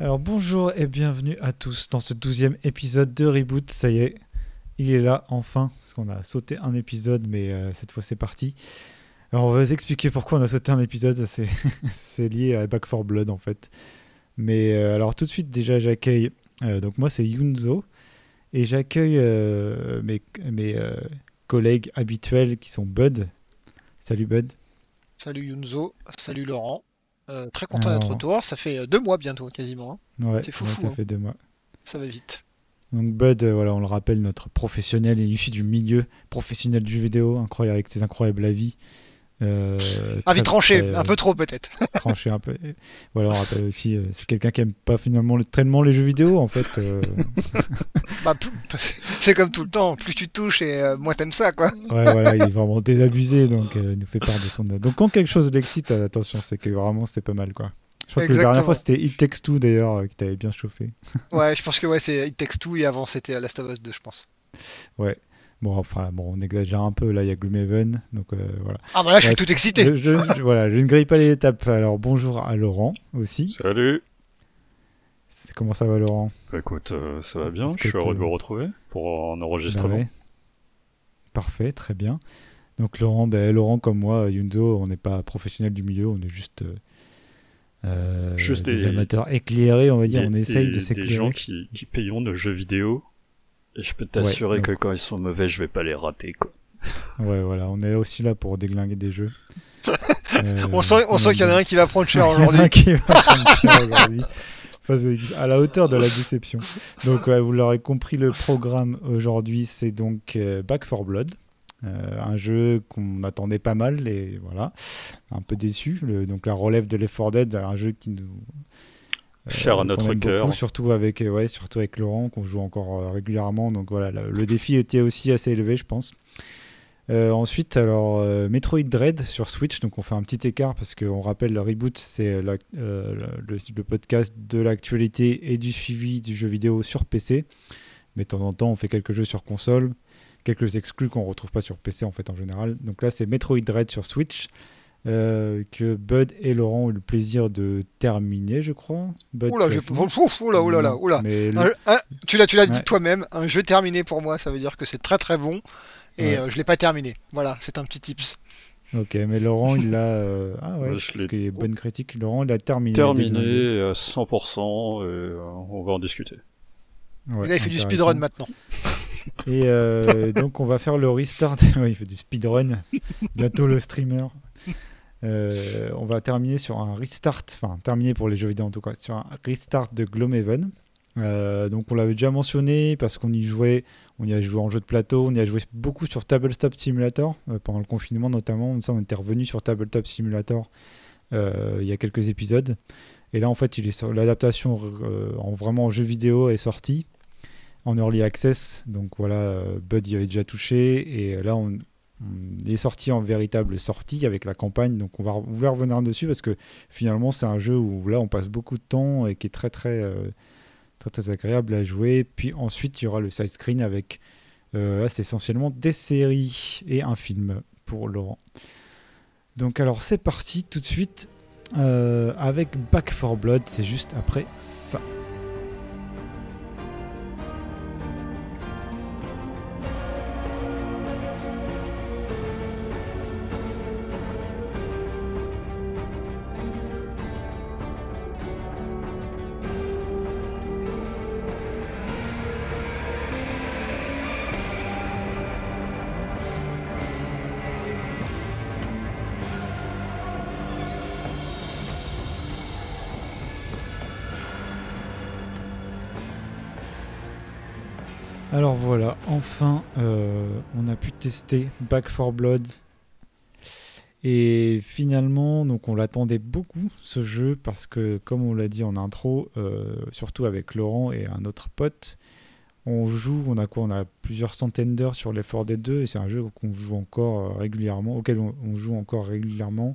Alors bonjour et bienvenue à tous dans ce douzième épisode de Reboot. Ça y est, il est là enfin, parce qu'on a sauté un épisode, mais euh, cette fois c'est parti. Alors on va vous expliquer pourquoi on a sauté un épisode, c'est, lié à Back 4 Blood en fait. Mais euh, alors tout de suite déjà j'accueille, euh, donc moi c'est Yunzo, et j'accueille mes, mes collègues habituels qui sont Bud. Salut Bud. Salut Yunzo, salut Laurent. Euh, très content d'être retour, ça fait euh, deux mois bientôt quasiment, hein. Ouais, C'est fou, ouais, fou, ça hein. fait deux mois. ça va vite. Donc Bud, euh, voilà, on le rappelle, notre professionnel, il est issu du milieu professionnel du jeu vidéo, incroyable avec ses incroyables avis. Euh, Ah très- vite tranché, très, un peu trop peut-être. tranché un peu. Voilà, on rappelle aussi, euh, c'est quelqu'un qui aime pas finalement le- tellement les jeux vidéo en fait. euh, Bah, c'est comme tout le temps, plus tu touches et euh, moins t'aimes ça quoi. ouais, voilà, il est vraiment désabusé, donc euh, il nous fait part de son. Donc quand quelque chose l'excite, euh, attention, c'est que vraiment c'était pas mal quoi. Je crois que la dernière fois c'était It Takes Two d'ailleurs euh, qui t'avait bien chauffé. Ouais, je pense que ouais, c'est It Takes Two et avant c'était Last of Us 2, je pense. Ouais. Bon, enfin, bon, on exagère un peu. Là, il y a Gloomhaven, donc euh, voilà. Ah bah là, je suis tout excité. Je, voilà, je ne grille pas les étapes. Alors bonjour à Laurent aussi. Salut Comment ça va Laurent? Bah, Écoute, euh, ça va bien, je suis heureux de vous retrouver pour un Bah enregistrement. ouais. Parfait, très bien. Donc Laurent, ben, Laurent comme moi, Yundo, on n'est pas professionnel du milieu, on est juste, euh, euh, Juste des, des- amateurs éclairés, on va dire. Des- on essaye des- de Des s'éclairer. gens qui, qui payons nos jeux vidéo, et je peux t'assurer Ouais, que quand ils sont mauvais, je vais pas les rater, quoi. Ouais, voilà, on est aussi là pour déglinguer des jeux. Euh, On sent, on sent qu'il y en a un qui va prendre cher Il y en a aujourd'hui. un qui va prendre cher aujourd'hui. Enfin, à la hauteur de la déception. Donc, ouais, vous l'aurez compris, le programme aujourd'hui, c'est donc euh, Back 4 Blood. Euh, un jeu qu'on attendait pas mal et voilà, un peu déçu. Le- donc, la relève de l'Effort Dead, un jeu qui nous. Euh, Cher à qu'on notre cœur. beaucoup, surtout avec, euh, ouais, surtout avec Laurent, qu'on joue encore euh, régulièrement. Donc, voilà, le, le défi était aussi assez élevé, je pense. Euh, ensuite, alors euh, Metroid Dread sur Switch, donc on fait un petit écart parce qu'on rappelle le reboot, c'est euh, le, le podcast de l'actualité et du suivi du jeu vidéo sur PC. Mais de temps en temps, on fait quelques jeux sur console, quelques exclus qu'on retrouve pas sur PC en fait en général. Donc là, c'est Metroid Dread sur Switch euh, que Bud et Laurent ont eu le plaisir de terminer, je crois. Bud, Oula, je... ouf, oula, oula, là, oula. Mais le- Un- un- tu l'as, tu l'as dit Ouais. toi-même, un jeu terminé pour moi, ça veut dire que c'est très très bon. Et Ouais. euh, je l'ai pas terminé. Voilà, c'est un petit tips. Ok, mais Laurent, il l'a. euh, Ah ouais, Ouais, je parce l'ai- qu'il y a bonne critique. Laurent, il a terminé. Terminé à 100%, et euh, on va en discuter. Ouais, là, il fait du speedrun maintenant. Et euh, donc, on va faire le restart. ouais, il fait du speedrun. Bientôt le streamer. Euh, on va terminer sur un restart, enfin terminer pour les jeux vidéo en tout cas, sur un restart de Gloomhaven. Euh, donc on l'avait déjà mentionné parce qu'on y jouait, on y a joué en jeu de plateau, on y a joué beaucoup sur Tabletop Simulator euh, pendant le confinement notamment. On était revenu sur Tabletop Simulator euh, il y a quelques épisodes. Et là en fait, l'adaptation en vraiment jeu vidéo est sortie en early access. Donc voilà, Bud y avait déjà touché et là on, on est sorti en véritable sortie avec la campagne. Donc on va vouloir revenir dessus parce que finalement c'est un jeu où là on passe beaucoup de temps et qui est très très euh, très agréable à jouer. Puis ensuite il y aura le side screen avec euh, là c'est essentiellement des séries et un film pour Laurent. Donc alors c'est parti tout de suite euh, avec Back 4 Blood. C'est juste après ça. Enfin, euh, on a pu tester Back 4 Blood. Et finalement, donc on l'attendait beaucoup ce jeu parce que, comme on l'a dit en intro, euh, surtout avec Laurent et un autre pote, on joue, on a quoi On a plusieurs centaines d'heures sur l'effort des deux et c'est un jeu qu'on joue encore euh, régulièrement, auquel on, joue encore régulièrement,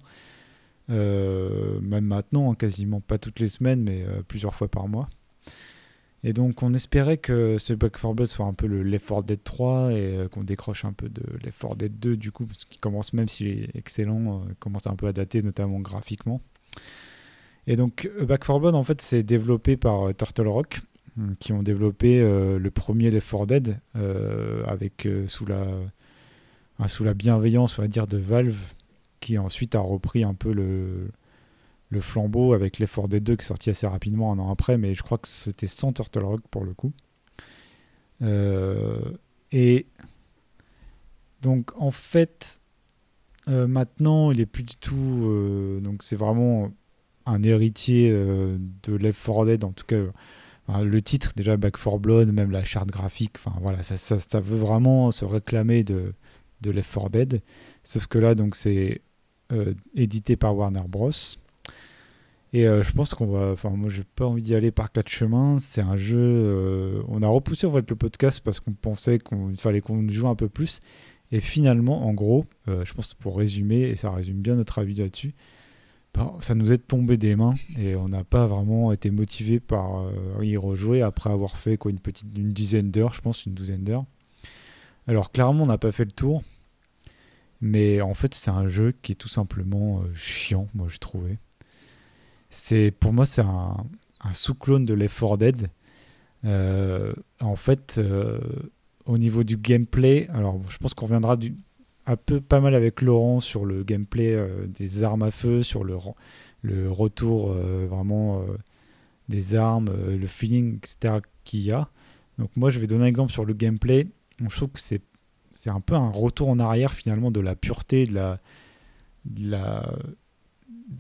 même maintenant, hein, quasiment pas toutes les semaines, mais plusieurs fois par mois. Et donc on espérait que ce Back 4 Blood soit un peu le Left 4 Dead 3 et euh, qu'on décroche un peu de Left 4 Dead 2 du coup, parce qu'il commence, même s'il est excellent, euh, commence un peu à dater, notamment graphiquement. Et donc, euh, Back 4 Blood, en fait, c'est développé par euh, Turtle Rock, qui ont développé le premier Left 4 Dead, avec, sous, la, sous la bienveillance, on va dire, de Valve, qui ensuite a repris un peu le, le flambeau avec 4 Dead 2, qui est sorti assez rapidement un an après, mais je crois que c'était sans Turtle Rock pour le coup. Euh, et donc, en fait, euh, maintenant, il est plus du tout. euh, donc, c'est vraiment un héritier de Left 4 Dead, en tout cas. le titre, déjà, Back 4 Blood, même la charte graphique, voilà, ça, veut vraiment se réclamer de, de Left 4 Dead. Sauf que là, donc, c'est édité par Warner Bros. Et euh, je pense qu'on va. Enfin, moi, j'ai pas envie d'y aller par quatre chemins. C'est un jeu. euh, on a repoussé en fait le podcast parce qu'on pensait qu'il fallait qu'on joue un peu plus. Et finalement, en gros, euh, je pense pour résumer, et ça résume bien notre avis là-dessus, ben, ça nous est tombé des mains et on n'a pas vraiment été motivé par y rejouer après avoir fait quoi, une petite une dizaine d'heures, je pense, une douzaine d'heures. Alors clairement, on n'a pas fait le tour, mais en fait, c'est un jeu qui est tout simplement chiant, moi j'ai trouvé. C'est pour moi, c'est un, sous-clone de Left 4 Dead. Euh, en fait, euh, au niveau du gameplay, alors je pense qu'on reviendra du, un peu pas mal avec Laurent sur le gameplay euh, des armes à feu, sur le, le retour vraiment des armes, le feeling, etc. qu'il y a. Donc moi, je vais donner un exemple sur le gameplay. Je trouve que c'est c'est un peu un retour en arrière finalement de la pureté, de la,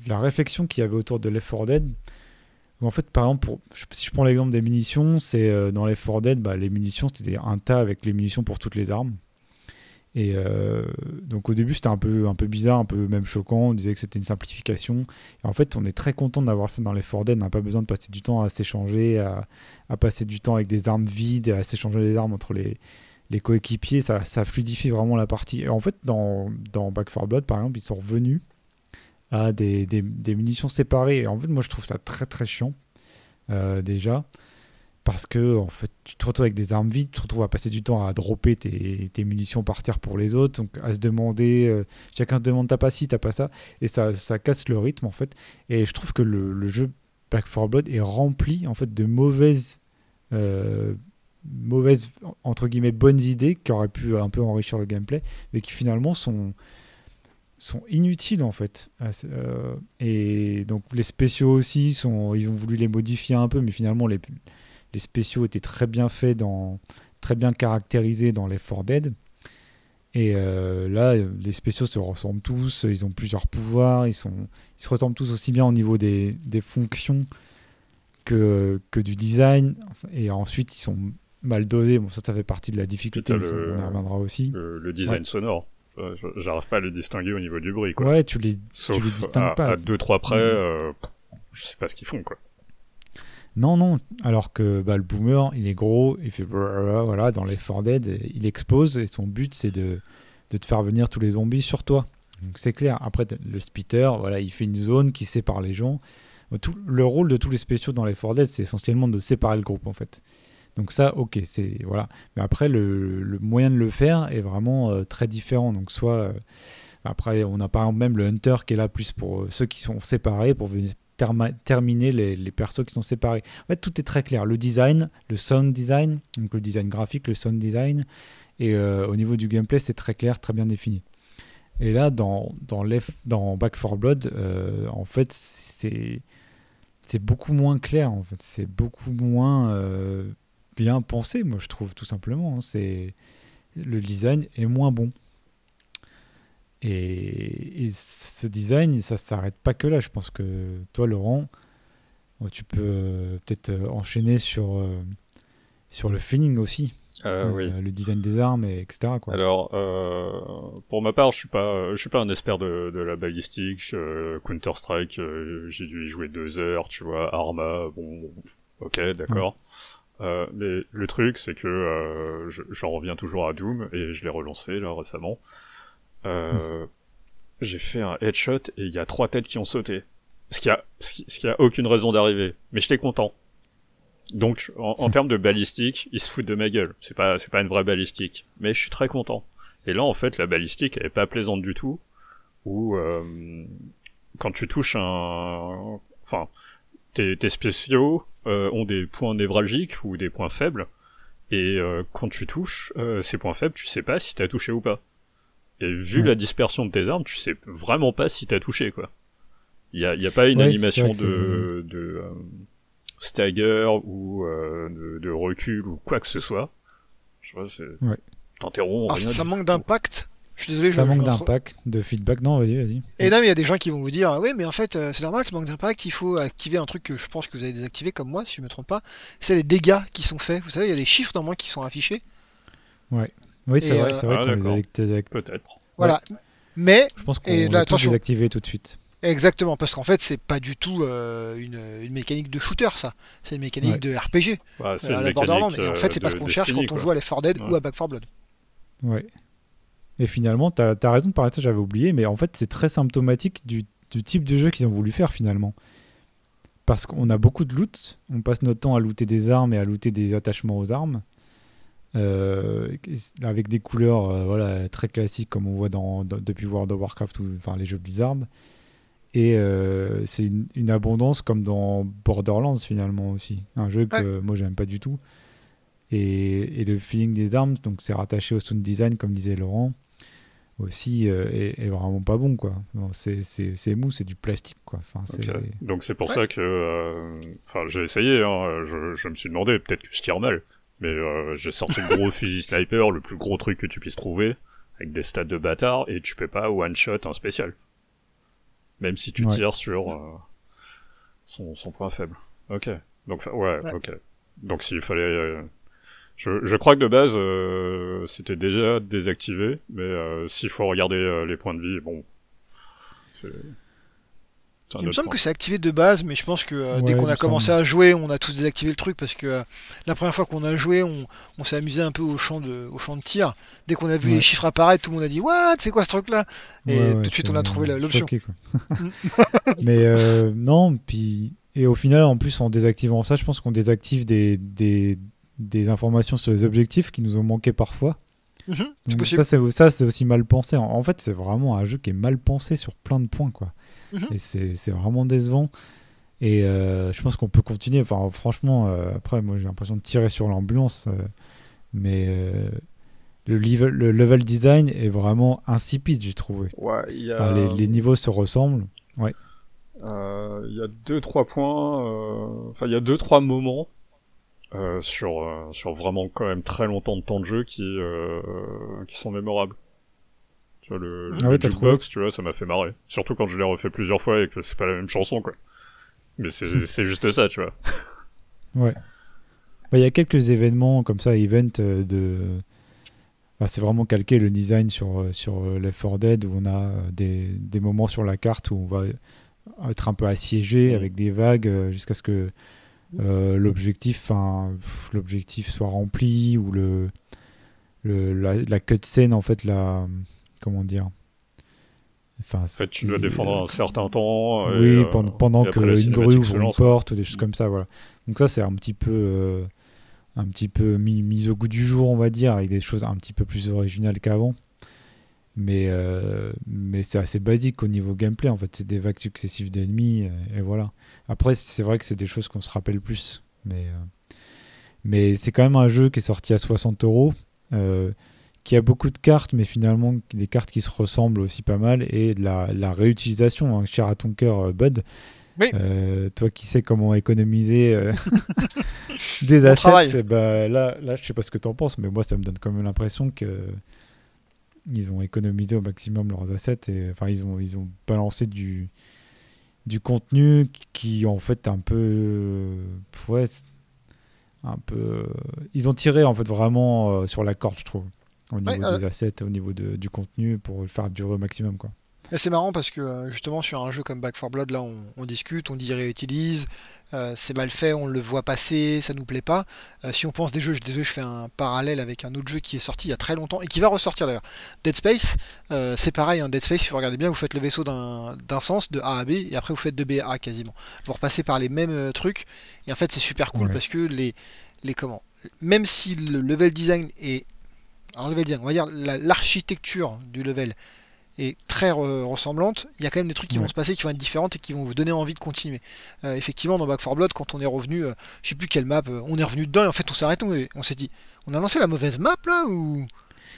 la réflexion qu'il y avait autour de Left 4 Dead. En fait, par exemple, si je prends l'exemple des munitions, c'est euh, dans Left 4 Dead, bah, les munitions, c'était un tas avec les munitions pour toutes les armes. Et euh, donc au début, c'était un peu, un peu bizarre, un peu même choquant. On disait que c'était une simplification. Et en fait, on est très content d'avoir ça dans les 4 Dead. On n'a pas besoin de passer du temps à s'échanger, à, passer du temps avec des armes vides, à s'échanger les armes entre les, les coéquipiers. Ça, ça fluidifie vraiment la partie. Et en fait, dans, dans Back 4 Blood, par exemple, ils sont revenus à des, des, munitions séparées. Et en fait, moi, je trouve ça très très chiant, euh, déjà. Parce que en fait, tu te retrouves avec des armes vides, tu te retrouves à passer du temps à dropper tes, munitions par terre pour les autres, donc à se demander, euh, chacun se demande t'as pas ci, t'as pas ça, et ça, ça casse le rythme en fait. Et je trouve que le, le jeu Back 4 Blood est rempli en fait de mauvaises, euh, mauvaises entre guillemets bonnes idées qui auraient pu un peu enrichir le gameplay, mais qui finalement sont sont inutiles en fait. Ah, euh, et donc les spéciaux aussi sont, ils ont voulu les modifier un peu, mais finalement les les spéciaux étaient très bien faits, dans, très bien caractérisés dans les 4 Dead. Et euh, là, les spéciaux se ressemblent tous, ils ont plusieurs pouvoirs, ils, sont, ils se ressemblent tous aussi bien au niveau des, des fonctions que, que du design. Et ensuite, ils sont mal dosés. Bon, ça, ça fait partie de la difficulté, le- on y reviendra aussi. Le, le design Ouais. sonore. Euh, J'arrive pas à le distinguer au niveau du bruit, quoi. Ouais, tu les, Sauf les distingues à, pas. à deux trois près, Mm. euh, je sais pas ce qu'ils font, quoi. Non, non. Alors que bah, le boomer, il est gros, il fait voilà, dans les 4 Dead, il explose et son but c'est de, de te faire venir tous les zombies sur toi. Donc c'est clair. Après, le spitter, voilà, il fait une zone qui sépare les gens. Tout, le rôle de tous les spéciaux dans les 4 Dead, c'est essentiellement de séparer le groupe en fait. Donc ça, ok, c'est voilà. Mais après, le, moyen de le faire est vraiment euh, très différent. Donc soit euh, après, on a par exemple même le hunter qui est là plus pour euh, ceux qui sont séparés pour venir terminer les, persos qui sont séparés. En fait, tout est très clair. Le design, le sound design, donc le design graphique, le sound design, et au niveau du gameplay, c'est très clair, très bien défini. Et là, dans, dans, Back 4 Blood, en fait, c'est c'est beaucoup moins clair. En fait, c'est beaucoup moins bien pensé, moi, je trouve, tout simplement. hein. C'est le design est moins bon. Et, et ce design, ça s'arrête pas que là. Je pense que toi, Laurent, euh, tu peux euh, peut-être euh, enchaîner sur, euh, sur le feeling aussi. Euh, oui. Le design des armes, et etc. Quoi. Alors, euh, pour ma part, je suis pas, je suis pas un expert de, de la balistique. euh, Counter Strike, j'ai dû y jouer deux heures, tu vois. Arma, bon, ok, d'accord. Euh, mais le truc, c'est que euh, je- j'en reviens toujours à Doom et je l'ai relancé là récemment. Euh, J'ai fait un headshot et il y a trois têtes qui ont sauté. Ce qui a, ce qui, ce qui a aucune raison d'arriver. Mais j'étais content. Donc, en, en termes de balistique, ils se foutent de ma gueule. C'est pas, c'est pas une vraie balistique. Mais je suis très content. Et là, en fait, la balistique, elle est pas plaisante du tout. Ou, euh, quand tu touches un, enfin, tes, tes spéciaux euh, ont des points névralgiques ou des points faibles, et euh, quand tu touches euh, ces points faibles, tu sais pas si t'as touché ou pas. Et vu Ouais. la dispersion de tes armes, tu sais vraiment pas si t'as touché, quoi. Il y a, y a pas une Ouais, animation de, de euh, stagger ou euh, de, de recul ou quoi que ce soit. Je vois, c'est... Ouais. T'interromps, rien ça manque d'impact? Je suis désolé, Ça je, manque je- d'impact, de feedback. Non, vas-y, vas-y. Et là, il y a des gens qui vont vous dire, ah oui, mais en fait, euh, c'est normal, ça manque d'impact, il faut activer un truc que je pense que vous avez désactivé comme moi, si je me trompe pas. C'est les dégâts qui sont faits. Vous savez, il y a les chiffres normalement qui sont affichés. Oui, c'est Et, vrai, euh, c'est vrai ah, qu'on les. Peut-être. Voilà. Mais, Je pense qu'on attention. désactivé tout de suite. exactement, parce qu'en fait, c'est pas du tout euh, une, une mécanique de shooter, ça. C'est une mécanique Ouais. de RPG. Bah, c'est euh, la Borderlands. mécanique Et en fait, c'est parce de qu'on cherche quand on quoi. joue à Left 4 Dead Ouais. ou à Back 4 Blood. Ouais. Et finalement, t'as as raison de parler de ça, j'avais oublié, mais en fait, c'est très symptomatique du, du type de jeu qu'ils ont voulu faire finalement. Parce qu'on a beaucoup de loot, on passe notre temps à looter des armes et à looter des attachements aux armes, euh, avec des couleurs euh, voilà, très classiques comme on voit dans, dans- depuis World of Warcraft ou enfin, les jeux Blizzard. Et euh, c'est une, une abondance comme dans Borderlands finalement aussi, un jeu que moi j'aime pas du tout. Et, et le feeling des armes, donc c'est rattaché au sound design comme disait Laurent, aussi euh, est, est vraiment pas bon quoi. C'est- C'est c'est mou, c'est du plastique quoi. Enfin, c'est- Ok. Donc c'est pour Ouais. ça que, euh, enfin, j'ai essayé. Hein, je, je me suis demandé peut-être que je tire mal, mais euh, j'ai sorti le gros fusil sniper, le plus gros truc que tu puisses trouver, avec des stats de bâtard, et tu peux pas one shot un spécial, même si tu Ouais. tires sur euh, son, son point faible. Ok. Donc fa- ouais, Ouais. ok. Donc s'il fallait, euh, je, je crois que de base euh, c'était déjà désactivé, mais euh, s'il faut regarder euh, les points de vie, bon, c'est. Il me semble point. que c'est activé de base, mais je pense que euh, dès qu'on a me commencé semble. à jouer, on a tous désactivé le truc parce que euh, la première fois qu'on a joué, on, on s'est amusé un peu au champ de, au champ de tir. Dès qu'on a vu Ouais. les chiffres apparaître, tout le monde a dit What? C'est quoi ce truc-là? Et Ouais, tout ouais, de suite, on a trouvé la- l'option. choqué, quoi. Mais euh, non, puis et au final, en plus, en désactivant ça, je pense qu'on désactive des, des, des informations sur les objectifs qui nous ont manqué parfois. Mhm, Donc ça, c'est ça, c'est aussi mal pensé. En, en fait, c'est vraiment un jeu qui est mal pensé sur plein de points, quoi. Mhm. Et c'est c'est vraiment décevant. Et euh, je pense qu'on peut continuer. Enfin, franchement, euh, après, moi, j'ai l'impression de tirer sur l'ambulance, euh, mais euh, le, level, le level design est vraiment insipide, j'ai trouvé. Ouais, il y a. Enfin, les, les niveaux se ressemblent. Euh, Il y a deux trois points, euh, enfin il y a deux trois moments euh, sur euh, sur vraiment quand même très longtemps de temps de jeu qui euh, qui sont mémorables. Tu vois le, Ah le ouais, t'as jukebox, tu vois, ça m'a fait marrer. Surtout quand je l'ai refait plusieurs fois et que c'est pas la même chanson quoi. Mais c'est juste ça, tu vois. Ouais. Bah, Il y a quelques événements comme ça, event de. Bah, c'est vraiment calqué le design sur, sur Left 4 Dead où on a des, des moments sur la carte où on va être un peu assiégé avec des vagues jusqu'à ce que euh, l'objectif l'objectif soit rempli ou le, le la, la cutscene en fait la comment dire enfin En fait, tu dois défendre un certain temps. et, oui, euh, pendant, pendant et que après, la une cinématique grue ouvre une porte ou des choses comme ça, voilà. Donc ça, c'est un petit peu, euh, un petit peu mis, mis au goût du jour, on va dire, avec des choses un petit peu plus originales qu'avant. Mais, euh, mais c'est assez basique au niveau gameplay, en fait. C'est des vagues successives d'ennemis, et, et voilà. Après, c'est vrai que c'est des choses qu'on se rappelle plus. Mais, euh, mais c'est quand même un jeu qui est sorti à 60 euros. euh, qui a beaucoup de cartes, mais finalement des cartes qui se ressemblent aussi pas mal, et de la, la réutilisation, hein, cher à ton cœur, euh, Bud. Oui. Euh, toi qui sais comment économiser euh, des assets, ben, là, là, je sais pas ce que tu en penses, mais moi, ça me donne quand même l'impression que ils ont économisé au maximum leurs assets, et enfin, ils ont, ils ont balancé du, du contenu qui, en fait, un peu. euh, ouais, un peu. ils ont tiré, en fait, vraiment euh, sur la corde, je trouve au niveau Ouais, euh, des assets, au niveau de- du contenu pour le faire durer au maximum quoi. C'est marrant parce que euh, justement sur un jeu comme Back 4 Blood, là on, on discute, on dit réutilise, euh, c'est mal fait, on le voit passer, ça nous plaît pas. Euh, si on pense des jeux, je, désolé, je fais un parallèle avec un autre jeu qui est sorti il y a très longtemps et qui va ressortir d'ailleurs. Dead Space, euh, c'est pareil, un Dead Space, si vous regardez bien, vous faites le vaisseau d'un d'un sens, de A à B, et après vous faites de B à A quasiment. Vous repassez par les mêmes trucs, et en fait c'est super cool Ouais. parce que les, les comment, même si le level design est alors level design, on va dire la- l'architecture du level est très re- ressemblante, il y a quand même des trucs qui Ouais. vont se passer qui vont être différentes et qui vont vous donner envie de continuer. Euh, effectivement, dans Back 4 Blood, quand on est revenu, euh, je sais plus quelle map, euh, on est revenu dedans et en fait on s'est arrêté, on, est- on s'est dit, on a lancé la mauvaise map là ou?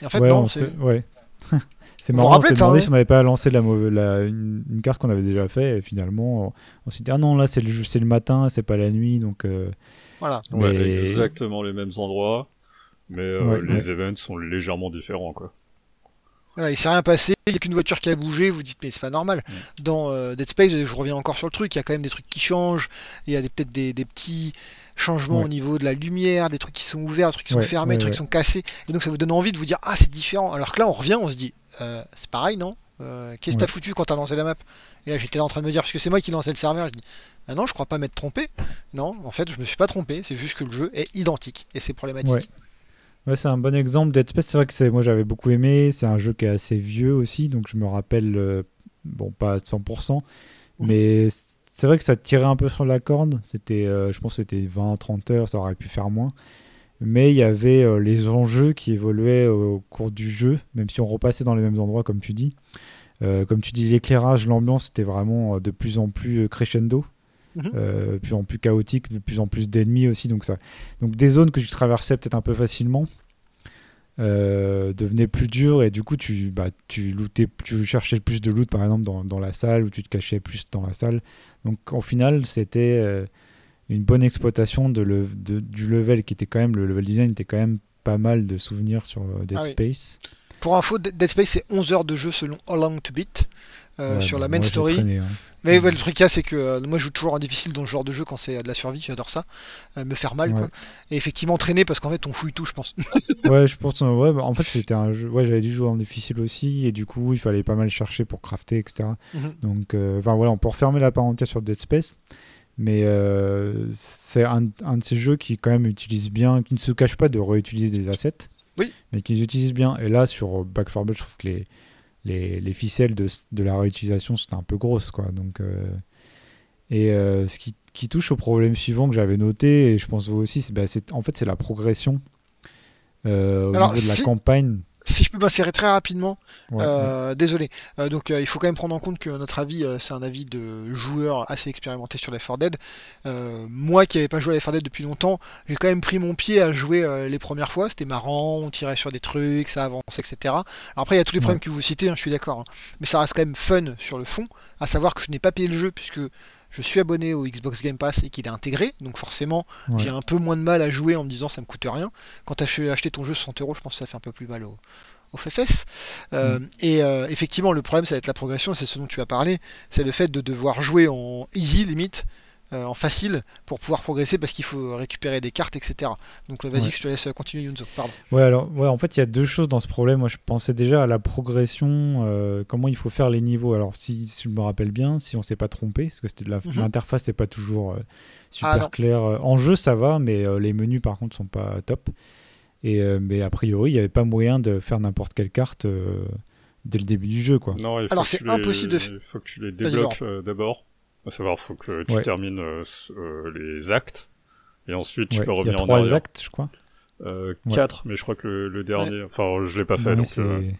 Et en fait ouais, non, on c'est ouais. c'est marrant, on s'est demandé si on n'avait pas lancé la mauvaise, la, une, une carte qu'on avait déjà fait, et finalement, on, on s'est dit, ah non, là c'est le, c'est le matin, c'est pas la nuit, donc. euh, voilà. Ouais, exactement les mêmes endroits, mais euh, Ouais, les events sont légèrement différents, quoi. Voilà, il s'est rien passé, il n'y a qu'une voiture qui a bougé, vous dites mais c'est pas normal. Mm. Dans euh, Dead Space, je reviens encore sur le truc, il y a quand même des trucs qui changent, il y a peut-être des, des petits changements Ouais. au niveau de la lumière, des trucs qui sont ouverts, des trucs qui sont Ouais, fermés, des trucs qui sont cassés, et donc ça vous donne envie de vous dire ah c'est différent. Alors que là on revient, on se dit euh, c'est pareil non? Euh, Qu'est-ce que t'as foutu quand t'as lancé la map? Et là j'étais là en train de me dire parce que c'est moi qui lançais le serveur, je dis ah non je crois pas m'être trompé. Non en fait je me suis pas trompé, c'est juste que le jeu est identique et c'est problématique. Ouais. C'est un bon exemple. Dead Space, c'est vrai que moi j'avais beaucoup aimé. C'est un jeu qui est assez vieux aussi, donc je me rappelle, euh, bon, pas à 100%, Mhm. mais c'est vrai que ça tirait un peu sur la corde. C'était, euh, je pense que c'était 20-30 heures, ça aurait pu faire moins. Mais il y avait euh, les enjeux qui évoluaient au cours du jeu, même si on repassait dans les mêmes endroits, comme tu dis. Comme tu dis, l'éclairage, l'ambiance, c'était vraiment de plus en plus crescendo. Mhm. Euh, plus en plus chaotique, de plus en plus d'ennemis aussi. Donc, ça, donc des zones que tu traversais peut-être un peu facilement euh, devenaient plus dures et du coup tu, bah, tu, lootais, tu cherchais plus de loot par exemple dans, dans la salle ou tu te cachais plus dans la salle. Donc au final c'était euh, une bonne exploitation de le, de- du level qui était quand même, le level design était quand même pas mal de souvenirs sur Dead Ah oui. Pour info, Dead Space c'est 11 heures de jeu selon How Long to Beat. euh, Ouais, sur bah, la main moi, story. traîné, hein. Mais ouais, le truc c'est que euh, moi je joue toujours en difficile dans ce genre de jeu quand c'est euh, de la survie, j'adore ça, euh, me faire mal Ouais. quoi. Et effectivement traîner parce qu'en fait on fouille tout, je pense. ouais, je pense. Ouais, bah, en fait, c'était un jeu. Ouais, j'avais dû jouer en difficile aussi, et du coup, il fallait pas mal chercher pour crafter, etc. Mhm. Donc, enfin voilà, on peut refermer la parenthèse sur Dead Space, mais c'est un, un de ces jeux qui quand même utilise bien, qui ne se cache pas de réutiliser des assets, Oui. mais qui les utilise bien. Et là, sur Back 4 Blood, je trouve que les les, les ficelles de, de la réutilisation sont un peu grosses, quoi. Donc, euh, et euh, ce qui, qui touche au problème suivant que j'avais noté, et je pense vous aussi, c'est bah, en fait c'est la progression euh, au Alors, niveau de la campagne. Si je peux m'insérer très rapidement, Ouais, euh, désolé. Euh, donc euh, il faut quand même prendre en compte que notre avis, c'est un avis de joueur assez expérimenté sur Left 4 Dead. Moi qui n'avais pas joué à Left 4 Dead depuis longtemps, j'ai quand même pris mon pied à jouer les premières fois. C'était marrant, on tirait sur des trucs, ça avançait, etc. Alors après il y a tous les problèmes que vous citez, hein, je suis d'accord. hein. Mais ça reste quand même fun sur le fond, à savoir que je n'ai pas payé le jeu puisque je suis abonné au Xbox Game Pass et qu'il est intégré, donc forcément ouais. j'ai un peu moins de mal à jouer en me disant ça me coûte rien. Quand tu as acheté ton jeu 60 euros, je pense que ça fait un peu plus mal au, au fesses. Euh, Et euh, effectivement, le problème, ça va être la progression, c'est ce dont tu as parlé, c'est le fait de devoir jouer en easy limite, euh, en facile, pour pouvoir progresser parce qu'il faut récupérer des cartes, etc. Donc euh, vas-y, Ouais. je te laisse continuer, Yunzo. Pardon. Ouais, alors, ouais, en fait, il y a deux choses dans ce problème. Moi, je pensais déjà à la progression, euh, comment il faut faire les niveaux. Alors, si, si je me rappelle bien, si on s'est pas trompé, parce que c'était de la- Mhm. l'interface, c'est pas toujours euh, super Ah, clair. Euh, En jeu, ça va, mais euh, les menus, par contre, sont pas top. Et, euh, mais a priori, il n'y avait pas moyen de faire n'importe quelle carte euh, dès le début du jeu, quoi. Non, il faut Alors, que c'est tu les- impossible de Il faut que tu les débloques euh, d'abord. À savoir, faut que tu Ouais. termines euh, euh, les actes. Et ensuite, tu Ouais, peux il y a revenir en trois arrière. actes, je crois. Euh, Ouais. Quatre, mais je crois que le, le dernier... Enfin, je l'ai pas fait, Ouais, donc euh,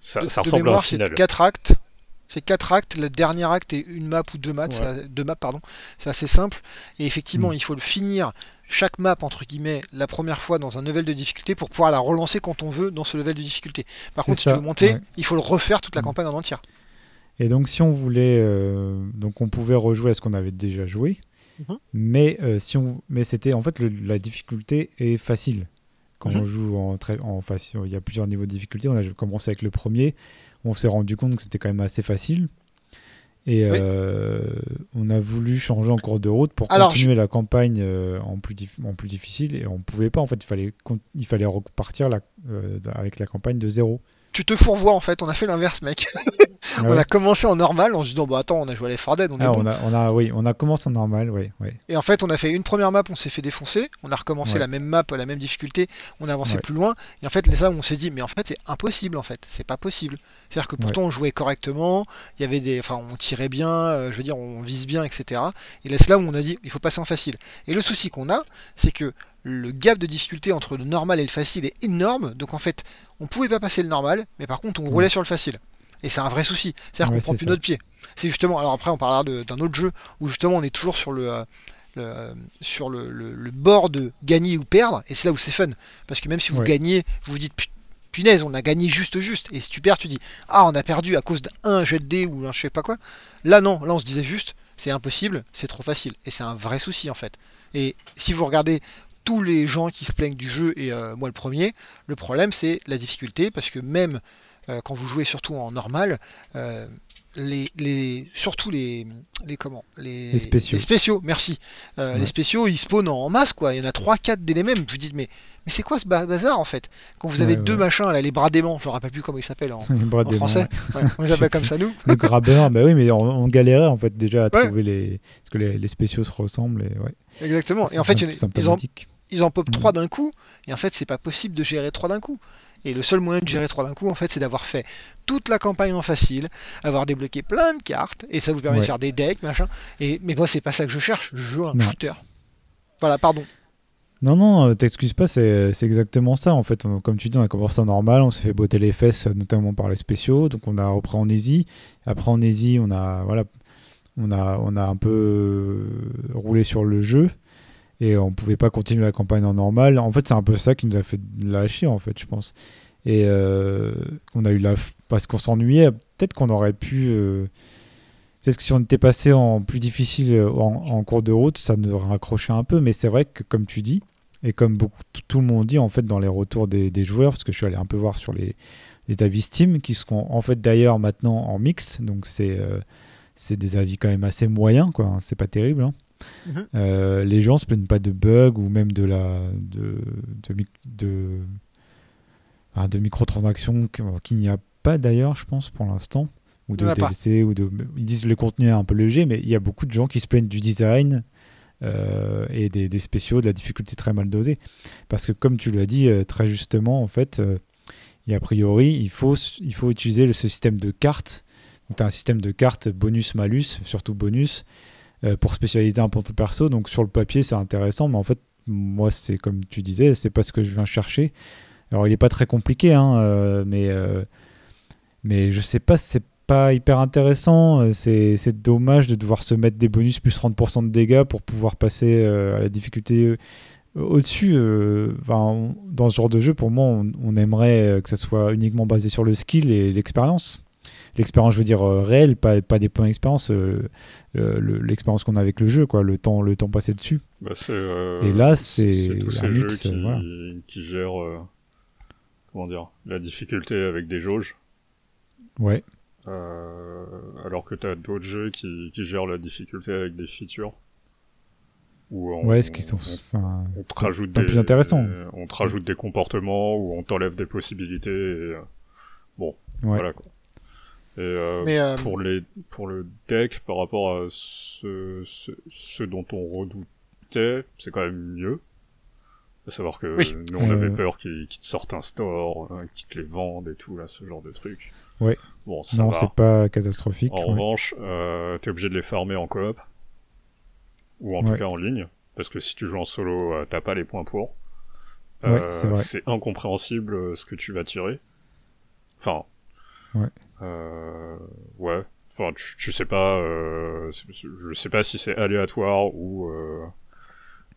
ça, De- ça de ressemble à un mémoire, c'est final. 4 actes. C'est quatre actes, le dernier acte est une map ou deux maps, deux maps pardon. C'est assez simple. Et effectivement, Mm. il faut le finir chaque map entre guillemets la première fois dans un level de difficulté pour pouvoir la relancer quand on veut dans ce level de difficulté. Par contre, si ça, tu veux monter, ouais. il faut le refaire toute la Mm. campagne en entière. Et donc, si on voulait, euh, donc on pouvait rejouer à ce qu'on avait déjà joué, Mhm. mais euh, si on, mais c'était en fait le- la difficulté est facile quand Mhm. on joue en très, en facile. Il y a plusieurs niveaux de difficulté. On a commencé avec le premier, on s'est rendu compte que c'était quand même assez facile. Et Oui. euh, on a voulu changer en cours de route pour Alors, continuer la campagne euh, en, plus en plus difficile et on pouvait pas en fait il fallait il fallait repartir la- euh, avec la campagne de zéro. Tu te fourvoies en fait, on a fait l'inverse mec. Ah on ouais. a commencé en normal en se disant bah attends on a joué à Left 4 Dead, on est Ah, bon. on a, on a oui on a commencé en normal oui oui Et en fait, on a fait une première map, on s'est fait défoncer, on a recommencé Ouais. la même map, la même difficulté, on a avancé Ouais. plus loin, et en fait, là on s'est dit, mais en fait, c'est impossible, en fait, c'est pas possible. C'est-à-dire que pourtant, on jouait correctement, il y avait des, enfin, on tirait bien, euh, je veux dire, on vise bien, etc. Et là, c'est là où on a dit, il faut passer en facile. Et le souci qu'on a, c'est que le gap de difficulté entre le normal et le facile est énorme, donc en fait, on pouvait pas passer le normal, mais par contre, on roulait sur le facile. Et c'est un vrai souci. C'est-à-dire qu'on prend plus notre pied. C'est justement. Alors après, on parlera d'un autre jeu où justement on est toujours sur le. Euh, sur le, le, bord de gagner ou perdre, et c'est là où c'est fun. Parce que même si vous gagnez, vous vous dites punaise, on a gagné juste juste. Et si tu perds, tu dis ah, on a perdu à cause d'un jet de dé ou un je sais pas quoi. Là, non, là on se disait juste c'est impossible, c'est trop facile. Et c'est un vrai souci en fait. Et si vous regardez tous les gens qui se plaignent du jeu, et euh, moi le premier, le problème c'est la difficulté, parce que même euh, quand vous jouez surtout en normal, euh, les, les, surtout les, les comment les, spéciaux. spéciaux merci. Les spéciaux ils spawnent en masse quoi. Il y en a 3-4 des mêmes. Vous dites mais mais c'est quoi ce bazar en fait? Quand vous avez deux machins là, les bras d'aimant, je me rappelle plus comment ils s'appellent en, français. on les appelle comme ça nous. Le grabber, bah oui mais on, galérait en fait déjà à trouver les parce que les, spéciaux se ressemblent et ouais. Exactement. Et en fait ils en, ils en pop 3 d'un coup et en fait c'est pas possible de gérer 3 d'un coup. Et le seul moyen de gérer 3 d'un coup, en fait, c'est d'avoir fait toute la campagne en facile, avoir débloqué plein de cartes, et ça vous permet de faire des decks, machin. Et, mais moi, c'est pas ça que je cherche, je joue un shooter. Voilà, pardon. Non, non, euh, t'excuses pas, c'est exactement ça. En fait, comme tu dis, on a commencé en normal, on s'est fait botter les fesses, notamment par les spéciaux, donc on a repris en easy. Après, en easy, on a, voilà, on a, on a un peu euh, roulé sur le jeu et on pouvait pas continuer la campagne en normal. En fait, c'est un peu ça qui nous a fait lâcher, en fait, je pense. Et euh, on a eu la. Parce qu'on s'ennuyait, peut-être qu'on aurait pu. Euh, peut-être que si on était passé en plus difficile euh, en, cours de route, ça nous raccroché un peu. Mais c'est vrai que, comme tu dis, et comme tout le monde dit, en fait, dans les retours des, joueurs, parce que je suis allé un peu voir sur les, les avis Steam, qui seront en fait d'ailleurs maintenant en mix. Donc c'est. c'est des avis quand même assez moyens, quoi. Hein, c'est pas terrible. Hein. Mhm. Euh, les gens se plaignent pas de bugs ou même de la de de, de, de microtransactions qu'il n'y a pas d'ailleurs, je pense pour l'instant, ou de DLC ou de ils disent le contenu est un peu léger, mais il y a beaucoup de gens qui se plaignent du design. Euh, et des, des, spéciaux, de la difficulté très mal dosée. Parce que comme tu l'as dit euh, très justement, en fait, a priori, il faut, il faut utiliser ce système de cartes. Donc, un système de cartes bonus-malus, surtout bonus, euh, pour spécialiser un point perso. Donc sur le papier, c'est intéressant, mais en fait, moi, c'est comme tu disais, c'est pas ce que je viens chercher. Alors il est pas très compliqué, hein, euh, mais, euh, mais je sais pas, c'est pas hyper intéressant. C'est dommage de devoir se mettre des bonus plus 30% de dégâts pour pouvoir passer à la difficulté au-dessus. dans ce genre de jeu, pour moi, on, on aimerait que ça soit uniquement basé sur le skill et l'expérience l'expérience, je veux dire, euh, réelle, pas, pas des points d'expérience, euh, l'expérience qu'on a avec le jeu, quoi, le temps, le temps passé dessus. Bah, euh, et là, c'est tous ces jeux qui, qui gèrent comment dire, la difficulté avec des jauges. Ouais. alors que tu as d'autres jeux qui, qui, gèrent la difficulté avec des features. on, ouais, ce qui sont on, te rajoute des, plus intéressant. on te rajoute des comportements ou on t'enlève des possibilités. bon, voilà quoi. Et euh, euh, pour, les, pour le deck, par rapport à ce, ce, dont on redoutait, c'est quand même mieux. À savoir que nous, on avait euh. peur qu'ils te sortent un store, hein, qu'ils te les vendent et tout, là, ce genre de truc. Ouais. Bon, non, c'est pas catastrophique. En revanche, euh, t'es obligé de les farmer en coop. Ou en tout cas en ligne. Parce que si tu joues en solo, t'as pas les points pour. c'est incompréhensible ce que tu vas tirer. Enfin, Ouais. Euh, ouais. Enfin, tu, sais pas. Euh, je sais pas si c'est aléatoire ou euh,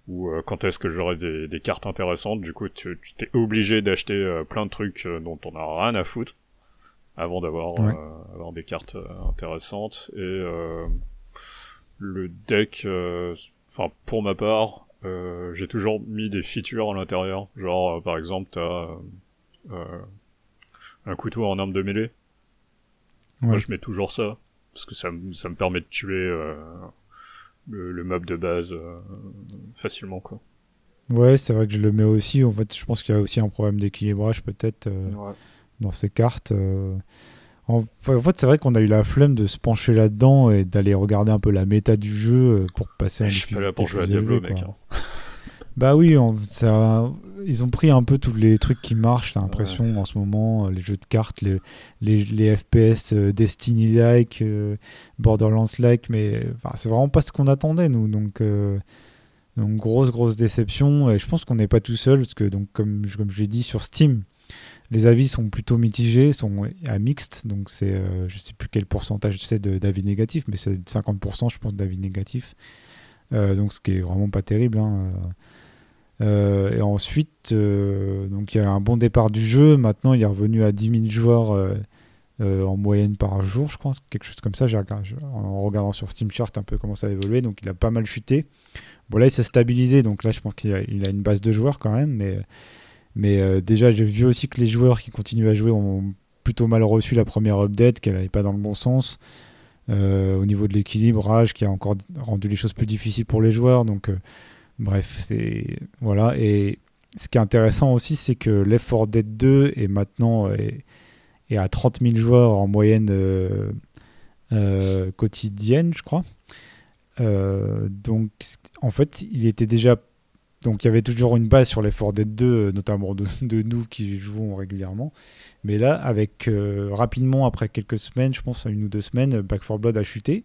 ou euh, quand est-ce que j'aurai des, des, cartes intéressantes. Du coup, tu t'es obligé d'acheter euh, plein de trucs euh, dont on a rien à foutre avant d'avoir avoir des cartes intéressantes. Et le deck, enfin pour ma part, j'ai toujours mis des features à l'intérieur. Genre, par exemple, t'as un couteau en arme de mêlée moi, je mets toujours ça, parce que ça, ça me permet de tuer euh, le, le, mob de base euh, facilement, quoi. Ouais, c'est vrai que je le mets aussi. En fait, je pense qu'il y a aussi un problème d'équilibrage, peut-être, euh, dans ces cartes. En, fait, c'est vrai qu'on a eu la flemme de se pencher là-dedans et d'aller regarder un peu la méta du jeu pour passer un Je suis pas là pour jouer à Diablo, mec. Hein. Bah oui, ça, ils ont pris un peu tous les trucs qui marchent, j'ai l'impression, en ce moment, euh, les jeux de cartes, les, les, les FPS euh, Destiny-like, euh, Borderlands-like, mais c'est vraiment pas ce qu'on attendait, nous. Donc, donc, grosse, grosse déception. Et je pense qu'on n'est pas tout seul, parce que, donc, comme, comme je l'ai dit sur Steam, Les avis sont plutôt mitigés, sont à mixte, donc c'est, euh, je sais plus quel pourcentage c'est d'avis négatifs, mais c'est 50% je pense d'avis négatifs. Euh, donc ce qui est vraiment pas terrible. hein. Euh, et ensuite, euh, donc il y a un bon départ du jeu. Maintenant, il est revenu à 10 000 joueurs euh, en moyenne par jour, je crois, quelque chose comme ça. En regardant sur Steam Chart un peu comment ça a évolué, donc il a pas mal chuté. Bon là, il s'est stabilisé, donc là, je pense qu'il a, une base de joueurs quand même, mais déjà, j'ai vu aussi que les joueurs qui continuent à jouer ont plutôt mal reçu la première update, qu'elle n'allait pas dans le bon sens. Au niveau de l'équilibrage, qui a encore rendu les choses plus difficiles pour les joueurs. Donc, bref, c'est voilà. Et ce qui est intéressant aussi, c'est que Left 4 Dead 2 est maintenant à 30 000 joueurs en moyenne euh, euh, quotidienne, je crois. Euh, donc, en fait, il était déjà donc il y avait toujours une base sur les 4 Dead 2, euh, notamment de, nous qui jouons régulièrement. Mais là, avec rapidement, après quelques semaines, je pense une ou deux semaines, Back 4 Blood a chuté.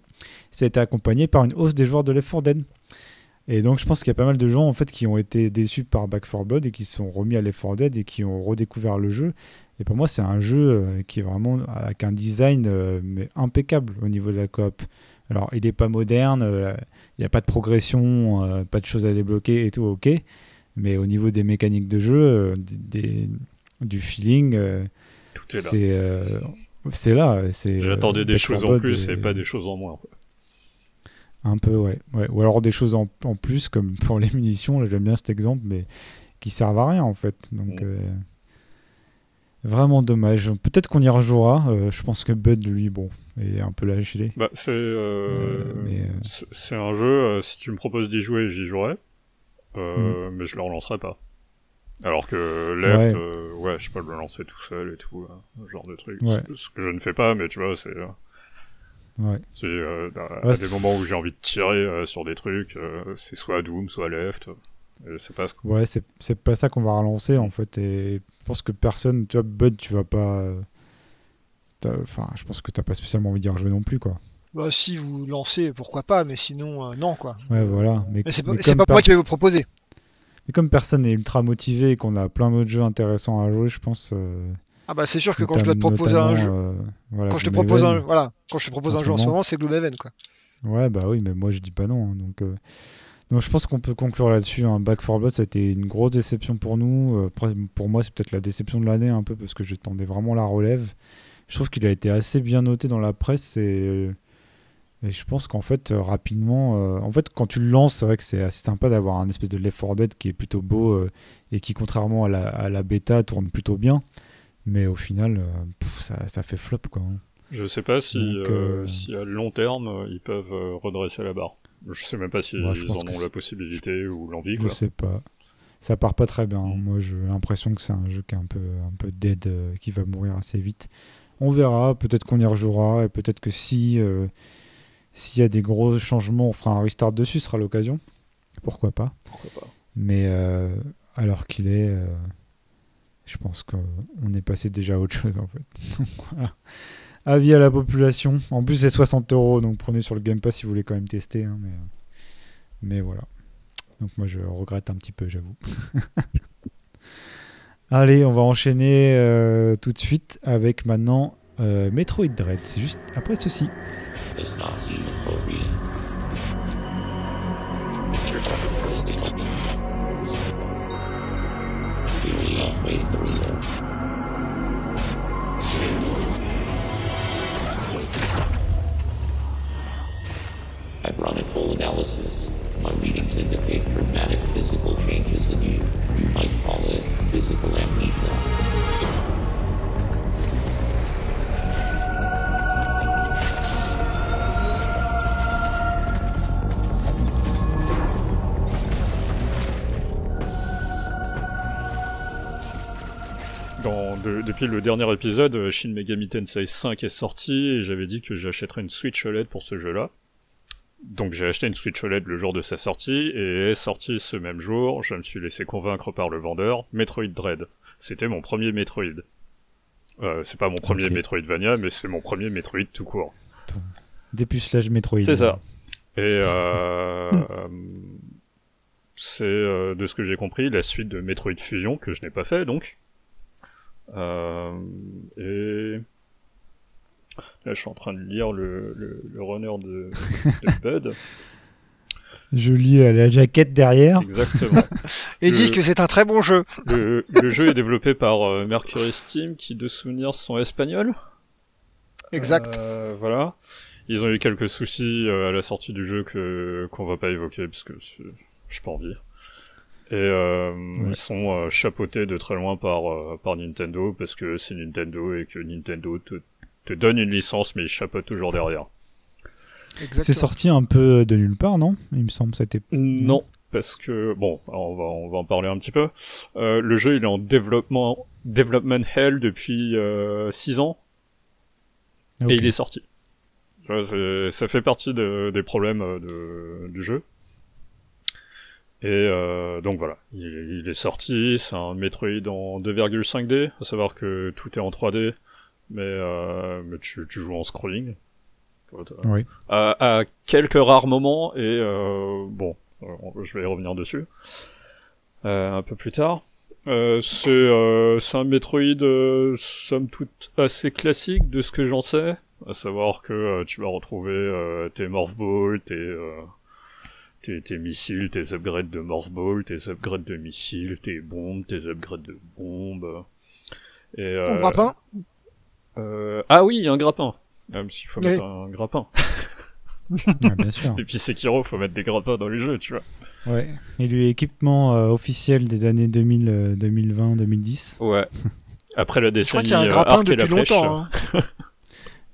Ça a été accompagné par une hausse des joueurs de Left 4 Dead. Et donc je pense qu'il y a pas mal de gens en fait qui ont été déçus par Back 4 Blood et qui se sont remis à Left 4 Dead et qui ont redécouvert le jeu. Et pour moi, c'est un jeu euh, qui est vraiment avec un design euh, mais impeccable au niveau de la coop. Alors, il n'est pas moderne, euh, il n'y a pas de progression, euh, pas de choses à débloquer et tout, ok. Mais au niveau des mécaniques de jeu, euh, des, des- du feeling, euh, Tout est là. c'est euh, là. J'attendais euh, des Back choses 4 en plus et pas des choses en moins. quoi. Un peu, ouais. ouais. Ou alors des choses en, en plus, comme pour les munitions, là j'aime bien cet exemple, mais qui servent à rien en fait. Donc, Mm. euh, vraiment dommage. Peut-être qu'on y rejouera. euh, je pense que Bud, lui, bon, est un peu lâché. Bah, c'est euh, c'est- un jeu, si tu me proposes d'y jouer, j'y jouerai. Euh, Mais je le relancerai pas. Alors que Left, Ouais. ouais, je peux le lancer tout seul et tout, ce genre de truc. Ouais. Ce- Ce que je ne fais pas, mais tu vois, c'est Ouais. c'est, euh, à, Ouais, à des moments où j'ai envie de tirer euh, sur des trucs, euh, c'est soit Doom, soit Left. Et c'est pas ce que- Ouais, c'est c'est pas ça qu'on va relancer en fait. Et je pense que personne, tu vois, Bud, tu vas pas. euh, Enfin, je pense que t'as pas spécialement envie d'y rejouer non plus, quoi. Bah, si vous lancez, pourquoi pas, mais sinon, euh, non, quoi. Ouais, voilà. Mais, Mais c'est pas, mais c'est comme pas per- moi qui vais vous proposer. mais comme personne n'est ultra motivé et qu'on a plein d'autres jeux intéressants à jouer, je pense. Ah bah c'est sûr que quand je dois te proposer un jeu, euh, voilà, quand je te propose un, voilà, quand je te propose en un jeu en ce moment. c'est Gloomhaven, quoi. Ouais, bah oui, mais moi je dis pas non. hein, donc, euh, donc je pense qu'on peut conclure là-dessus. Un Back 4 Blood, ça a été une grosse déception pour nous. Euh, après, pour moi, c'est peut-être la déception de l'année un peu parce que j'attendais vraiment la relève. Je trouve qu'il a été assez bien noté dans la presse et, et je pense qu'en fait, rapidement, euh, en fait, quand tu le lances, c'est vrai que c'est assez sympa d'avoir un espèce de Left 4 Dead qui est plutôt beau euh, et qui, contrairement à la, à la bêta, tourne plutôt bien. Mais au final, euh, pff, ça, ça fait flop quoi. hein. Je sais pas si, Donc, euh, euh, si à long terme, ils peuvent redresser la barre. Je sais même pas si Ouais, ils en ont la possibilité ou l'envie, Je quoi. sais pas. Ça part pas très bien. hein. Mm. Moi, j'ai l'impression que c'est un jeu qui est un peu, un peu dead, euh, qui va mourir assez vite. On verra. Peut-être qu'on y rejouera. Et peut-être que si euh, s'il y a des gros changements, on fera un restart dessus. Ce sera l'occasion. Pourquoi pas. Pourquoi pas. Mais euh, alors qu'il est, je pense qu'on est passé déjà à autre chose en fait. Voilà. Avis à la population. En plus, c'est 60 euros. Donc prenez sur le Game Pass si vous voulez quand même tester. hein, mais, mais voilà. Donc moi je regrette un petit peu, j'avoue. Allez, on va enchaîner euh, tout de suite avec maintenant euh, Metroid Dread. C'est juste après ceci. I've run a full analysis. My readings indicate dramatic physical changes in you. You might call it physical amnesia. De- depuis le dernier épisode, euh, Shin Megami Tensei 5 est sorti et j'avais dit que j'achèterais une Switch OLED pour ce jeu-là. Donc j'ai acheté une Switch OLED le jour de sa sortie et est sortie ce même jour. Je me suis laissé convaincre par le vendeur. Metroid Dread. C'était mon premier Metroid. Euh, c'est pas mon premier Ok. Metroidvania, mais c'est mon premier Metroid tout court. Dépucelage Metroid. C'est ça. Et euh, euh, c'est euh, de ce que j'ai compris la suite de Metroid Fusion que je n'ai pas fait donc. Euh, et là, je suis en train de lire le, le, le runner de, de Bud. Je lis euh, la jaquette derrière. Exactement. Et Le- disent que c'est un très bon jeu. Le, le jeu est développé par euh, Mercury Steam, qui de souvenirs sont espagnols. Exact. Euh, voilà. Ils ont eu quelques soucis euh, à la sortie du jeu que qu'on va pas évoquer parce que c'est- j'ai pas envie. Et euh, ils sont euh, chapeautés de très loin par euh, par Nintendo parce que c'est Nintendo et que Nintendo te, te donne une licence mais ils chapeautent toujours derrière. C'est sorti un peu de nulle part, non? Il me semble. C'était. Non, parce que bon, on va on va en parler un petit peu. Euh, le jeu il est en développement development hell depuis 6 ans Ok. et il est sorti. Ça fait partie de- des problèmes euh, de, du jeu. Et euh, donc voilà, il, il est sorti, c'est un Metroid en 2,5D, à savoir que tout est en 3D, mais, euh, mais tu, tu joues en scrolling. Oui. À, à quelques rares moments, et euh, bon, euh, je vais y revenir dessus euh, un peu plus tard. Euh, c'est euh, c'est un Metroid euh, somme toute assez classique de ce que j'en sais, à savoir que euh, tu vas retrouver euh, tes Morph Ball, tes, euh, tes, tes missiles, tes upgrades de Morph Ball, tes upgrades de missiles, tes bombes, tes upgrades de bombes. Et, Ton euh, grappin euh, Ah oui, un grappin. Même s'il faut Oui. mettre un grappin. Ouais, bien sûr. Et puis Sekiro, faut mettre des grappins dans les jeux, tu vois. Ouais. Et lui, équipement euh, officiel des années 2000, euh, 2020, 2010. Ouais. Après la Je crois décennie qu'il y a un euh, grappin arc et la depuis flèche. longtemps. hein.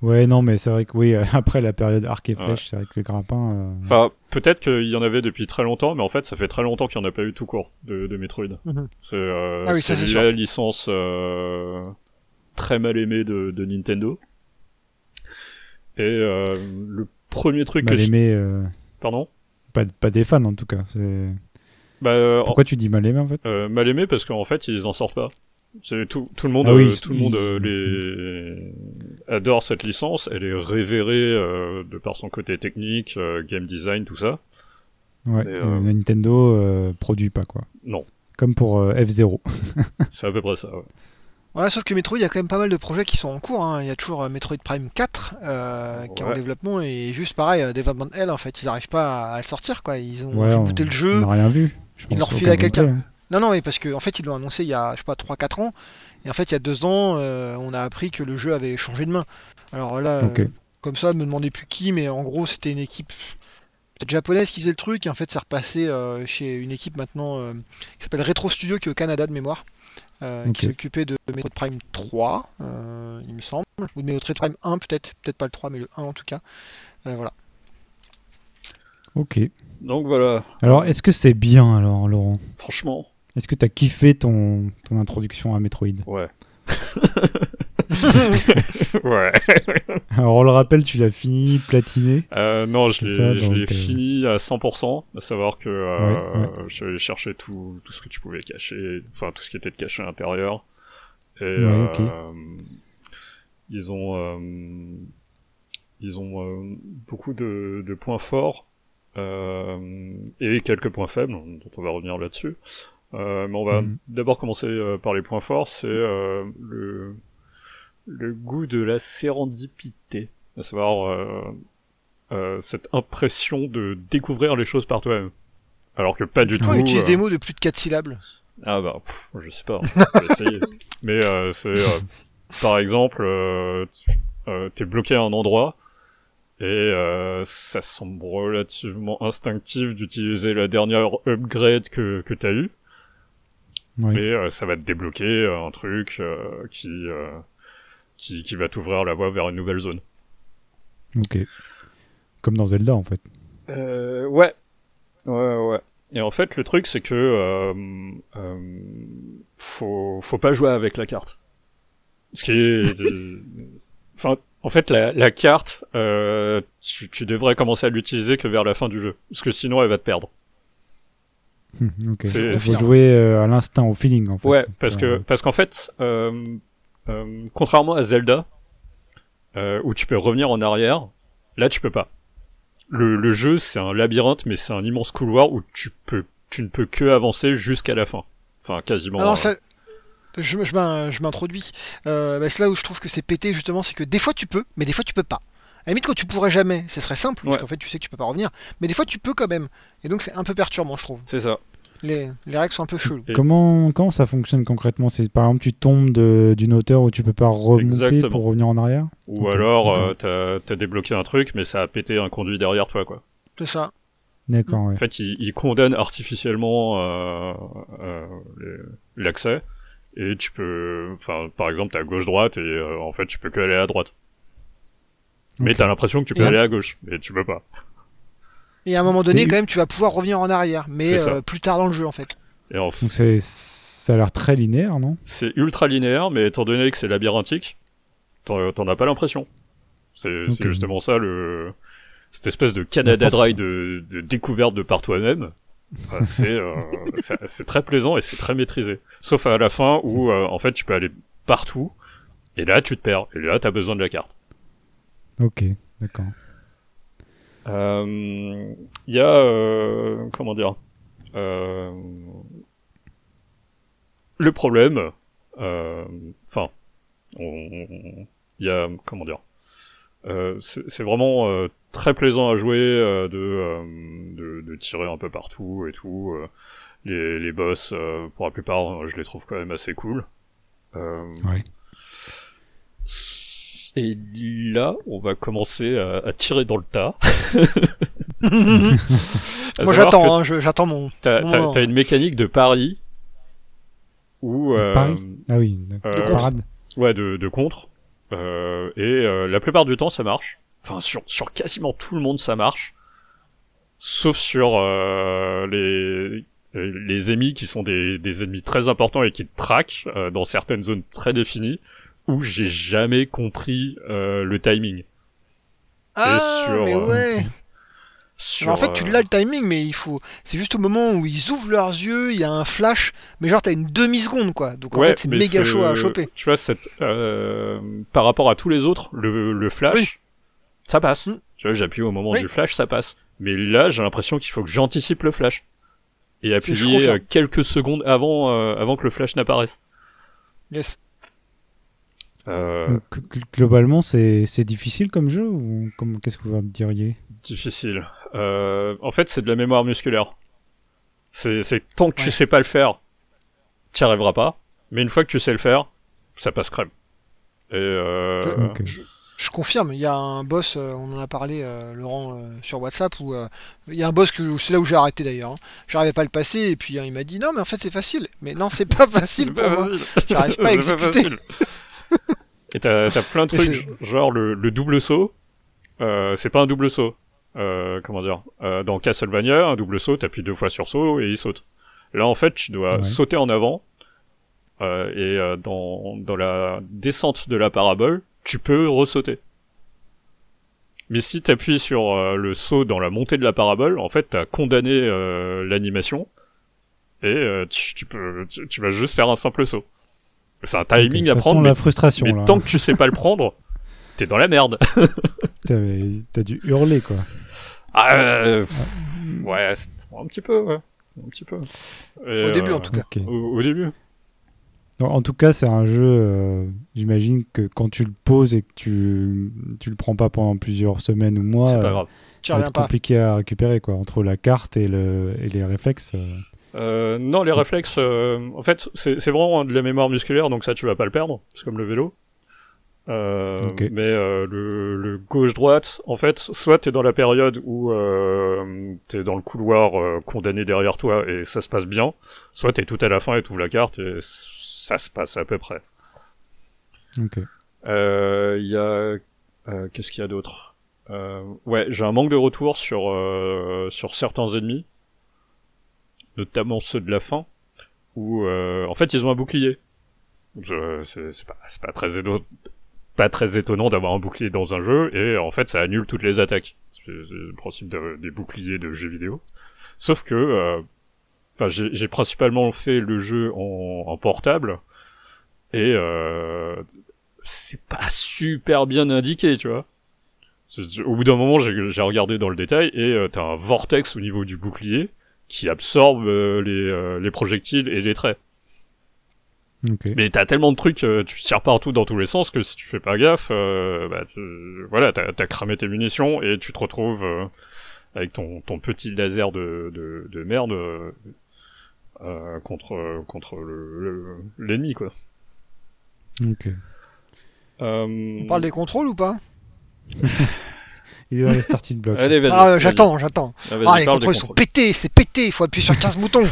Ouais, non, mais c'est vrai que oui, euh, après la période arc et Ouais. flèche, c'est vrai que le grappin. euh, Enfin, peut-être qu'il y en avait depuis très longtemps, mais en fait, ça fait très longtemps qu'il n'y en a pas eu tout court de, de Metroid. Mhm. C'est euh, Ah oui, c'est c'est la licence euh, très mal aimée de, de Nintendo. Et euh, le premier truc mal que je... aimé, euh, Pardon? pas, pas des fans en tout cas. Bah, euh, Pourquoi tu dis mal aimé en fait? Mal aimé parce qu'en fait, ils en sortent pas. C'est tout, tout le monde, Ah oui, tout le monde les adore cette licence. Elle est révérée de par son côté technique, game design, tout ça. Ouais, Mais, Nintendo produit pas quoi. Non, Comme pour euh, F0. c'est à peu près ça. Ouais. Ouais, sauf que Metroid, il y a quand même pas mal de projets qui sont en cours. hein. Il y a toujours euh, Metroid Prime 4 euh, qui est en développement et juste pareil, euh, Development Hell en fait, ils n'arrivent pas à, le sortir quoi. Ils ont Ouais, on le jeu. on rien vu. Je Ils l'ont refilé à quelqu'un. hein. Non, non, mais parce qu'en en fait, ils l'ont annoncé il y a, je sais pas, 3-4 ans. Et en fait, il y a deux ans, euh, on a appris que le jeu avait changé de main. Alors là, euh, comme ça, me demandez plus qui, mais en gros, c'était une équipe peut-être japonaise qui faisait le truc. Et en fait, c'est repassé euh, chez une équipe maintenant euh, qui s'appelle Retro Studio, qui est au Canada de mémoire. Euh. Qui s'est occupé de Metroid Prime 3, euh, il me semble. Ou de Metroid Prime 1, peut-être. Peut-être pas le 3, mais le 1 en tout cas. Euh, voilà. Ok. Donc voilà, Alors, est-ce que c'est bien alors, Laurent? Franchement, Est-ce que t'as kiffé ton, ton introduction à Metroid? Ouais. ouais. Alors, on le rappelle, tu l'as fini, platiné. Euh, non, je l'ai, euh, fini à 100%, à savoir que euh, Ouais, ouais. je chercher tout, tout ce que tu pouvais cacher, enfin tout ce qui était de caché à l'intérieur. Et Ouais, euh, ils ont, euh, ils ont beaucoup de, de points forts euh, et quelques points faibles, dont on va revenir là-dessus. Euh, mais on va Mhm. d'abord commencer euh, par les points forts, c'est euh, le, le goût de la sérendipité, à savoir euh, euh, cette impression de découvrir les choses par toi-même. Alors que pas du tout. on utilise euh, des mots de plus de 4 syllabes. Ah bah, pff, je sais pas, on va essayer. Mais euh, c'est, euh, par exemple, euh, tu euh, t'es bloqué à un endroit et euh, ça semble relativement instinctif d'utiliser la dernière upgrade que, que t'as eu, Oui. mais euh, ça va te débloquer euh, un truc euh, qui, euh, qui qui va t'ouvrir la voie vers une nouvelle zone. Ok. Comme dans Zelda en fait. Euh, ouais. Ouais, ouais. Et en fait, le truc, c'est que euh, euh, faut, faut pas jouer avec la carte. Ce qui est, euh, enfin, en fait, la, la carte, euh, tu, tu devrais commencer à l'utiliser que vers la fin du jeu, parce que sinon, elle va te perdre. Hum, ok. C'est- faut jouer euh, à l'instinct, au feeling en fait. Ouais, parce que Euh, parce qu'en fait, euh, contrairement à Zelda, euh, où tu peux revenir en arrière, là tu peux pas. Le, le jeu c'est un labyrinthe, mais c'est un immense couloir où tu peux tu ne peux que avancer jusqu'à la fin. Enfin quasiment. Alors, euh, ça, je, je m'in- je m'introduis. Euh, bah, c'est là où je trouve que c'est pété justement, c'est que des fois tu peux, mais des fois tu peux pas. À la limite, quand tu pourrais jamais, ce serait simple, Ouais. parce qu'en fait tu sais que tu peux pas revenir, mais des fois tu peux quand même. Et donc c'est un peu perturbant, je trouve. C'est ça. Les, les règles sont un peu cheloues. Et- Comment, comment ça fonctionne concrètement C'est par exemple, tu tombes d'une hauteur où tu peux pas remonter Exactement. pour revenir en arrière Ou alors, euh, t'as t'as débloqué un truc, mais ça a pété un conduit derrière toi, quoi. C'est ça. D'accord, ouais. En fait, il, il condamne artificiellement euh, euh, l'accès, et tu peux, enfin, par exemple, t'es à gauche-droite, et euh, en fait, tu peux que aller à droite. Mais Ok. t'as l'impression que tu peux Et aller à gauche, mais tu peux pas. Et à un moment donné, quand même, tu vas pouvoir revenir en arrière, mais euh, plus tard dans le jeu en fait. Et en Donc c'est, ça a l'air très linéaire, non? C'est ultra linéaire, mais étant donné que c'est labyrinthique, t'en as pas l'impression. C'est justement ça, le cette espèce de Canada. Dry de, de découverte de par toi-même. Enfin, c'est euh, c'est très plaisant et c'est très maîtrisé. Sauf à la fin où, euh, en fait, tu peux aller partout, et là, tu te perds. Et là, t'as besoin de la carte. Ok, d'accord. Euh, Il y a, euh, comment dire, euh, le problème, enfin, il y a, comment dire, euh, c'est vraiment très plaisant à jouer, de, de, de tirer un peu partout et tout. les, les boss, pour la plupart, je les trouve quand même assez cool. Ouais. Et là, on va commencer à, à tirer dans le tas. Moi j'attends, hein, j'attends mon. T'as, mon une mécanique de pari où euh, pari Ah oui, d'accord. euh, parade. ouais de, de contre euh, et euh, la plupart du temps ça marche. Enfin sur sur quasiment tout le monde ça marche, sauf sur euh, les les ennemis qui sont des, des ennemis très importants et qui te traquent euh, dans certaines zones très définies où j'ai jamais compris euh, le timing. Ah, sur, mais euh, ouais. Sur, en fait, tu euh, l'as le timing, mais il faut. C'est juste au moment où ils ouvrent leurs yeux, il y a un flash, mais genre t'as une demi seconde quoi. Donc en Ouais, fait, c'est méga chaud à choper. Tu vois, cette, euh, par rapport à tous les autres, le, le flash, Oui. ça passe. Mm. Tu vois, j'appuie au moment Oui. du flash, ça passe. Mais là, j'ai l'impression qu'il faut que j'anticipe le flash. Et appuyer euh, quelques secondes avant, euh, avant que le flash n'apparaisse. Yes. Euh, globalement, c'est, c'est difficile comme jeu ou comme, qu'est-ce que vous me diriez? Difficile. Euh, en fait, c'est de la mémoire musculaire. C'est, c'est tant que tu Ouais. sais pas le faire, t'y arriveras pas. Mais une fois que tu sais le faire, ça passe crème. Et euh, Je- confirme, il y a un boss, on en a parlé, euh, Laurent, euh, sur WhatsApp, où euh, il y a un boss que c'est là où j'ai arrêté d'ailleurs. hein. J'arrivais pas à le passer, et puis hein, il m'a dit non, mais en fait c'est facile. Mais non, c'est pas facile C'est pour pas. J'arrive pas à exécuter. Et t'as, t'as plein de trucs, genre le, le double saut, euh, c'est pas un double saut. Euh, comment dire euh, Dans Castlevania, un double saut, t'appuies deux fois sur saut et il saute. Là, en fait, tu dois Ouais. sauter en avant, euh, et euh, dans, dans la descente de la parabole, tu peux ressauter. Mais si t'appuies sur euh, le saut dans la montée de la parabole, en fait, t'as condamné euh, l'animation, et euh, tu, tu peux, tu, tu vas juste faire un simple saut. C'est un timing à prendre, sent mais la frustration mais là. tant que tu sais pas le prendre, t'es dans la merde. T'as dû hurler quoi. Ah, euh, ouais, un petit peu, ouais. Un petit peu. Et, Au début euh, en tout cas. Au, au début. En tout cas, c'est un jeu. euh, J'imagine que quand tu le poses et que tu tu le prends pas pendant plusieurs semaines ou mois, c'est euh, pas grave. Tu ça va reviens être pas. compliqué à récupérer quoi. Entre la carte et le et les réflexes. Euh, non, les réflexes, euh, en fait, c'est vraiment de la mémoire musculaire, donc ça, tu vas pas le perdre. C'est comme le vélo. Euh. Mais euh, le, le gauche-droite, en fait, soit t'es dans la période où euh, t'es dans le couloir euh, condamné derrière toi et ça se passe bien, soit t'es tout à la fin et t'ouvres la carte et ça se passe à peu près. Ok. Euh, Il y a... euh, Qu'est-ce qu'il y a d'autre? Euh, Ouais, j'ai un manque de retour sur, euh, sur certains ennemis, notamment ceux de la fin, où euh, en fait ils ont un bouclier. C'est pas, pas, très étonnant d'avoir un bouclier dans un jeu, et en fait ça annule toutes les attaques. C'est le principe de- des boucliers de jeux vidéo. Sauf que... euh, j'ai principalement fait le jeu en, portable, et euh, c'est pas super bien indiqué, tu vois. Au bout d'un moment, j'ai regardé dans le détail et t'as un vortex au niveau du bouclier qui absorbe euh, les, euh, les projectiles et les traits. Ok. Mais t'as tellement de trucs, euh, tu tires partout dans tous les sens que si tu fais pas gaffe, euh, bah, tu- voilà, t'as as cramé tes munitions et tu te retrouves euh, avec ton, ton petit laser de, de, de merde euh, euh, contre contre le- le- l'ennemi quoi. Ok. Euh, On parle des contrôles ou pas? Il est dans les starting blocks. Allez, vas-y. Ah, j'attends, j'attends. Ah, Ah, les contrôles ils sont pétés, c'est pété, il faut appuyer sur 15 boutons.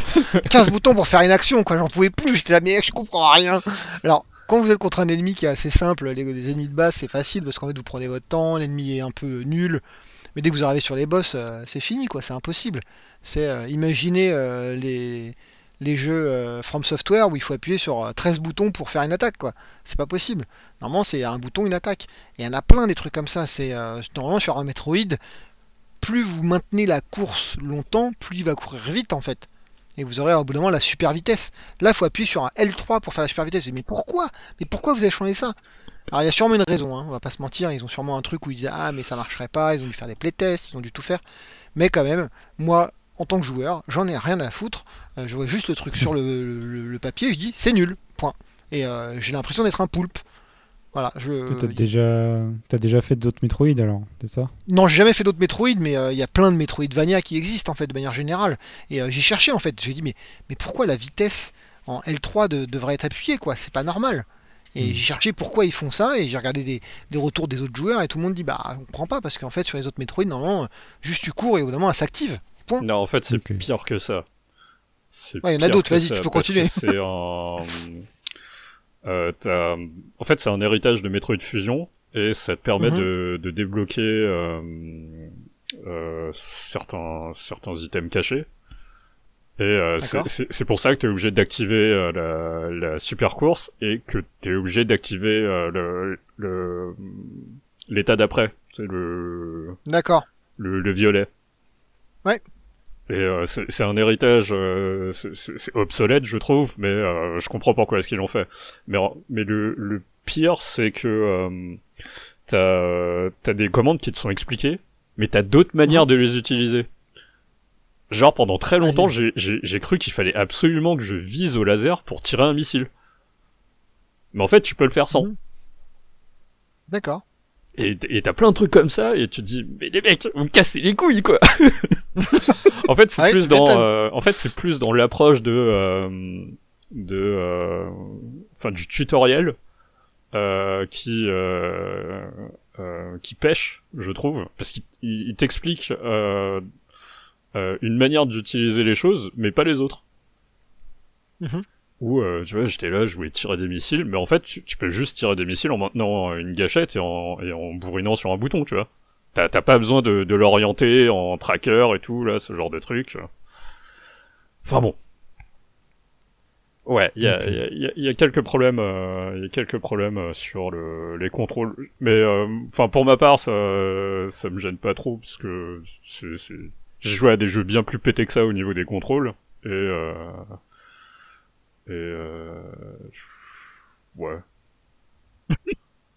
15 boutons pour faire une action, quoi, j'en pouvais plus, j'étais là, mais je comprends rien. Alors, quand vous êtes contre un ennemi qui est assez simple, les, les ennemis de base c'est facile parce qu'en fait vous prenez votre temps, l'ennemi est un peu nul, mais dès que vous arrivez sur les boss, euh, c'est fini, quoi, c'est impossible. C'est euh, imaginez euh, les, les jeux euh, From Software où il faut appuyer sur euh, 13 boutons pour faire une attaque, quoi. C'est pas possible. Normalement, c'est un bouton, une attaque. Et il y en a plein des trucs comme ça. C'est euh, normalement sur un Metroid, plus vous maintenez la course longtemps, plus il va courir vite en fait. Et vous aurez au bout d'un moment la super vitesse. Là, il faut appuyer sur un L3 pour faire la super vitesse. Mais pourquoi? Mais pourquoi vous avez changé ça? Alors il y a sûrement une raison, hein, on va pas se mentir. Ils ont sûrement un truc où ils disent ah mais ça marcherait pas. Ils ont dû faire des playtests, ils ont dû tout faire. Mais quand même, moi, en tant que joueur, j'en ai rien à foutre. Euh, je vois juste le truc sur le, le- le papier, je dis c'est nul, point. Et euh, j'ai l'impression d'être un poulpe. Voilà, je. T'as déjà... T'as déjà fait d'autres Metroid alors, c'est ça? Non, j'ai jamais fait d'autres Metroid, mais euh, il y a plein de Metroidvania qui existent en fait de manière générale. Et euh, j'ai cherché en fait, j'ai dit mais, mais pourquoi la vitesse en L3 de- devrait être appuyée quoi? C'est pas normal. Et Mm. j'ai cherché pourquoi ils font ça et j'ai regardé des, des retours des autres joueurs et tout le monde dit bah on comprend pas parce qu'en fait sur les autres Metroid normalement juste tu cours et au bout d'un moment elle s'active. Non, en fait, c'est Ok. pire que ça. C'est Ouais, il y en a d'autres, vas-y, tu peux continuer. C'est un. euh, t'as- en fait, c'est un héritage de Metroid Fusion et ça te permet Mhm. de, de débloquer euh, euh, certains, certains items cachés. Et euh, c'est- pour ça que tu es obligé d'activer euh, la, la super course et que tu es obligé d'activer euh, le- le l'état d'après. C'est le, D'accord. le, le violet. Ouais. Et euh, c'est un héritage, euh, c'est- obsolète, je trouve, mais euh, je comprends pourquoi est-ce qu'ils l'ont fait. Mais, mais le, le pire, c'est que euh, t'as t'as des commandes qui te sont expliquées, mais t'as d'autres manières de les utiliser. Genre pendant très longtemps, j'ai cru qu'il fallait absolument que je vise au laser pour tirer un missile. Mais en fait, tu peux le faire sans. Mhm. D'accord. Et et t'as plein de trucs comme ça, et tu te dis, mais les mecs, vous me cassez les couilles, quoi. en fait, c'est Ouais, plus dans, euh, en fait, c'est plus dans l'approche de, euh, de, euh, enfin, du tutoriel euh, qui, euh, euh, qui pêche, je trouve, parce qu'il il- il t'explique une manière d'utiliser les choses, mais pas les autres. Mhm. Ou euh, tu vois, j'étais là, je voulais tirer des missiles, mais en fait, tu, tu peux juste tirer des missiles en maintenant une gâchette et en, et en bourrinant sur un bouton, tu vois. T'as t'as pas besoin de, de l'orienter en tracker et tout, là, ce genre de truc. Enfin bon. Ouais, il y a, Ok. il y, y y a quelques problèmes, euh, il y a quelques problèmes euh, sur le, les contrôles. Mais euh, enfin, pour ma part, ça, ça me gêne pas trop parce que c'est, c'est... j'ai joué à des jeux bien plus pétés que ça au niveau des contrôles et euh, et euh, ouais.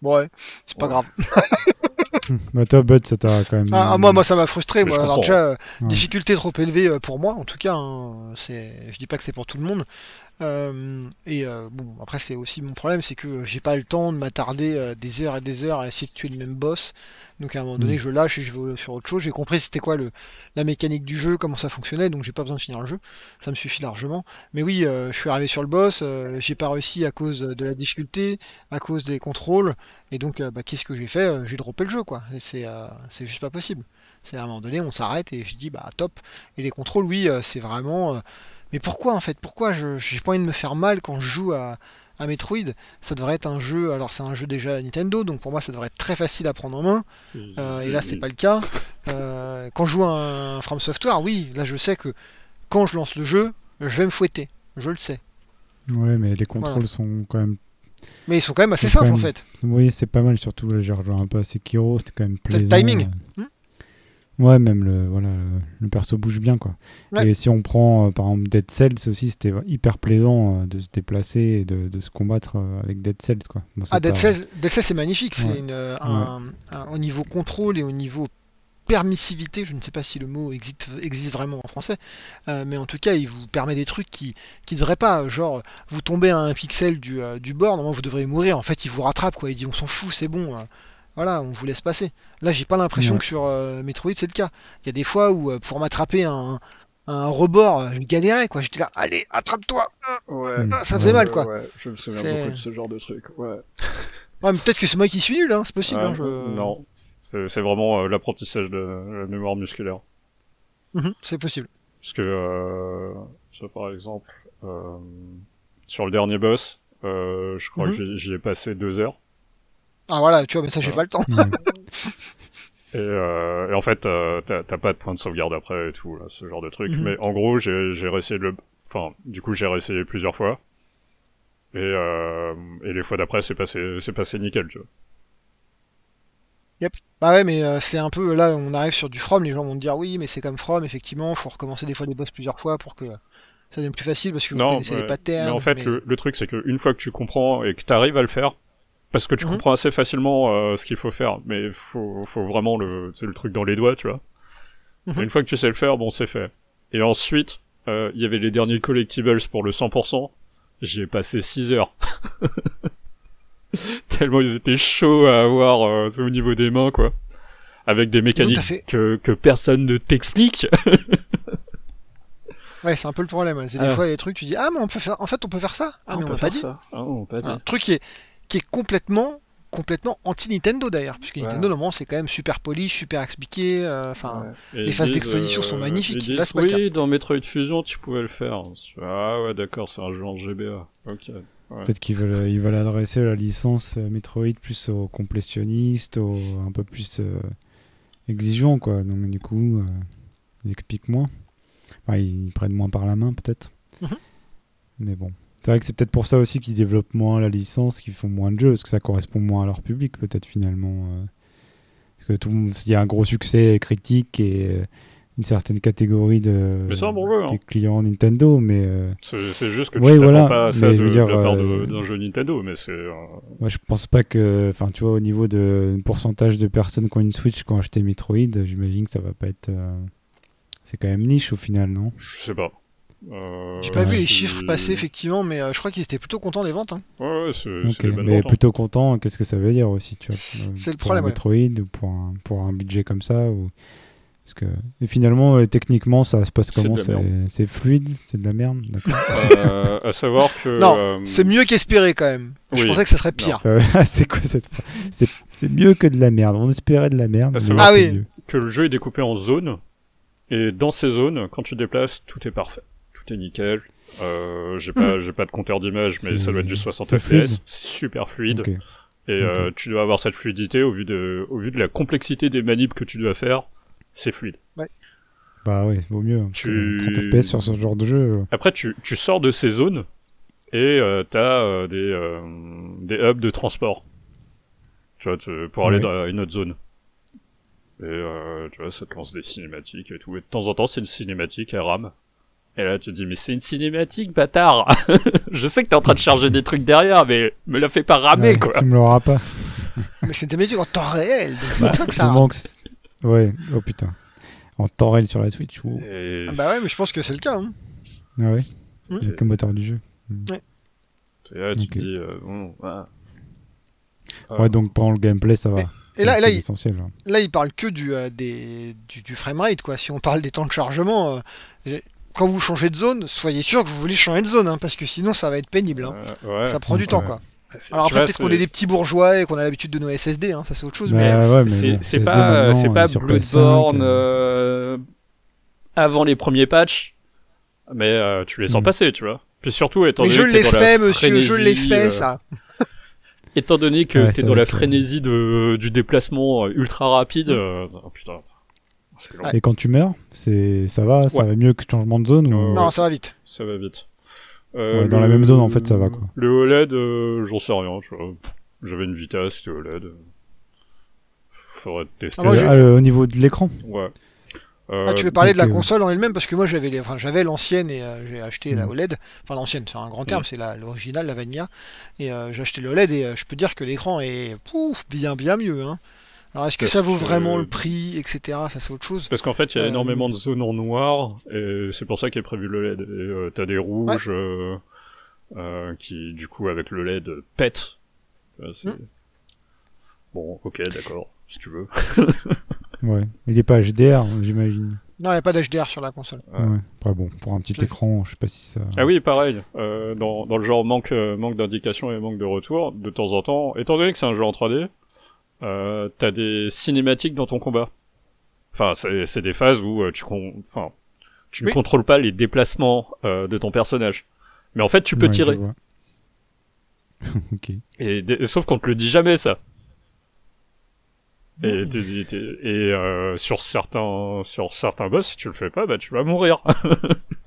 Bon, ouais, c'est pas Ouais. grave. Bah toi, Bud, ça t'a quand même... Ah, moi, moi, ça m'a frustré. Mais Moi, alors déjà, euh, Ouais. difficulté trop élevée euh, pour moi, en tout cas. hein, c'est, je dis pas que c'est pour tout le monde. Euh, et euh, bon, après, c'est aussi mon problème, c'est que j'ai pas le temps de m'attarder euh, des heures et des heures à essayer de tuer le même boss. Donc à un moment donné, Mm. je lâche et je vais sur autre chose. J'ai compris c'était quoi le, la mécanique du jeu, comment ça fonctionnait, donc j'ai pas besoin de finir le jeu. Ça me suffit largement. Mais oui, euh, je suis arrivé sur le boss, euh, j'ai pas réussi à cause de la difficulté, à cause des contrôles. Et donc, euh, bah, qu'est-ce que j'ai fait Euh, J'ai droppé le jeu, quoi. Et c'est, euh, c'est juste pas possible. C'est à un moment donné, on s'arrête et je dis bah top. Et les contrôles, oui, euh, c'est vraiment. Mais pourquoi en fait? Pourquoi je j'ai pas envie de me faire mal quand je joue à, à Metroid? Ça devrait être un jeu. Alors c'est un jeu déjà Nintendo, donc pour moi ça devrait être très facile à prendre en main. Euh, et là c'est pas le cas. Euh, quand je joue à un From Software, oui, là je sais que quand je lance le jeu, je vais me fouetter. Je le sais. Ouais, mais les contrôles sont quand même... Mais ils sont quand même assez simples en fait. Oui, c'est pas mal, surtout, là, j'ai rejoint un peu à Sekiro, c'était quand même C'est le plaisant. timing. euh. Ouais, même le, voilà, le- perso bouge bien, quoi. Ouais. Et si on prend, euh, par exemple, Dead Cells aussi, c'était hyper plaisant euh, de se déplacer et de, de se combattre euh, avec Dead Cells, quoi. Bon, Ah, Dead pas- Cells, Dead Cells, c'est magnifique. C'est un- un- au niveau contrôle et au niveau permissivité, je ne sais pas si le mot existe, existe vraiment en français, euh, mais en tout cas il vous permet des trucs qui qui devraient pas, genre vous tombez à un pixel du, euh, du bord, normalement vous devriez mourir, en fait il vous rattrape quoi, il dit on s'en fout, c'est bon, voilà, on vous laisse passer. Là j'ai pas l'impression Ouais. que sur euh, Metroid c'est le cas. Il y a des fois où euh, pour m'attraper un, un rebord, je galérais quoi, j'étais là, allez, attrape-toi Ouais. Mm. Ah, Ça faisait mal quoi. Ouais, je me souviens beaucoup de ce genre de truc. Ouais. Ouais, mais peut-être que c'est moi qui suis nul, hein, c'est possible. Ouais, hein, je... Non, c'est vraiment euh, l'apprentissage de la mémoire musculaire. Mhm, c'est possible. Parce que, euh, ça, par exemple, euh, sur le dernier boss, euh, je crois que j'y- j'y ai passé deux heures. Ah voilà, tu vois, mais ça j'ai pas le temps. Et, euh, et en fait, euh, t'as pas de point de sauvegarde après et tout, là, ce genre de truc. Mhm. Mais en gros, j'ai réessayé le... Enfin, du coup, j'ai réessayé plusieurs fois. Et, euh, et les fois d'après, c'est passé, c'est passé nickel, tu vois. Bah ouais, mais euh, c'est un peu là, on arrive sur du From, les gens vont te dire oui, mais c'est comme From, effectivement, faut recommencer des fois les boss plusieurs fois pour que ça devienne plus facile parce que vous Non, connaissez les ouais. patterns. mais en fait, mais- le, le truc, c'est qu'une fois que tu comprends et que t'arrives à le faire, parce que tu Mhm. comprends assez facilement euh, ce qu'il faut faire, mais faut, faut vraiment le, c'est le truc dans les doigts, tu vois. Mhm. Une fois que tu sais le faire, bon, c'est fait. Et ensuite, euh, il y avait les derniers collectibles pour le 100%. J'y ai passé 6 heures. Tellement ils étaient chauds à avoir euh, au niveau des mains, quoi. Avec des mécaniques que, que personne ne t'explique. Ouais, c'est un peu le problème. ouais. C'est des Ah. fois les trucs, tu dis ah mais on peut faire, en fait on peut faire ça. Ah, mais on, peut faire pas dit. ça. Ah, on peut pas Un truc qui est qui est complètement complètement anti Nintendo d'ailleurs, puisque Ouais. Nintendo normalement c'est quand même super poli, super expliqué. euh, Enfin, les phases d'exposition sont euh, magnifiques. Ils disent, pas le oui, dans Metroid Fusion, tu pouvais le faire. Ah ouais, d'accord, c'est un jeu en GBA. Ok. Peut-être qu'ils veulent, ils veulent adresser la licence Metroid plus aux complétionnistes, aux un peu plus euh, exigeants, quoi. Donc, du coup, euh, ils expliquent moins. Enfin, ils prennent moins par la main, peut-être. Mhm. Mais bon. C'est vrai que c'est peut-être pour ça aussi qu'ils développent moins la licence, qu'ils font moins de jeux, parce que ça correspond moins à leur public, peut-être, finalement. euh. Parce que il y a un gros succès critique et euh, une certaine catégorie de, bon jeu, hein. des clients Nintendo, mais. euh, C'est juste que Ouais, tu t'attends voilà, pas à ça de, dire, de la part euh, d'un jeu Nintendo, mais c'est. euh, Moi, je pense pas que. Enfin, tu vois, au niveau de pourcentage de personnes qui ont une Switch qui ont acheté Metroid, j'imagine que ça va pas être. C'est quand même niche au final, non? Je sais pas. Euh, j'ai pas vu les chiffres passer effectivement, mais euh, je crois qu'ils étaient plutôt contents des ventes. Hein. Ouais, ouais, c'est Ok, c'est des bonnes mais ventes, hein. plutôt content, qu'est-ce que ça veut dire aussi, tu vois euh, C'est le pour problème, un ouais. Metroid ou pour un, pour un budget comme ça ou... Parce que... Et finalement, euh, techniquement, ça se passe comment? C'est fluide C'est de la merde. Euh, à savoir que. Non, euh, C'est mieux qu'espérer quand même. Je pensais que ça serait pire. C'est quoi cette C'est mieux que de la merde. On espérait de la merde. Ah, mais c'est vrai. Ah c'est oui. mieux. que le jeu est découpé en zones, et dans ces zones, quand tu déplaces, tout est parfait. Tout est nickel. Euh, j'ai pas, j'ai pas de compteur d'image, mais ça doit être du 60 c'est FPS. C'est super fluide. Et euh, tu dois avoir cette fluidité au vu de, au vu de la complexité des manips que tu dois faire. C'est fluide. Bah ouais, vaut mieux. hein, parce Tu- que 30 FPS sur ce genre de jeu. euh, Après, tu, tu sors de ces zones et euh, t'as euh, des, euh, des hubs de transport. Tu vois, tu- pour aller Ouais. dans une autre zone. Et euh, tu vois, ça te lance des cinématiques et tout. Et de temps en temps, c'est une cinématique, elle rame. Et là, tu te dis, mais c'est une cinématique, bâtard Je sais que t'es en train de charger des trucs derrière, mais me la fais pas ramer, ouais, quoi Tu me l'auras pas. Mais c'était médiocre en temps réel. Donc c'est Bah, ça que tout ça. manque- Ouais, oh putain. En temps réel sur la Switch. wow. Et Ah bah ouais, mais je pense que c'est le cas. Hein. Ah ouais Hmm. Avec le moteur du jeu. et là, tu te dis, euh, bon, voilà. Ouais, donc pendant le gameplay, ça va. Et C'est- là, c'est là, il, hein. là, il parle que du, euh, des, du, du framerate, quoi. Si on parle des temps de chargement, euh, quand vous changez de zone, soyez sûr que vous voulez changer de zone, hein, parce que sinon ça va être pénible. hein. Euh, ouais. ça prend du temps, quoi. Alors après, peut-être qu'on est des petits bourgeois et qu'on a l'habitude de nos SSD, hein, ça c'est autre chose. Bah, mais... ouais, mais c'est pas, c'est pas euh, sur Bloodborne PS5, euh, euh, avant les premiers patchs, mais euh, tu les sens Mm. passer, tu vois. Puis surtout, étant Mais donné je que t'es l'ai dans la fait, monsieur, je l'ai fait, ça. Étant donné que Ouais, t'es dans la frénésie de, du déplacement ultra rapide, oh putain. Et quand tu meurs, c'est ça va, ça Ouais. va mieux que le changement de zone ou... Non, ça va vite. Ça va vite. Euh, Ouais, dans la même zone, en fait, ça va, quoi. Le OLED, euh, j'en sais rien, tu J'avais une Vita, c'était OLED. Faudrait tester. Ah, moi, Ah, le- au niveau de l'écran Ouais. Ah, tu Euh, veux parler de la euh, console en elle-même? Parce que moi j'avais les... enfin, j'avais l'ancienne et euh, j'ai acheté la Mm. OLED. Enfin l'ancienne, c'est un grand terme, Mm. c'est la- l'original, la Vanilla. Et euh, j'ai acheté le OLED et euh, je peux dire que l'écran est pouf, bien bien mieux. Hein. Alors est-ce que Parce ça vaut que- vraiment le prix, etc. Ça c'est autre chose. Parce qu'en fait, il y a Euh, énormément de zones en noir, et c'est pour ça qu'est prévu le LED. Et, euh, T'as des rouges euh, euh, qui, du coup, avec le LED, pètent. Euh, c'est- Mm. Bon, ok, d'accord, si tu veux. Ouais. Il est pas HDR, j'imagine. Non, il n'y a pas d'HDR sur la console. Ouais. Ouais. Après, bon, pour un petit écran, je sais pas si ça. Ah oui, pareil. Euh, dans, dans le genre manque, manque d'indication et manque de retour, de temps en temps, étant donné que c'est un jeu en 3D, euh, t'as des cinématiques dans ton combat. Enfin, c'est des phases où euh, tu, enfin, tu ne contrôles pas les déplacements euh, de ton personnage. Mais en fait, tu peux Ouais, tirer. vois. ok. Et, sauf qu'on te le dit jamais ça. Et, Mm. t'es- et euh, sur certains sur certains boss, si tu le fais pas, bah tu vas mourir.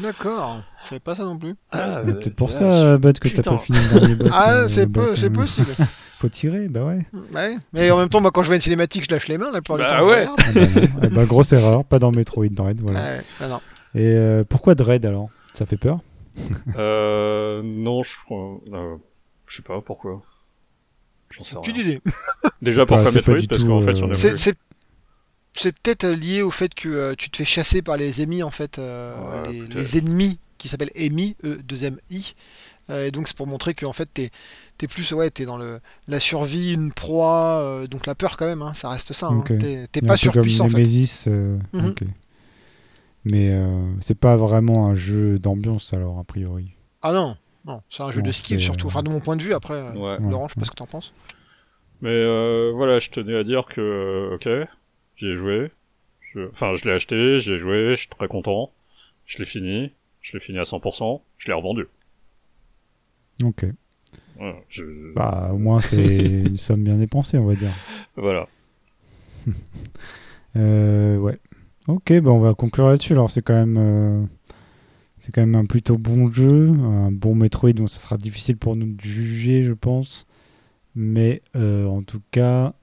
D'accord. Je savais pas ça non plus. Ah, Ouais, Peut-être pour ça, Bud, que t'as pas fini le dernier boss. Ah, c'est euh, bah, possible. Faut tirer, bah ouais. ouais. Mais en même temps, moi, quand je vois une cinématique, je lâche les mains. La plupart Bah du temps, je ouais. Ah bah. Eh bah, grosse erreur, pas dans Metroid Dread, voilà. Ouais, ah non. Et euh, pourquoi Dread alors? Ça fait peur? Euh, non, je crois. euh, je sais pas pourquoi? J'en sais Aucune rien. idée. Déjà pas- c'est pas Metroid Parce qu'en fait, euh, j'en ai C'est-. C'est peut-être lié au fait que euh, tu te fais chasser par les ennemis en fait, euh, Ouais, les, ennemis qui s'appellent EMI, E 2 M I. Euh, et donc c'est pour montrer que en fait t'es es plus ouais t'es dans le la survie, une proie, euh, donc la peur quand même, hein, ça reste ça. hein. Ok. T'es pas surpuissant en fait. Euh, Mhm. ok. Mais euh, c'est pas vraiment un jeu d'ambiance alors, a priori. Ah non, non, c'est un jeu Non, de skill c'est, surtout. euh, Enfin de mon point de vue après. euh, Ouais. Laurent, je sais pas ouais. ce que t'en penses. Mais euh, voilà, je tenais à dire que, euh, ok, j'y ai joué. Je- Enfin, je l'ai acheté, j'y ai joué, je suis très content. Je l'ai fini, je l'ai fini à 100%, je l'ai revendu. Ok. Voilà, je- Bah, au moins, c'est une somme bien dépensée, on va dire. voilà. Euh, ouais. Ok, bah on va conclure là-dessus. Alors, c'est quand même. euh, C'est quand même un plutôt bon jeu, un bon Metroid, donc ça sera difficile pour nous de juger, je pense. Mais euh, en tout cas,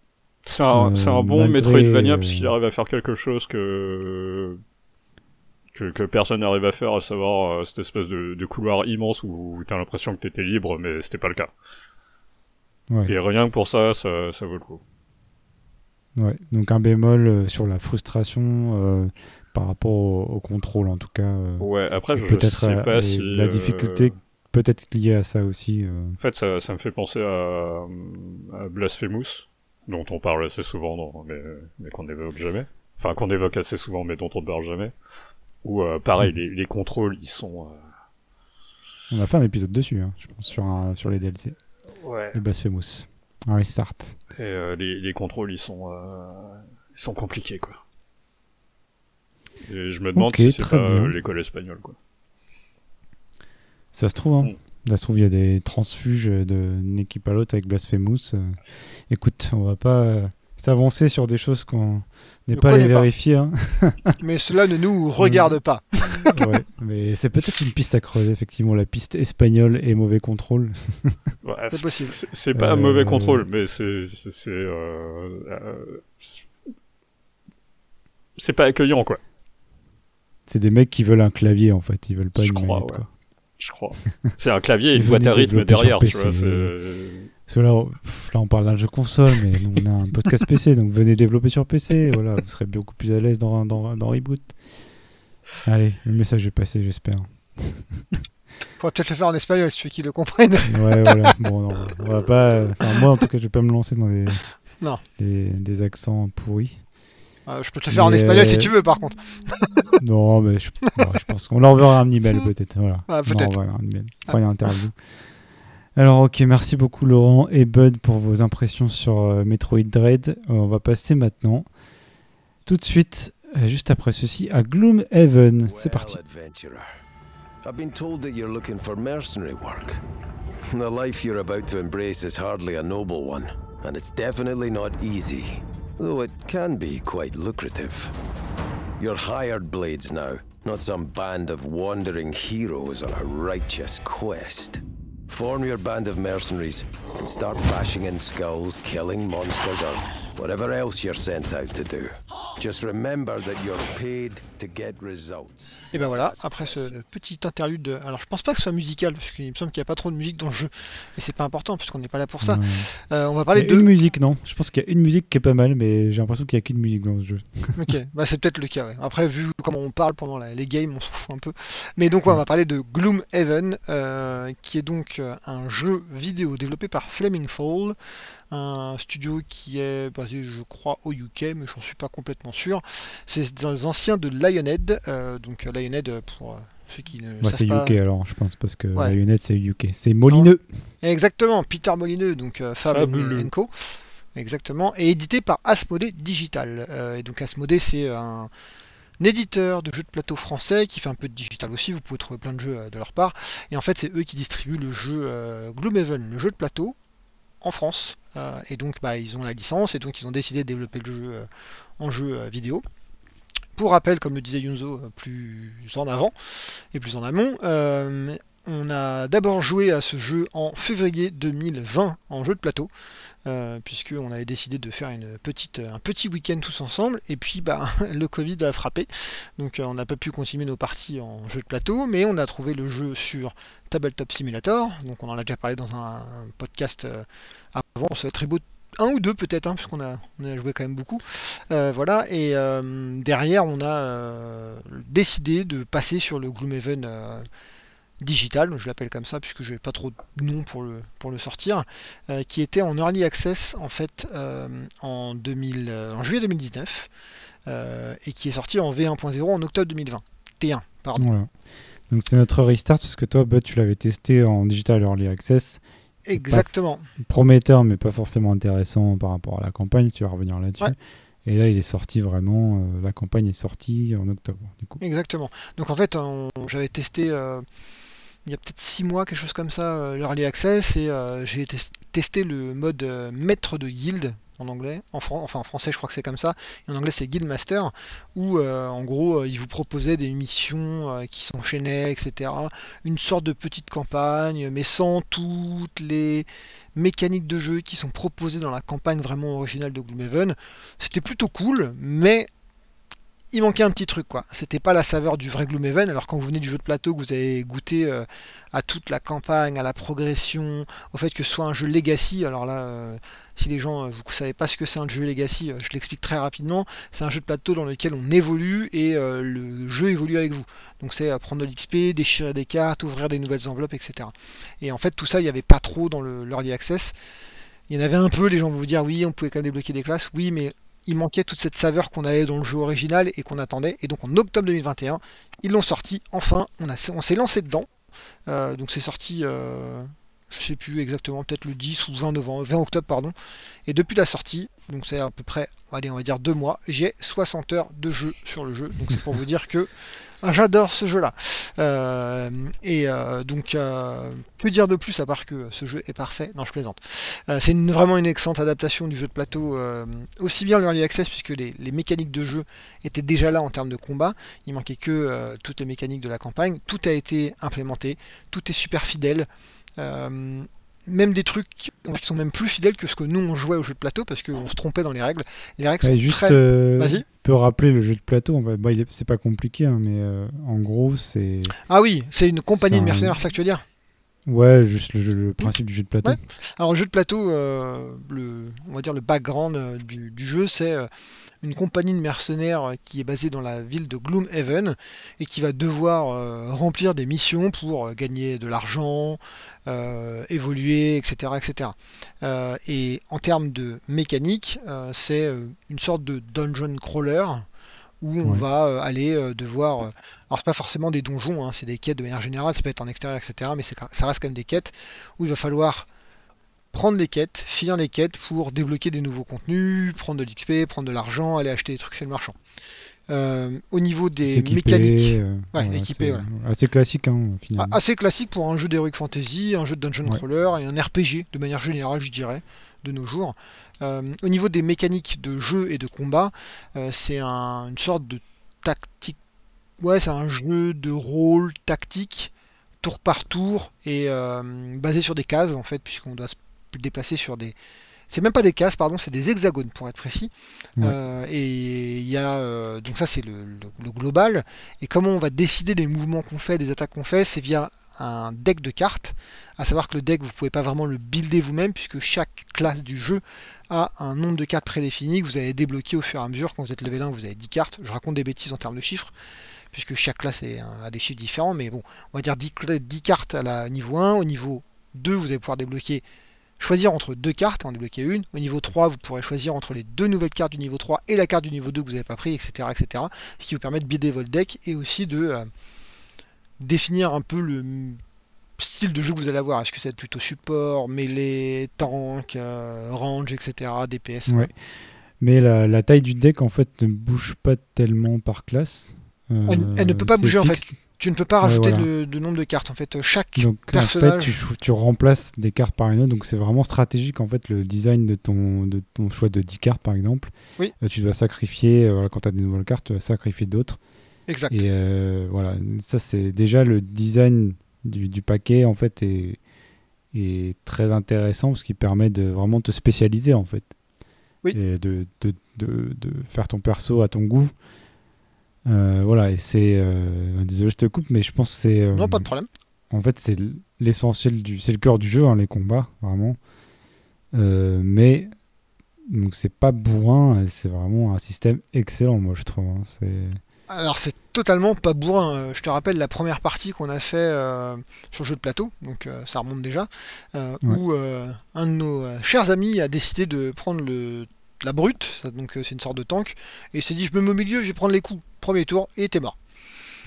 C'est un, Euh, c'est un bon malgré, Metroidvania euh, parce qu'il arrive à faire quelque chose que que, que personne n'arrive à faire, à savoir euh, cette espèce de, de couloir immense où t'as l'impression que t'étais libre, mais c'était pas le cas. ouais, Et rien que pour ça, ça, ça vaut le coup. ouais. donc un bémol sur la frustration euh, par rapport au, au contrôle, en tout cas. Ouais, après, je, je sais pas si... la difficulté peut-être liée à ça aussi. En fait, ça, ça me fait penser à, à Blasphemous, dont on parle assez souvent, mais, mais qu'on n'évoque jamais. Enfin, qu'on évoque assez souvent, mais dont on ne parle jamais. Où, euh, pareil, les, les contrôles, ils sont... euh, On a fait un épisode dessus, hein, je pense, sur, un- sur les DLC Ouais. de Blasphemous. Un restart. Et euh, les, les contrôles, ils sont, euh, ils sont compliqués, quoi. Et je me demande si c'est très pas l'école espagnole, quoi. Ça se trouve, hein. Mm. Ça se trouve, il y a des transfuges d'une équipe à l'autre avec Blasphemous. euh. Écoute, on va pas euh, s'avancer sur des choses qu'on n'est Ne pas allé pas. vérifier. hein. Mais cela ne nous regarde pas. Ouais, Mais c'est peut-être une piste à creuser, effectivement, la piste espagnole et mauvais contrôle. Ouais, C'est possible. C'est pas un Euh, mauvais contrôle, mais c'est c'est c'est, euh, euh, pas accueillant quoi. C'est des mecs qui veulent un clavier, en fait. Ils veulent pas Je une crois, manette, ouais. quoi. Je crois. C'est un clavier et une boîte à rythme derrière, tu vois. Parce que là, on- pff, là, on parle d'un jeu console, mais nous, on a un podcast PC, donc venez développer sur PC. Voilà, vous serez beaucoup plus à l'aise dans, dans, dans Reboot. Allez, le message est passé, j'espère. Faudra peut-être le faire en espagnol, si tu veux qu'ils le comprennent. Ouais, voilà. Bon, non, on va pas. Enfin, moi, en tout cas, je vais pas me lancer dans les, Non. les- des accents pourris. Euh, je peux te le faire en Mais, espagnol si euh, tu veux, par contre. Non, mais je, bon, je pense qu'on leur enverra un email peut-être. Voilà. Ah, On leur peut-être. enverra un email. Enfin, interview. Alors, ok, merci beaucoup Laurent et Bud pour vos impressions sur euh, Metroid Dread. Euh, on va passer maintenant, tout de suite, euh, juste après ceci, à Gloomhaven. C'est parti. I've been told that you're looking for mercenary work. The life you're about to embrace is hardly a noble one, and it's definitely not easy, though it can be quite lucrative. You're hired blades now, not some band of wandering heroes on a righteous quest. Form your band of mercenaries and start bashing in skulls, killing monsters, or, whatever else you're sent out to do. Just remember that you're paid to get results. Et ben voilà, après ce petit interlude, de- alors je pense pas que ce soit musical, parce qu'il me semble qu'il n'y a pas trop de musique dans le jeu, et c'est pas important, puisqu'on n'est pas là pour ça. Ouais. Euh, on va Il parler y a de... une musique, non? Je pense qu'il y a une musique qui est pas mal, mais j'ai l'impression qu'il y a qu'une musique dans ce jeu. Ok, bah c'est peut-être le cas. ouais. Après, vu comment on parle pendant la- les games, on s'en fout un peu. Mais donc, ouais, on va parler de Gloomhaven, euh, qui est donc euh, un jeu vidéo développé par Flaming Fall, un studio qui est basé, je crois, au UK, mais j'en suis pas complètement sûr. C'est des anciens de Lionhead, euh, donc Lionhead euh, pour euh, ceux qui ne Bah, savent c'est pas. UK alors, je pense, parce que Ouais. Lionhead c'est UK. C'est Molineux. Exactement, Peter Molineux, donc euh, Fabuleux. Co. Exactement, et édité par Asmodee Digital. Euh, et donc Asmodee, c'est un, un éditeur de jeux de plateau français qui fait un peu de digital aussi. Vous pouvez trouver plein de jeux de leur part. Et en fait, c'est eux qui distribuent le jeu euh, Gloomhaven, le jeu de plateau, en France. Euh, et donc, bah, ils ont la licence et donc ils ont décidé de développer le jeu euh, en jeu euh, vidéo. Pour rappel, comme le disait Yunzo plus en avant et plus en amont, on a d'abord joué à ce jeu en février 2020 en jeu de plateau, euh, puisqu'on avait décidé de faire un petit week-end tous ensemble, et puis bah, le Covid a frappé, donc euh, on n'a pas pu continuer nos parties en jeu de plateau, mais on a trouvé le jeu sur Tabletop Simulator, donc on en a déjà parlé dans un, podcast euh, avant, on se fait très beau un ou deux peut-être, hein, puisqu'on a, on a joué quand même beaucoup. Voilà, et derrière on a décidé de passer sur le Gloomhaven digital, je l'appelle comme ça puisque je n'ai pas trop de nom pour le, pour le sortir, euh, qui était en early access en fait euh, en, 2000, euh, en juillet 2019 euh, et qui est sorti en V1.0 en octobre 2020. T1, pardon. Voilà. Donc c'est notre restart, parce que toi, Bud, tu l'avais testé en Digital Early Access. Exactement. Prometteur, mais pas forcément intéressant par rapport à la campagne. Tu vas revenir là-dessus. Ouais. Et là, il est sorti vraiment. euh, la campagne est sortie en octobre, du coup. Exactement. Donc en fait, j'avais testé euh, il y a peut-être 6 mois, quelque chose comme ça, euh, l'Early Access, et euh, j'ai tes- testé le mode euh, maître de guilde en anglais, en enfin en français je crois que c'est comme ça, en anglais c'est Guild Master, où en gros euh, il vous proposait des missions qui s'enchaînaient, etc. Une sorte de petite campagne, mais sans toutes les mécaniques de jeu qui sont proposées dans la campagne vraiment originale de Gloomhaven. C'était plutôt cool, mais il manquait un petit truc quoi. C'était pas la saveur du vrai Gloomhaven. Alors quand vous venez du jeu de plateau, que vous avez goûté euh, à toute la campagne, à la progression, au fait que ce soit un jeu Legacy. Alors là, euh, si les gens euh, vous savez pas ce que c'est un jeu Legacy, je l'explique très rapidement. C'est un jeu de plateau dans lequel on évolue et le jeu évolue avec vous. Donc c'est prendre de l'XP, déchirer des cartes, ouvrir des nouvelles enveloppes, etc. Et en fait tout ça, il n'y avait pas trop dans le l'early access. Il y en avait un peu, les gens vont vous dire oui, on pouvait quand même débloquer des classes, oui, mais il manquait toute cette saveur qu'on avait dans le jeu original et qu'on attendait. Et donc en octobre 2021, ils l'ont sorti. Enfin, on, s'est lancé dedans. Euh, donc c'est sorti, euh, je sais plus exactement, peut-être le 10 ou 20 novembre, 20 octobre pardon. Et depuis la sortie, donc c'est à peu près, on va dire deux mois, j'ai 60 heures de jeu sur le jeu. Donc c'est pour vous dire que ah, j'adore ce jeu-là. Euh, et euh, donc, euh, que dire de plus à part que ce jeu est parfait? Non, je plaisante. C'est vraiment une excellente adaptation du jeu de plateau, aussi bien l'early access puisque les, les mécaniques de jeu étaient déjà là en termes de combat. Il manquait que toutes les mécaniques de la campagne. Tout a été implémenté, tout est super fidèle. Même des trucs qui sont même plus fidèles que ce que nous on jouait au jeu de plateau parce qu'on se trompait dans les règles. Les règles Ouais, sont juste, très... euh, Vas-y. peut rappeler le jeu de plateau. bah, c'est pas compliqué, hein, mais euh, en gros, c'est. Ah oui, c'est une compagnie de mercenaires, c'est ça que tu veux dire Ouais, juste le, jeu- le principe du jeu de plateau. Ouais. Alors, le jeu de plateau, euh, le, on va dire le background du, du jeu, c'est une compagnie de mercenaires euh, qui est basée dans la ville de Gloomhaven et qui va devoir euh, remplir des missions pour euh, gagner de l'argent, évoluer, etc. etc. Et en termes de mécanique, c'est une sorte de dungeon crawler où on Ouais. va aller devoir. alors, c'est pas forcément des donjons, hein, c'est des quêtes de manière générale, ça peut être en extérieur, etc. Mais ça reste quand même des quêtes où il va falloir prendre les quêtes, finir les quêtes pour débloquer des nouveaux contenus, prendre de l'XP, prendre de l'argent, aller acheter des trucs chez le marchand. Euh, au niveau des mécaniques, euh, Ouais, équipé, voilà. Assez classique, hein, finalement. a- assez classique pour un jeu d'Heroic Fantasy, un jeu de Dungeon Ouais. Crawler et un RPG de manière générale, je dirais, de nos jours. Euh, au niveau des mécaniques de jeu et de combat, c'est un- une sorte de tactique. Ouais, c'est un jeu de rôle tactique, tour par tour, et euh, basé sur des cases en fait, puisqu'on doit se déplacer sur des c'est même pas des cases, pardon, c'est des hexagones pour être précis. Ouais. Euh, et il y a euh, donc ça c'est le, le- le global. Et comment on va décider des mouvements qu'on fait, des attaques qu'on fait, c'est via un deck de cartes. À savoir que le deck vous pouvez pas vraiment le builder vous-même puisque chaque classe du jeu a un nombre de cartes prédéfini que vous allez débloquer au fur et à mesure. Quand vous êtes level 1, vous avez 10 cartes. Je raconte des bêtises en termes de chiffres puisque chaque classe a des chiffres différents. Mais bon, on va dire 10, cla- 10 cartes à la niveau 1. Au niveau 2, vous allez pouvoir débloquer choisir entre deux cartes, en débloquer une. Au niveau 3, vous pourrez choisir entre les deux nouvelles cartes du niveau 3 et la carte du niveau 2 que vous n'avez pas pris, etc., etc. Ce qui vous permet de builder votre deck et aussi de euh, définir un peu le style de jeu que vous allez avoir. Est-ce que ça va être plutôt support, mêlée, tank, euh, range, etc., DPS Ouais. Mais la, la taille du deck, en fait, ne bouge pas tellement par classe. Elle- elle ne Euh, peut pas c'est bouger, en fait. Tu ne peux pas Ouais, rajouter voilà. de, de nombre de cartes. En fait, chaque Donc, en fait, personnage. tu, remplaces des cartes par une autre. Donc, c'est vraiment stratégique, en fait, le design de ton, de ton choix de 10 cartes, par exemple. Oui. Euh, tu dois sacrifier, euh, quand tu as des nouvelles cartes, tu dois sacrifier d'autres. Exact. Et euh, voilà, ça, c'est déjà le design du, du paquet, en fait, est, est très intéressant parce qu'il permet de vraiment te spécialiser, en fait. Oui. Et de, de, de, de faire ton perso à ton goût. Euh, voilà, et c'est. euh, désolé, je te coupe, mais je pense que c'est. euh, Non, pas de problème. en fait, c'est l'essentiel du, c'est le cœur du jeu, hein, les combats, vraiment. Mais donc c'est pas bourrin, c'est vraiment un système excellent, moi je trouve. hein. C'est Alors c'est totalement pas bourrin. Je te rappelle la première partie qu'on a fait euh, sur le jeu de plateau, donc euh, ça remonte déjà, euh, Ouais. où un de nos chers amis a décidé de prendre le la brute, ça, donc euh, c'est une sorte de tank, et il s'est dit je me mets au milieu, je vais prendre les coups. Premier tour, et t'es mort.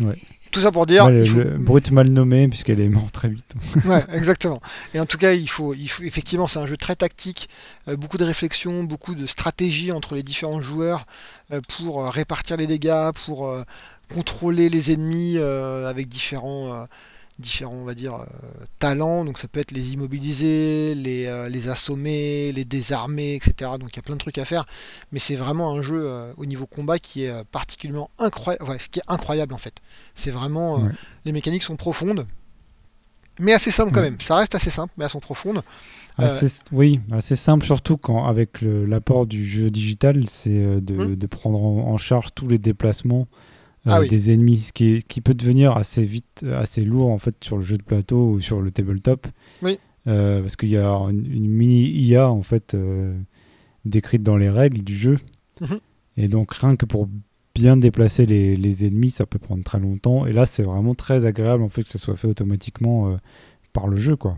Ouais. Tout ça pour dire, Ouais, le, il faut- le brut mal nommé puisqu'elle est morte très vite. Ouais, exactement. Et en tout cas, il faut, il faut effectivement, c'est un jeu très tactique, euh, beaucoup de réflexion, beaucoup de stratégie entre les différents joueurs euh, pour répartir les dégâts, pour euh, contrôler les ennemis avec différents, différents, on va dire, euh, talents. Donc ça peut être les immobiliser, les, euh, les assommer, les désarmer, etc. Donc il y a plein de trucs à faire. Mais c'est vraiment un jeu euh, au niveau combat qui est particulièrement incroyable, ce qui est incroyable en fait. C'est vraiment, Ouais. les mécaniques sont profondes. Mais assez simple quand même. Ça reste assez simple, mais elles sont profondes. Assez, oui, assez simple, surtout quand avec l'apport du jeu digital, c'est de, Hmm. de prendre en, en charge tous les déplacements Ah oui. des ennemis, ce qui, peut devenir assez vite, euh, assez lourd en fait sur le jeu de plateau ou sur le tabletop. Oui. Euh, parce qu'il y a une, une mini IA en fait euh, décrite dans les règles du jeu. Mhm. Et donc rien que pour bien déplacer les, les ennemis, ça peut prendre très longtemps. Et là, c'est vraiment très agréable en fait que ça soit fait automatiquement euh, par le jeu, quoi.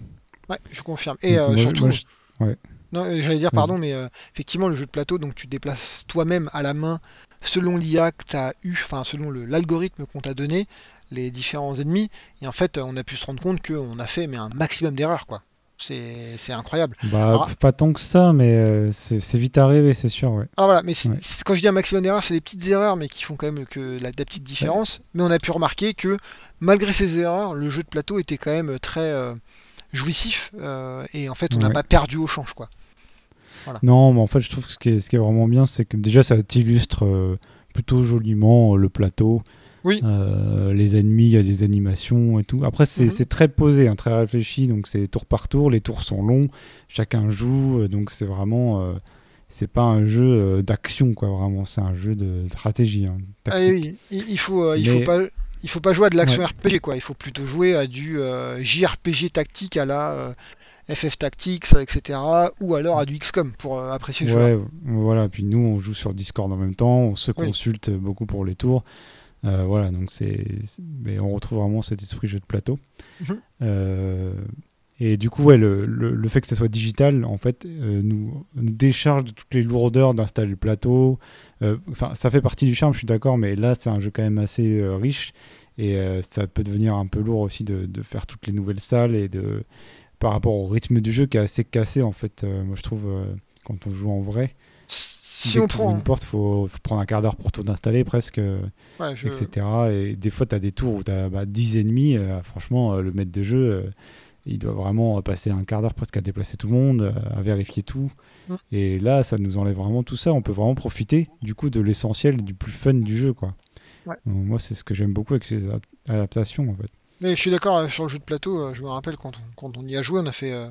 Ouais, je confirme. Et Donc, euh, moi- surtout, moi, je- non, euh, j'allais dire pardon, mais euh, effectivement, le jeu de plateau, donc tu te déplaces toi-même à la main selon l'IA que tu as eu, enfin selon l'algorithme qu'on t'a donné, les différents ennemis. Et en fait, on a pu se rendre compte qu'on a fait mais un maximum d'erreurs, quoi. C'est incroyable. Bah, Alors- pas tant que ça, mais euh, c'est vite arrivé, c'est sûr, ouais. Ah voilà, mais Ouais. quand je dis un maximum d'erreurs, c'est des petites erreurs, mais qui font quand même que la, la petite différence. Mais on a pu remarquer que malgré ces erreurs, le jeu de plateau était quand même très euh, jouissif, euh, et en fait, on n'a pas perdu au change, quoi. Non, mais en fait, je trouve que ce qui est, ce qui est vraiment bien, c'est que déjà, ça t'illustre euh, plutôt joliment euh, le plateau. Oui. Euh, les ennemis, il y a des animations et tout. Après, c'est Mhm. très posé, hein, très réfléchi, donc c'est tour par tour. Les tours sont longs, chacun joue, donc c'est vraiment. euh, c'est pas un jeu euh, d'action, quoi, vraiment. C'est un jeu de stratégie. hein, Ah oui, il, il faut, euh, il faut pas, il faut pas jouer à de l'action Ouais. RPG quoi. Il faut plutôt jouer à du euh, JRPG tactique à la euh, FF Tactics, etc. Ou alors à du XCOM pour euh, apprécier le jeu. Ouais, voilà. Puis nous, on joue sur Discord en même temps, on se Oui. consulte beaucoup pour les tours. Euh, voilà, donc c'est. Mais on retrouve vraiment cet esprit jeu de plateau. Mhm. Euh, Et du coup, ouais, le, le, le fait que ce soit digital, en fait, euh, nous, nous décharge de toutes les lourdeurs d'installer le plateau. Euh, Enfin, ça fait partie du charme, je suis d'accord, mais là, c'est un jeu quand même assez euh, riche. Et euh, ça peut devenir un peu lourd aussi de, de faire toutes les nouvelles salles et de par rapport au rythme du jeu qui est assez cassé en fait. euh, moi, je trouve euh, quand on joue en vrai, Si on prend, une porte, faut, faut prendre un quart d'heure pour tout installer presque, ouais, je- etc. Et des fois, tu as des tours où tu as bah, 10 ennemis. euh, franchement, le maître de jeu, il doit vraiment passer un quart d'heure presque à déplacer tout le monde, à vérifier tout. Mm. Et là, ça nous enlève vraiment tout ça. On peut vraiment profiter du coup de l'essentiel, du plus fun du jeu. quoi. Ouais. Donc, moi, c'est ce que j'aime beaucoup avec ces adaptations en fait. Mais je suis d'accord euh, sur le jeu de plateau. euh, Je me rappelle quand on, quand on y a joué, on a fait euh,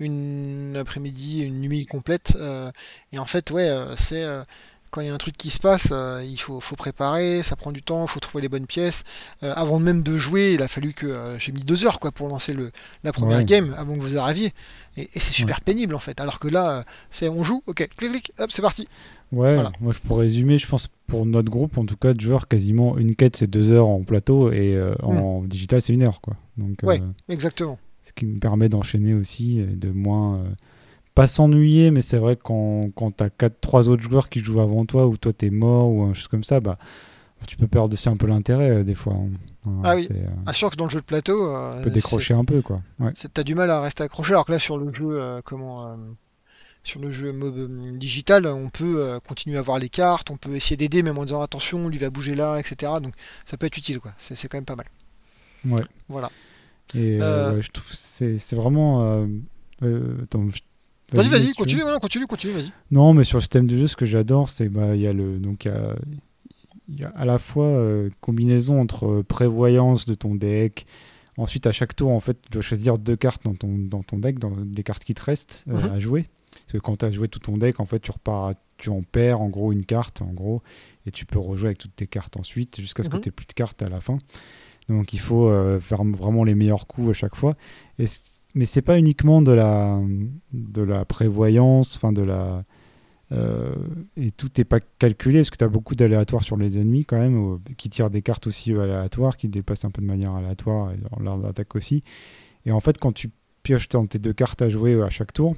une après-midi, une nuit complète. euh, et en fait, ouais, c'est euh, quand il y a un truc qui se passe, il faut, faut préparer, ça prend du temps, il faut trouver les bonnes pièces. Avant même de jouer, il a fallu que j'ai mis deux heures quoi pour lancer le, la première Ouais. game avant que vous arriviez. Et, et c'est super pénible en fait. Alors que là, c'est on joue, ok, clic clic, hop, c'est parti. Ouais, Voilà. moi je pourrais résumer, je pense pour notre groupe en tout cas de joueurs, quasiment une quête c'est deux heures en plateau et euh, en digital c'est une heure quoi. Donc Ouais. euh, Exactement. ce qui me permet d'enchaîner aussi et de moins euh, pas s'ennuyer, mais c'est vrai que quand, quand t'as quatre, trois autres joueurs qui jouent avant toi ou toi t'es mort ou un chose comme ça, bah tu peux perdre aussi un peu l'intérêt des fois. hein. Ah oui. euh, Assure que dans le jeu de plateau, tu peux décrocher un peu quoi. Ouais. t'as du mal à rester accroché. Alors que là, sur le jeu, comment, sur le jeu mob euh, digital, on peut euh, continuer à voir les cartes, on peut essayer d'aider même en disant attention, lui va bouger là, etc. Donc ça peut être utile, quoi. C'est quand même pas mal. Ouais. Voilà. Et euh, Euh, je trouve que c'est c'est vraiment. euh, attends, je- Vas-y, vas-y, continue, non, continue, continue, vas-y. Non, mais sur le système de jeu, ce que j'adore, c'est bah il y a le donc il y a à la fois combinaison entre prévoyance de ton deck. Ensuite, à chaque tour, en fait, tu dois choisir deux cartes dans ton, dans ton deck, dans les cartes qui te restent euh, Mhm. à jouer. Que quand tu as joué tout ton deck, en fait, tu repars, tu en perds en gros une carte, en gros, et tu peux rejouer avec toutes tes cartes ensuite, jusqu'à ce que Mhm. tu plus de cartes à la fin. Donc, il faut euh, faire vraiment les meilleurs coups à chaque fois. Et mais c'est pas uniquement de la, de la prévoyance, enfin de la, euh, et tout n'est pas calculé parce que tu as beaucoup d'aléatoires sur les ennemis quand même, qui tirent des cartes aussi aléatoires, qui dépassent un peu de manière aléatoire et leur, leur attaque aussi. Et en fait, quand tu pioches dans tes deux cartes à jouer à chaque tour,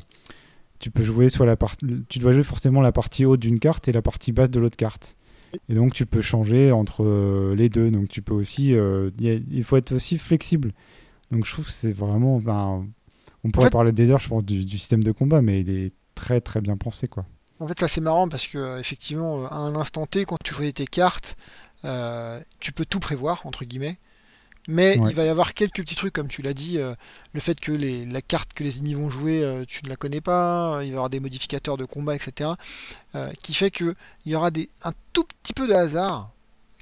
tu peux jouer soit la partie, tu dois jouer forcément la partie haute d'une carte et la partie basse de l'autre carte. Et donc tu peux changer entre euh, les deux. Donc tu peux aussi, euh, a- il faut être aussi flexible. Donc je trouve que c'est vraiment, ben, on pourrait fait- parler des heures, je pense, du, du système de combat, mais il est très très bien pensé quoi. En fait, là, c'est marrant parce que, euh, effectivement, à un instant T, quand tu choisis tes cartes, euh, tu peux tout prévoir, entre guillemets. Mais Ouais. il va y avoir quelques petits trucs, comme tu l'as dit, euh, le fait que les, la carte que les ennemis vont jouer, euh, tu ne la connais pas, il va y avoir des modificateurs de combat, etc. euh, qui fait que il y aura des, un tout petit peu de hasard,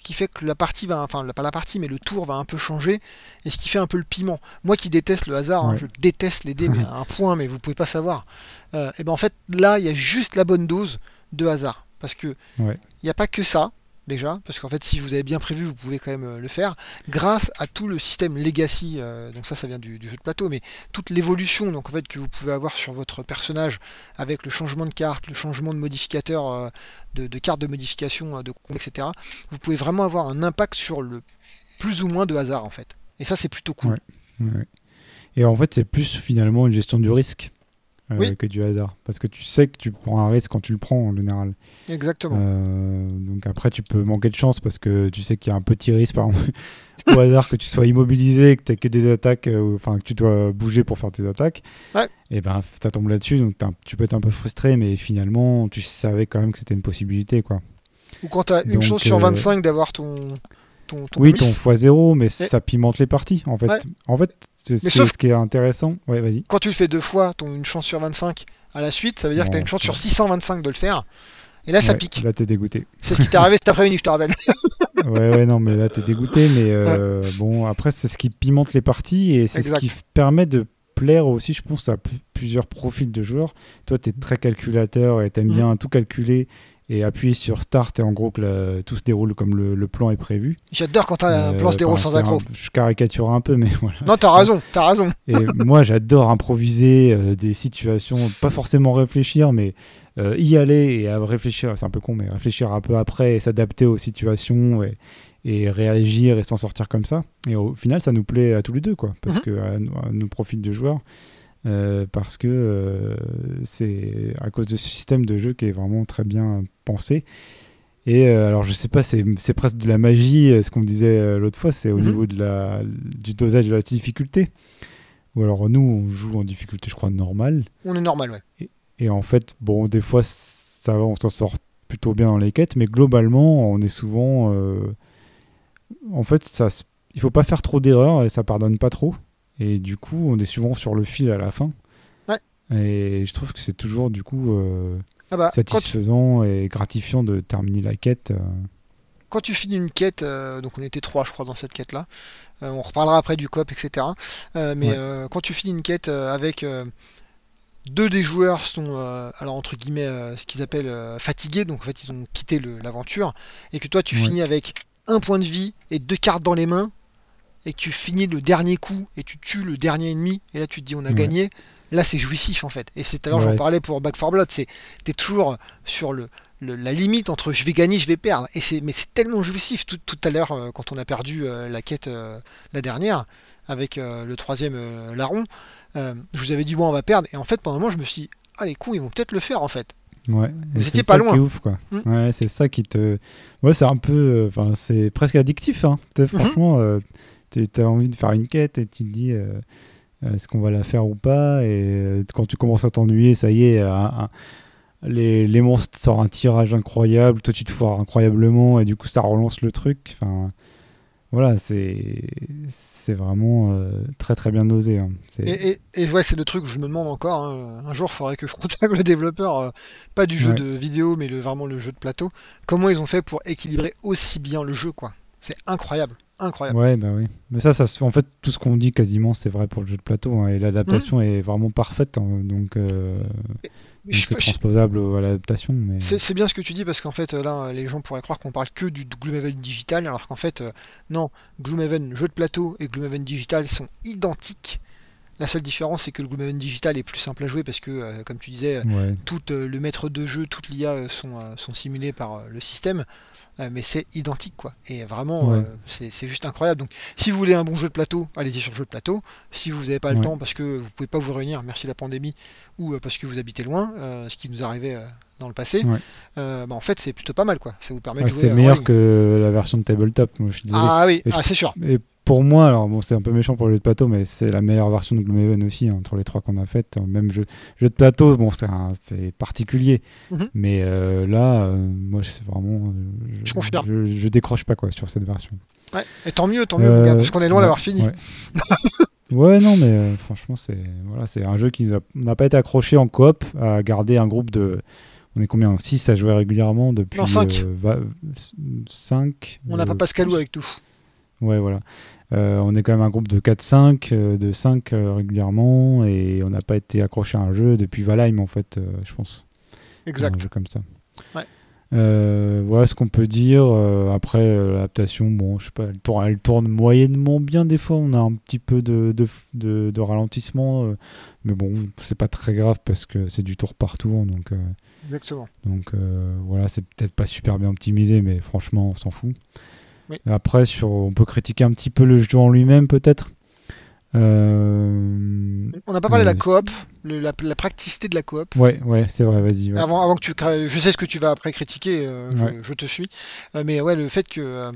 qui fait que la partie va, enfin, pas la partie, mais le tour va un peu changer, et ce qui fait un peu le piment. Moi qui déteste le hasard, hein, je déteste les dés, mais à un point, mais vous pouvez pas savoir. Et ben en fait, là, il y a juste la bonne dose de hasard. Parce que il Ouais. n'y a pas que ça, déjà, parce qu'en fait, si vous avez bien prévu, vous pouvez quand même euh, le faire, grâce à tout le système Legacy, euh, donc ça, ça vient du, jeu de plateau, mais toute l'évolution donc en fait, que vous pouvez avoir sur votre personnage, avec le changement de carte, le changement de modificateur, euh, de, carte de modification, de etc., vous pouvez vraiment avoir un impact sur le plus ou moins de hasard, en fait. Et ça, c'est plutôt cool. Et en fait, c'est plus finalement une gestion du risque euh, Oui. que du hasard. Parce que tu sais que tu prends un risque quand tu le prends en général. Exactement. Euh, donc après, tu peux manquer de chance parce que tu sais qu'il y a un petit risque, par exemple, au hasard que tu sois immobilisé, que tu que des attaques, euh, enfin que tu dois bouger pour faire tes attaques. Ouais. Et ben, ça tombe là-dessus, donc tu peux être un peu frustré, mais finalement, tu savais quand même que c'était une possibilité, quoi. Ou quand tu as une donc, chance sur euh, 25 d'avoir ton, ton, ton Oui, miss. ton x0, mais ça pimente les parties, en fait. Ouais. En fait, ce, ce sauf- ce qui est intéressant, ouais, vas-y. quand tu le fais deux fois, tu as une chance sur 25 à la suite, ça veut dire que tu as une chance sur ouais. 625 de le faire. Et là, ça Ouais, pique. Là, t'es dégoûté. C'est ce qui t'est arrivé cet après-midi, je te rappelle. ouais, ouais, non, mais là, t'es dégoûté. Mais euh, bon, après, c'est ce qui pimente les parties et c'est ce qui permet de plaire aussi, je pense, à pl- plusieurs profils de joueurs. Toi, t'es très calculateur et t'aimes Mhm. bien tout calculer et appuyer sur Start et en gros que la- tout se déroule comme le, le plan est prévu. J'adore quand un Euh, plan se déroule sans accro. un- Je caricature un peu, mais voilà. Non, t'as raison, t'as raison. Et moi, j'adore improviser euh, des situations, pas forcément réfléchir, mais euh, y aller et à réfléchir, c'est un peu con, mais réfléchir un peu après et s'adapter aux situations et, et réagir et s'en sortir comme ça. Et au final, ça nous plaît à tous les deux, quoi, parce Mhm. que à, à nos profils de joueurs, euh, parce que euh, c'est à cause de ce système de jeu qui est vraiment très bien pensé. Et euh, alors, je sais pas, c'est presque de la magie, ce qu'on disait euh, l'autre fois, c'est au Mhm. niveau de la, du dosage de la difficulté. Ou alors, nous, on joue en difficulté, je crois, normale. On est normal, ouais. Et en fait, bon, des fois, ça va, on s'en sort plutôt bien dans les quêtes, mais globalement, on est souvent. En fait, ça, il faut pas faire trop d'erreurs et ça pardonne pas trop. Et du coup, on est souvent sur le fil à la fin. Ouais. Et je trouve que c'est toujours, du coup, euh, Ah bah, satisfaisant et gratifiant de terminer la quête. euh. quand tu finis une quête, euh, donc on était trois, je crois, dans cette quête-là. On reparlera après du coop, etc. Mais Ouais. quand tu finis une quête avec deux des joueurs sont, euh, alors entre guillemets, euh, ce qu'ils appellent euh, fatigués, donc en fait ils ont quitté l'aventure, et que toi tu Ouais. finis avec un point de vie et deux cartes dans les mains, et que tu finis le dernier coup et tu tues le dernier ennemi, et là tu te dis on a Ouais. gagné, là c'est jouissif en fait. Et c'est l'heure Ouais, j'en parlais pour Back 4 Blood, c'est t'es toujours sur le, le- la limite entre je vais gagner, je vais perdre, et c'est mais c'est tellement jouissif. Tout, tout à l'heure euh, quand on a perdu euh, la quête euh, la dernière avec le troisième larron, je vous avais dit bon on va perdre, et en fait pendant un moment je me suis dit, ah les cons ils vont peut-être le faire en fait. Ouais. C'est pas ça loin. Qui est ouf, quoi. Mm. Ouais, c'est ça qui te. Ouais, c'est un peu. Enfin, c'est presque addictif. Hein. Mhm. T'sais, Franchement, tu as envie de faire une quête et tu te dis. euh, est-ce qu'on va la faire ou pas Et euh, quand tu commences à t'ennuyer, ça y est, un- un- les, les monstres sortent un tirage incroyable, toi tu te foires incroyablement et du coup ça relance le truc. Enfin, voilà, c'est c'est vraiment euh, très très bien dosé. hein. Et, et, et ouais, c'est le truc que je me demande encore. hein. Un jour, il faudrait que je contacte le développeur, euh, pas du jeu Ouais. de vidéo, mais le, vraiment le jeu de plateau. Comment ils ont fait pour équilibrer aussi bien le jeu, quoi? C'est incroyable, incroyable. Ouais, bah oui. Mais ça, ça en fait, tout ce qu'on dit quasiment, c'est vrai pour le jeu de plateau. hein, et l'adaptation est vraiment parfaite. hein, donc, euh, je- c'est je- transposable à l'adaptation. Mais... C'est bien ce que tu dis parce qu'en fait là les gens pourraient croire qu'on parle que du Gloomhaven digital alors qu'en fait euh, non, Gloomhaven jeu de plateau et Gloomhaven digital sont identiques. La seule différence c'est que le Gloomhaven digital est plus simple à jouer parce que euh, comme tu disais Ouais. tout euh, le maître de jeu, toute l'IA sont, sont simulés par le système, mais c'est identique quoi. Et vraiment, Ouais. euh, c'est juste incroyable. Donc, si vous voulez un bon jeu de plateau, allez-y sur le jeu de plateau. Si vous n'avez pas le temps parce que vous pouvez pas vous réunir, merci la pandémie, ou euh, parce que vous habitez loin, euh, ce qui nous arrivait euh, dans le passé, Ouais. euh, bah, en fait, c'est plutôt pas mal quoi. Ça vous permet Ouais, de jouer. c'est euh, meilleur que la version de tabletop. Moi, je suis désolé. Ah oui, ah, c'est sûr. Et pour moi, alors bon, c'est un peu méchant pour le jeu de plateau, mais c'est la meilleure version de Gloomhaven aussi, hein, entre les trois qu'on a faites. Même jeu, jeu de plateau, bon, c'est particulier. Mhm. Mais euh, là, euh, moi, c'est vraiment. euh, Je confirme. Je, je décroche pas quoi sur cette version. Ouais. Et tant mieux, tant mieux, gars, Euh, parce qu'on est loin ouais, d'avoir fini. Ouais, Ouais, non, mais euh, franchement, c'est voilà, un jeu qui n'a pas été accroché en coop à garder un groupe de. On est combien 6 à jouer régulièrement depuis. Non, cinq. 5 On n'a pas Pascalou avec nous. Ouais, voilà. Euh, on est quand même un groupe de 4-5, euh, de 5 euh, régulièrement, et on n'a pas été accroché à un jeu depuis Valheim, en fait, je pense. Un Exact. jeu comme ça. Ouais. Euh, voilà ce qu'on peut dire. Euh, après, euh, l'adaptation, bon, je sais pas, elle tourne, elle tourne moyennement bien des fois. On a un petit peu de, de, de- de ralentissement, mais bon, c'est pas très grave parce que c'est du tour par tour, donc, euh, Exactement. donc voilà, c'est peut-être pas super bien optimisé, mais franchement, on s'en fout. Oui. Après, sur, on peut critiquer un petit peu le jeu en lui-même, peut-être. Euh, On n'a pas parlé de la coop, le- la, la praticité de la coop. Ouais, ouais, c'est vrai, vas-y. ouais. Avant, avant que tu je sais ce que tu vas après critiquer, euh, je, Ouais. je te suis, Euh, mais ouais, le fait que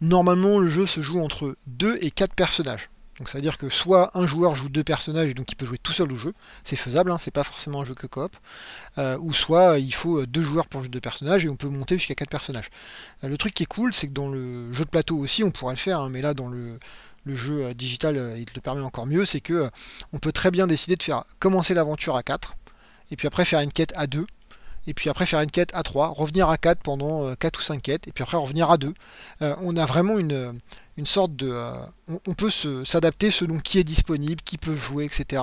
normalement le jeu se joue entre 2 et 4 personnages. Donc ça veut dire que soit un joueur joue deux personnages et donc il peut jouer tout seul au jeu, c'est faisable, hein, c'est pas forcément un jeu que coop, euh, ou soit euh, il faut euh, deux joueurs pour jouer deux personnages et on peut monter jusqu'à quatre personnages. Le truc qui est cool, c'est que dans le jeu de plateau aussi, on pourrait le faire, hein, mais là dans le, jeu digital, il te le permet encore mieux, c'est que on peut très bien décider de faire commencer l'aventure à 4, et puis après faire une quête à 2, et puis après faire une quête à 3, revenir à 4 pendant euh, 4 ou 5 quêtes, et puis après revenir à 2. Euh, on a vraiment une, une sorte de... euh, on, on peut se- s'adapter selon qui est disponible, qui peut jouer, etc.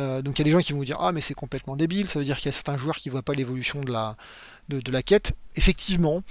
Euh, donc il y a des gens qui vont dire Ah mais c'est complètement débile, ça veut dire qu'il y a certains joueurs qui voient pas l'évolution de la, de, de la quête. Effectivement,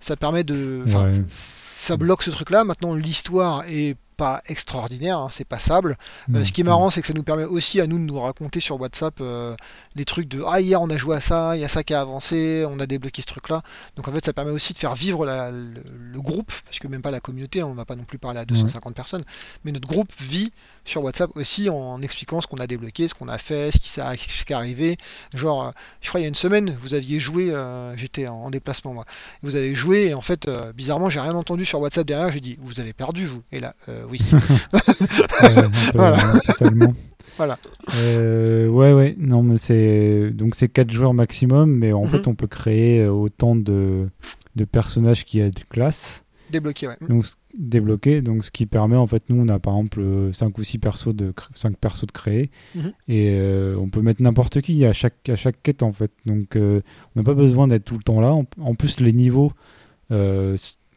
ça permet de... enfin, Ouais. Ça bloque ce truc-là. Maintenant, l'histoire est pas extraordinaire, hein, c'est passable. Euh, Non, ce qui est non. marrant, c'est que ça nous permet aussi à nous de nous raconter sur WhatsApp euh, les trucs de Ah, hier on a joué à ça, il y a ça qui a avancé, on a débloqué ce truc-là. Donc en fait, ça permet aussi de faire vivre la- le, le groupe, parce que même pas la communauté, hein, on va pas non plus parler à 250 personnes, mais notre groupe vit sur WhatsApp aussi en expliquant ce qu'on a débloqué, ce qu'on a fait, ce qui, s'est- ce qui est arrivé. Genre, euh, je crois il y a une semaine, vous aviez joué, euh, j'étais en, en déplacement moi, vous avez joué et en fait, bizarrement, j'ai rien entendu sur WhatsApp derrière, j'ai dit Vous avez perdu vous Et là, oui. Ouais, un peu, Voilà. salement. Voilà. Euh, ouais, ouais. Non, mais c'est donc c'est quatre joueurs maximum, mais en Mhm. fait, on peut créer euh, autant de, de personnages qu'il y a de classes Débloqué, ouais. donc débloqués. Donc, ce qui permet, en fait, nous, on a par exemple 5 ou 6 persos de cr- cinq persos de créer, Mhm. et euh, on peut mettre n'importe qui à chaque à chaque quête, en fait. Donc, euh, on n'a pas besoin d'être tout le temps là. En plus, les niveaux,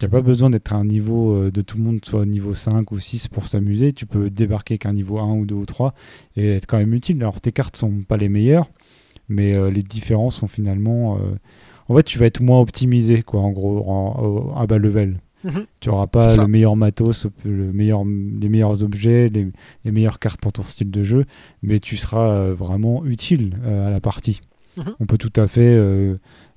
euh, s- n'as pas besoin d'être à un niveau euh, de tout le monde, soit au niveau 5 ou 6 pour s'amuser. Tu peux débarquer avec un niveau 1 ou 2 ou 3 et être quand même utile. Alors tes cartes sont pas les meilleures, mais euh, les différences sont finalement. euh, En fait, tu vas être moins optimisé, quoi, en gros, en- en- à bas level. Mhm. Tu n'auras pas le meilleur matos, le meilleur, les meilleurs objets, les, les meilleures cartes pour ton style de jeu, mais tu seras vraiment utile à la partie. Mhm. On peut tout à fait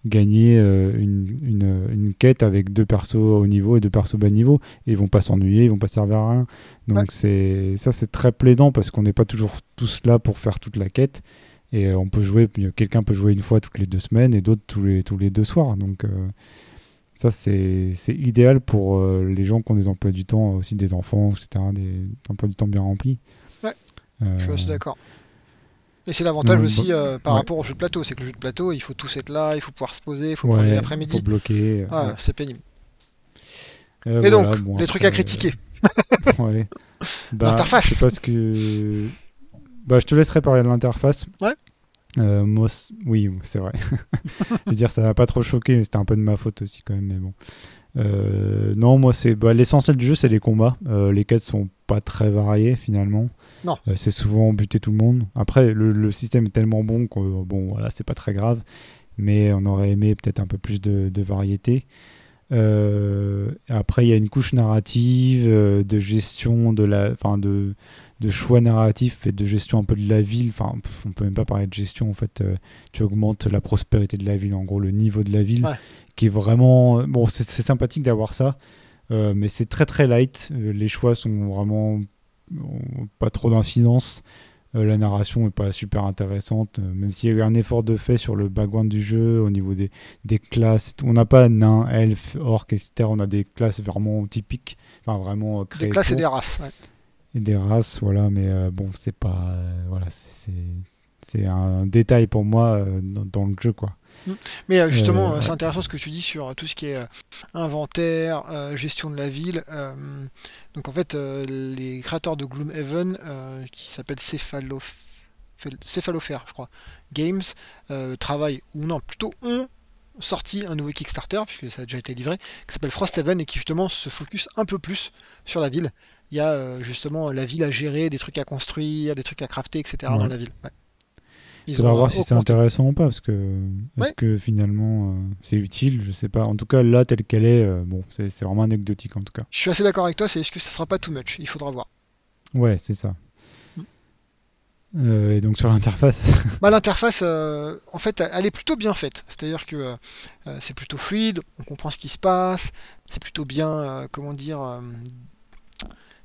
gagner euh, une, une- une quête avec deux persos haut niveau et deux persos bas niveau, et ils vont pas s'ennuyer, ils vont pas servir à rien. Donc Ouais. c'est ça c'est très plaidant parce qu'on n'est pas toujours tous là pour faire toute la quête. Et euh, on peut jouer, quelqu'un peut jouer une fois toutes les deux semaines et d'autres tous les, tous les deux soirs. Donc euh, ça, c'est idéal pour euh, les gens qui ont des emplois du temps, aussi des enfants, etc., des emplois du temps bien remplis. Ouais, Je suis assez d'accord. Et c'est l'avantage non, aussi euh, par ouais. rapport au jeu de plateau, c'est que le jeu de plateau, il faut tous être là, il faut pouvoir se poser, il faut prendre ouais, une faut bloquer. Ah, ouais. c'est pénible. Euh, Et voilà, donc, bon, les après, trucs à critiquer. ouais. Bah, L'interface. Je sais pas ce que. Bah, je te laisserai parler de l'interface. Ouais. Euh, moi, oui, c'est vrai. je veux dire, ça m'a pas trop choqué, mais c'était un peu de ma faute aussi quand même, mais bon. Euh, non, moi, c'est bah, l'essentiel du jeu, c'est les combats. Euh, les quêtes sont pas très variées finalement. Non. Euh, c'est souvent buter tout le monde. Après, le, le système est tellement bon que bon, voilà, c'est pas très grave. Mais on aurait aimé peut-être un peu plus de, de variété. Après, il y a une couche narrative, de gestion de la, enfin de, de choix narratifs et de gestion un peu de la ville. Enfin, pff, on peut même pas parler de gestion en fait. euh, tu augmentes la prospérité de la ville, en gros le niveau de la ville, Ouais. qui est vraiment bon. C'est sympathique d'avoir ça, euh, mais c'est très très light. Euh, les choix sont vraiment pas trop d'incidence. Euh, la narration est pas super intéressante, euh, même s'il y a eu un effort de fait sur le background du jeu au niveau des, des classes. On n'a pas nain, elfe, orc, etc. On a des classes vraiment typiques, enfin vraiment euh, créées. Des classes et des races. ouais. Et des races, voilà, mais euh, bon, c'est pas. euh, voilà, c'est un détail pour moi euh, dans, dans le jeu, quoi. Mais euh, justement, c'est ouais. intéressant ce que tu dis sur tout ce qui est inventaire, gestion de la ville. donc en fait, les créateurs de Gloomhaven, qui s'appellent Cephalofair, je crois, Games, travaillent, ou non, plutôt ont sorti un nouveau Kickstarter, puisque ça a déjà été livré, qui s'appelle Frosthaven et qui justement se focus un peu plus sur la ville. Il y a euh, justement la ville à gérer, des trucs à construire, des trucs à crafter, etc. dans la ville. Ouais. Il faudra voir si c'est intéressant ou pas, parce que est-ce Ouais. que finalement euh, c'est utile, je sais pas. En tout cas, là, telle qu'elle est, euh, bon, c'est vraiment anecdotique en tout cas. Je suis assez d'accord avec toi, c'est est-ce que ça sera pas too much? Il faudra voir. Ouais, c'est ça. Mm. Euh, et donc sur l'interface, Bah, L'interface, en fait, elle est plutôt bien faite. C'est-à-dire que c'est plutôt fluide, on comprend ce qui se passe, c'est plutôt bien, comment dire,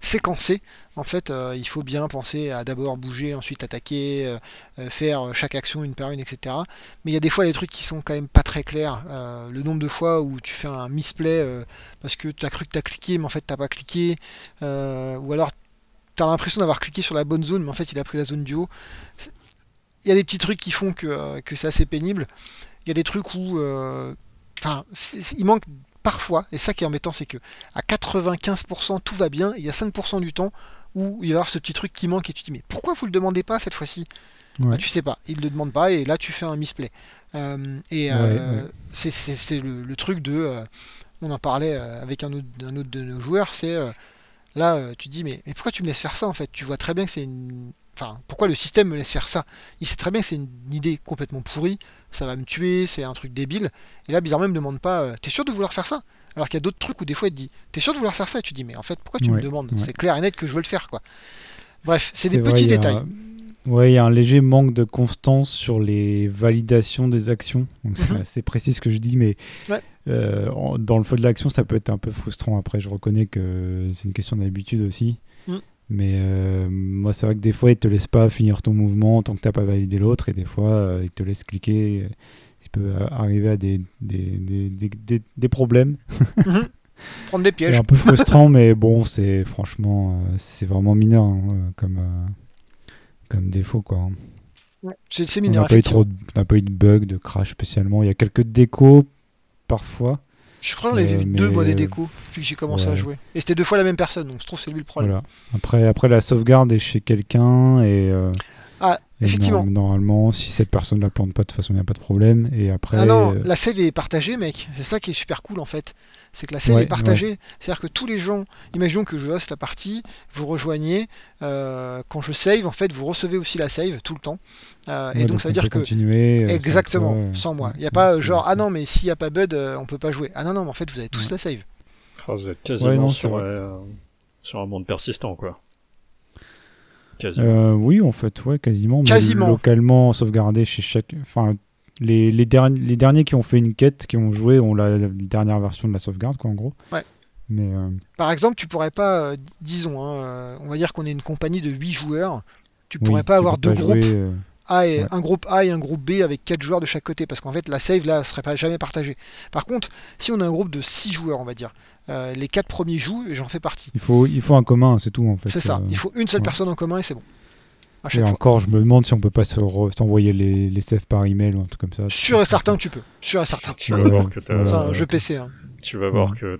séquencé. En fait, euh, il faut bien penser à d'abord bouger, ensuite attaquer, euh, euh, faire chaque action une par une, etc. Mais il y a des fois des trucs qui sont quand même pas très clairs. Le nombre de fois où tu fais un misplay parce que tu as cru que tu as cliqué, mais en fait t'as pas cliqué, ou alors tu as l'impression d'avoir cliqué sur la bonne zone, mais en fait il a pris la zone du haut. Il y a des petits trucs qui font que, que c'est assez pénible. Il y a des trucs où, enfin, il manque parfois, et ça qui est embêtant, c'est que à 95% tout va bien, et il y a 5% du temps où il va y avoir ce petit truc qui manque et tu te dis mais pourquoi vous le demandez pas cette fois-ci? Ouais. Bah, Tu sais pas, il le demande pas et là tu fais un misplay. Euh, et Ouais, euh, ouais. c'est le, le truc de, euh, on en parlait avec un autre, un autre de nos joueurs, c'est là tu te dis mais, mais pourquoi tu me laisses faire ça en fait? Tu vois très bien que c'est une, enfin pourquoi le système me laisse faire ça? Il sait très bien que c'est une idée complètement pourrie, ça va me tuer, c'est un truc débile. Et là bizarrement il me demande pas, euh, t'es sûr de vouloir faire ça? Alors qu'il y a d'autres trucs où des fois il te dit T'es sûr de vouloir faire ça? Et tu te dis Mais en fait, pourquoi tu me demandes? ouais. C'est clair et net que je veux le faire, quoi. Bref, c'est des vrai, petits détails. Ouais, il y a un léger manque de constance sur les validations des actions. C'est Mhm. assez précis ce que je dis, mais Ouais. euh, en- dans le feu de l'action, ça peut être un peu frustrant. Après, je reconnais que c'est une question d'habitude aussi. Mhm. Mais euh, moi, c'est vrai que des fois, ils te laissent pas finir ton mouvement tant que t'as pas validé l'autre, et des fois, euh, ils te laissent cliquer. Il peut euh, arriver à des, des, des, des, des- des problèmes. Prendre des C'est pièges. un peu frustrant, mais bon, c'est franchement, euh, c'est vraiment mineur hein, euh, comme, euh, comme défaut. Quoi. C'est c'est On mineur, n'a pas, eu trop on pas eu de bug, de crash spécialement. Il y a quelques décos parfois. Je crois que j'en avais Euh, vu deux, mais- décos, depuis que j'ai commencé à jouer. Et c'était deux fois la même personne, donc je trouve que c'est lui le problème. Voilà. Après, après, la sauvegarde est chez quelqu'un et euh, Et Effectivement. norm- Normalement, si cette personne la plante pas, de toute façon, il n'y a pas de problème. Et après, Ah non, euh, la save est partagée, mec. C'est ça qui est super cool en fait. C'est que la save Ouais, est partagée. C'est-à-dire que tous les gens, imaginons que je hoste la partie, vous rejoignez. euh, quand je save, en fait, vous recevez aussi la save tout le temps. Euh, ouais, et donc, ça veut dire que. continuer, sans Exactement, toi, sans moi. Il n'y a pas genre, ah non, mais s'il n'y a pas Bud, euh, on peut pas jouer. Ah non, non, mais en fait, vous avez tous Ouais. la save. Ah, vous êtes quasiment Ouais, non, c'est sur, vrai. euh, sur un monde persistant, quoi. Euh, oui, en fait, ouais, quasiment. mais Quasiment. localement sauvegardé chez chaque. Enfin, les, les, derni- les derniers qui ont fait une quête, qui ont joué, ont la, la dernière version de la sauvegarde, quoi, en gros. Ouais. Mais euh, Par exemple, tu pourrais pas, euh, disons, hein, on va dire qu'on est une compagnie de 8 joueurs. Tu oui, pourrais pas tu avoir deux pas groupes. jouer, A et, Ouais. un groupe A et un groupe B avec 4 joueurs de chaque côté parce qu'en fait la save là serait pas jamais partagée. Par contre, si on a un groupe de 6 joueurs, on va dire, euh, les 4 premiers jouent et j'en fais partie. il, faut, il faut un commun, c'est tout, en fait. C'est ça, euh. il faut une seule ouais. personne en commun et c'est bon. À Et fois. encore, je me demande si on peut pas se s'envoyer les, les saves par email ou un truc comme ça. Sûr et certain que tu peux. Sûr et certain. Tu vas voir que ta, voilà. C'est un jeu PC. hein. tu vas voir Ouais. que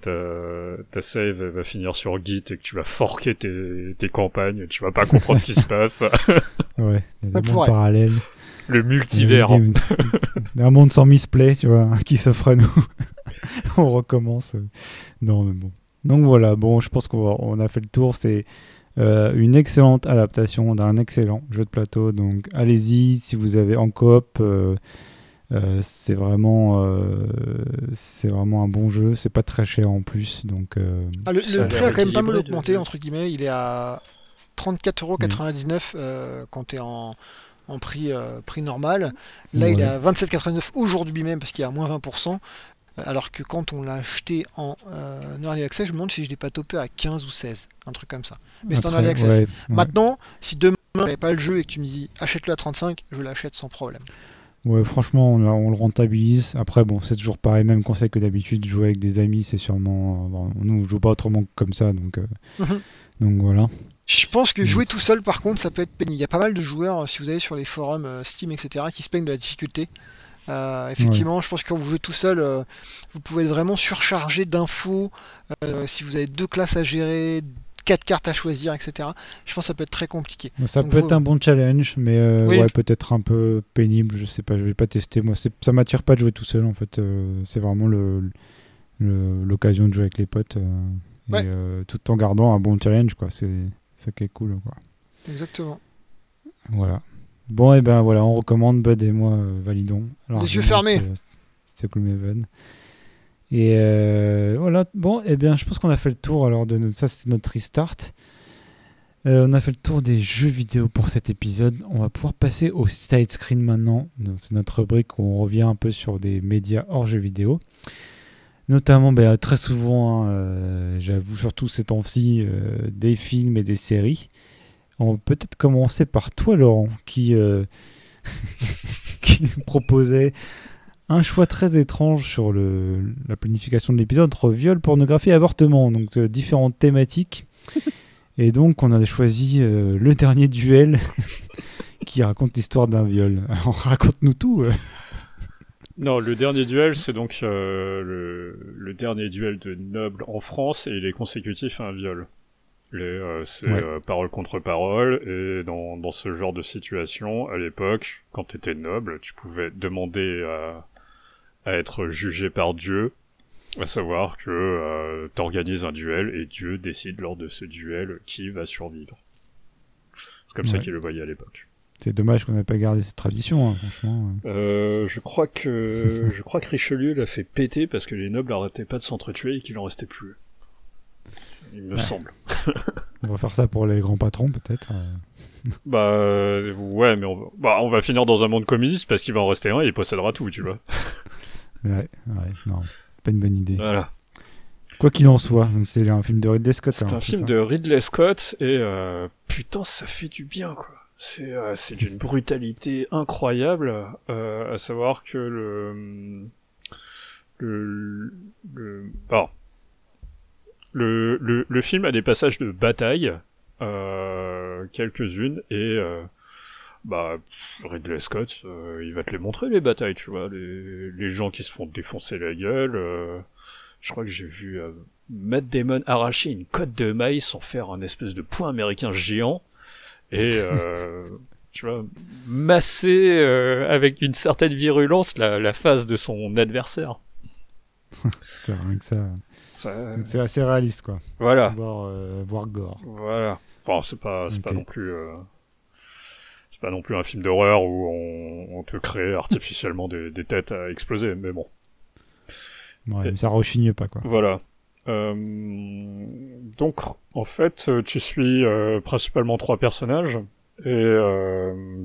ta, ta save va finir sur Git et que tu vas forquer tes, tes campagnes, tu vas pas comprendre ce qui se passe. Ouais, il y a des mondes pourrait. parallèles. Le multivers. Des- Un monde sans misplay, tu vois, qui s'offre à nous. on recommence. Non, mais bon. Donc voilà, bon, je pense qu'on a fait le tour. C'est euh, une excellente adaptation d'un excellent jeu de plateau. Donc allez-y, si vous avez en coop, euh, euh, c'est vraiment, euh, c'est vraiment un bon jeu. C'est pas très cher en plus, donc. euh, Ah, le, prix a quand même pas mal augmenté de- entre guillemets. Il est à 34,99€ euh, quand tu es en, en prix, euh, prix normal. Là, il est à 27,89€ aujourd'hui même parce qu'il y a moins 20%. Alors que quand on l'a acheté en euh, Early Access, je me demande si je l'ai pas topé à 15 ou 16, un truc comme ça. Mais c'est en Early Access. ouais, ouais. Maintenant, si demain j'avais pas le jeu et que tu me dis achète-le à 35, je l'achète sans problème. Ouais, franchement, on, le rentabilise. Après, bon, c'est toujours pareil, même conseil que d'habitude, jouer avec des amis, c'est sûrement. euh, bon, nous, on joue pas autrement que comme ça, donc, euh, Mhm. donc voilà. Je pense que jouer tout seul, par contre, ça peut être pénible. Il y a pas mal de joueurs, euh, si vous allez sur les forums euh, Steam, etc., qui se plaignent de la difficulté. Euh, effectivement, je pense que quand vous jouez tout seul, euh, vous pouvez être vraiment surchargé d'infos. euh, si vous avez deux classes à gérer, quatre cartes à choisir, etc., je pense que ça peut être très compliqué. Ça Donc peut vous- être un bon challenge, mais Oui. ouais, peut-être un peu pénible. Je sais pas, je vais pas tester. Moi, ça m'attire pas de jouer tout seul, en fait. c'est vraiment le- le- l'occasion de jouer avec les potes, et, Ouais. tout en gardant un bon challenge, quoi. C'est ça qui est cool, quoi. Exactement. Voilà. Bon, et ben voilà, on recommande, Bud et moi, euh, validons. Alors, Les yeux fermés. c'est- C'est Gloomhaven. Et euh, voilà, bon, et bien, je pense qu'on a fait le tour. Alors, de notre, ça, c'était notre restart. Euh, on a fait le tour des jeux vidéo pour cet épisode. On va pouvoir passer au side screen maintenant. C'est notre rubrique où on revient un peu sur des médias hors jeux vidéo. Notamment, ben, très souvent, hein, euh, j'avoue, surtout ces temps-ci, euh, des films et des séries. On va peut-être commencer par toi, Laurent, qui, euh, qui proposait un choix très étrange sur le, la planification de l'épisode entre viol, pornographie et avortement. Donc, euh, différentes thématiques. Et donc, on a choisi euh, le dernier duel qui raconte l'histoire d'un viol. Alors, raconte-nous tout. Non, le dernier duel, c'est donc euh, le, le dernier duel de noble en France et il est consécutif à un viol. Euh, c'est Ouais. euh, parole contre parole et dans, dans ce genre de situation, à l'époque, quand tu étais noble, tu pouvais demander à, à être jugé par Dieu, à savoir que euh, t'organises un duel et Dieu décide lors de ce duel qui va survivre. C'est comme ça qu'il le voyait à l'époque. C'est dommage qu'on n'ait pas gardé cette tradition, hein, franchement. Euh, je crois que je crois que Richelieu l'a fait péter parce que les nobles arrêtaient pas de s'entretuer et qu'il en restait plus. Il me Ouais. semble. On va faire ça pour les grands patrons, peut-être. euh. Bah euh, ouais, mais on va, bah, on va finir dans un monde communiste parce qu'il va en rester un et il possédera tout, tu vois. Ouais, ouais, non, c'est pas une bonne idée. Voilà. Quoi qu'il en soit, c'est un film de Ridley Scott. C'est alors, un film ça de Ridley Scott et euh, putain, ça fait du bien quoi. C'est euh, d'une brutalité incroyable, euh, à savoir que le le le le, le le film a des passages de bataille, euh, quelques-unes et euh, bah Ridley Scott, euh, il va te les montrer les batailles, tu vois, les les gens qui se font défoncer la gueule. euh, je crois que j'ai vu euh, Matt Damon arracher une côte de maïs sans faire un espèce de point américain géant. Et euh, tu vois, masser euh, avec une certaine virulence la, la face de son adversaire. Rien que ça. Ça- C'est assez réaliste, quoi. voilà, euh, voire gore. voilà. Enfin, c'est pas, c'est pas non plus, euh, c'est pas non plus un film d'horreur où on, on te crée artificiellement des, des têtes à exploser, mais bon. Ouais, Et- mais ça rechigne pas, quoi. Voilà. Euh, donc, en fait, tu suis principalement trois personnages et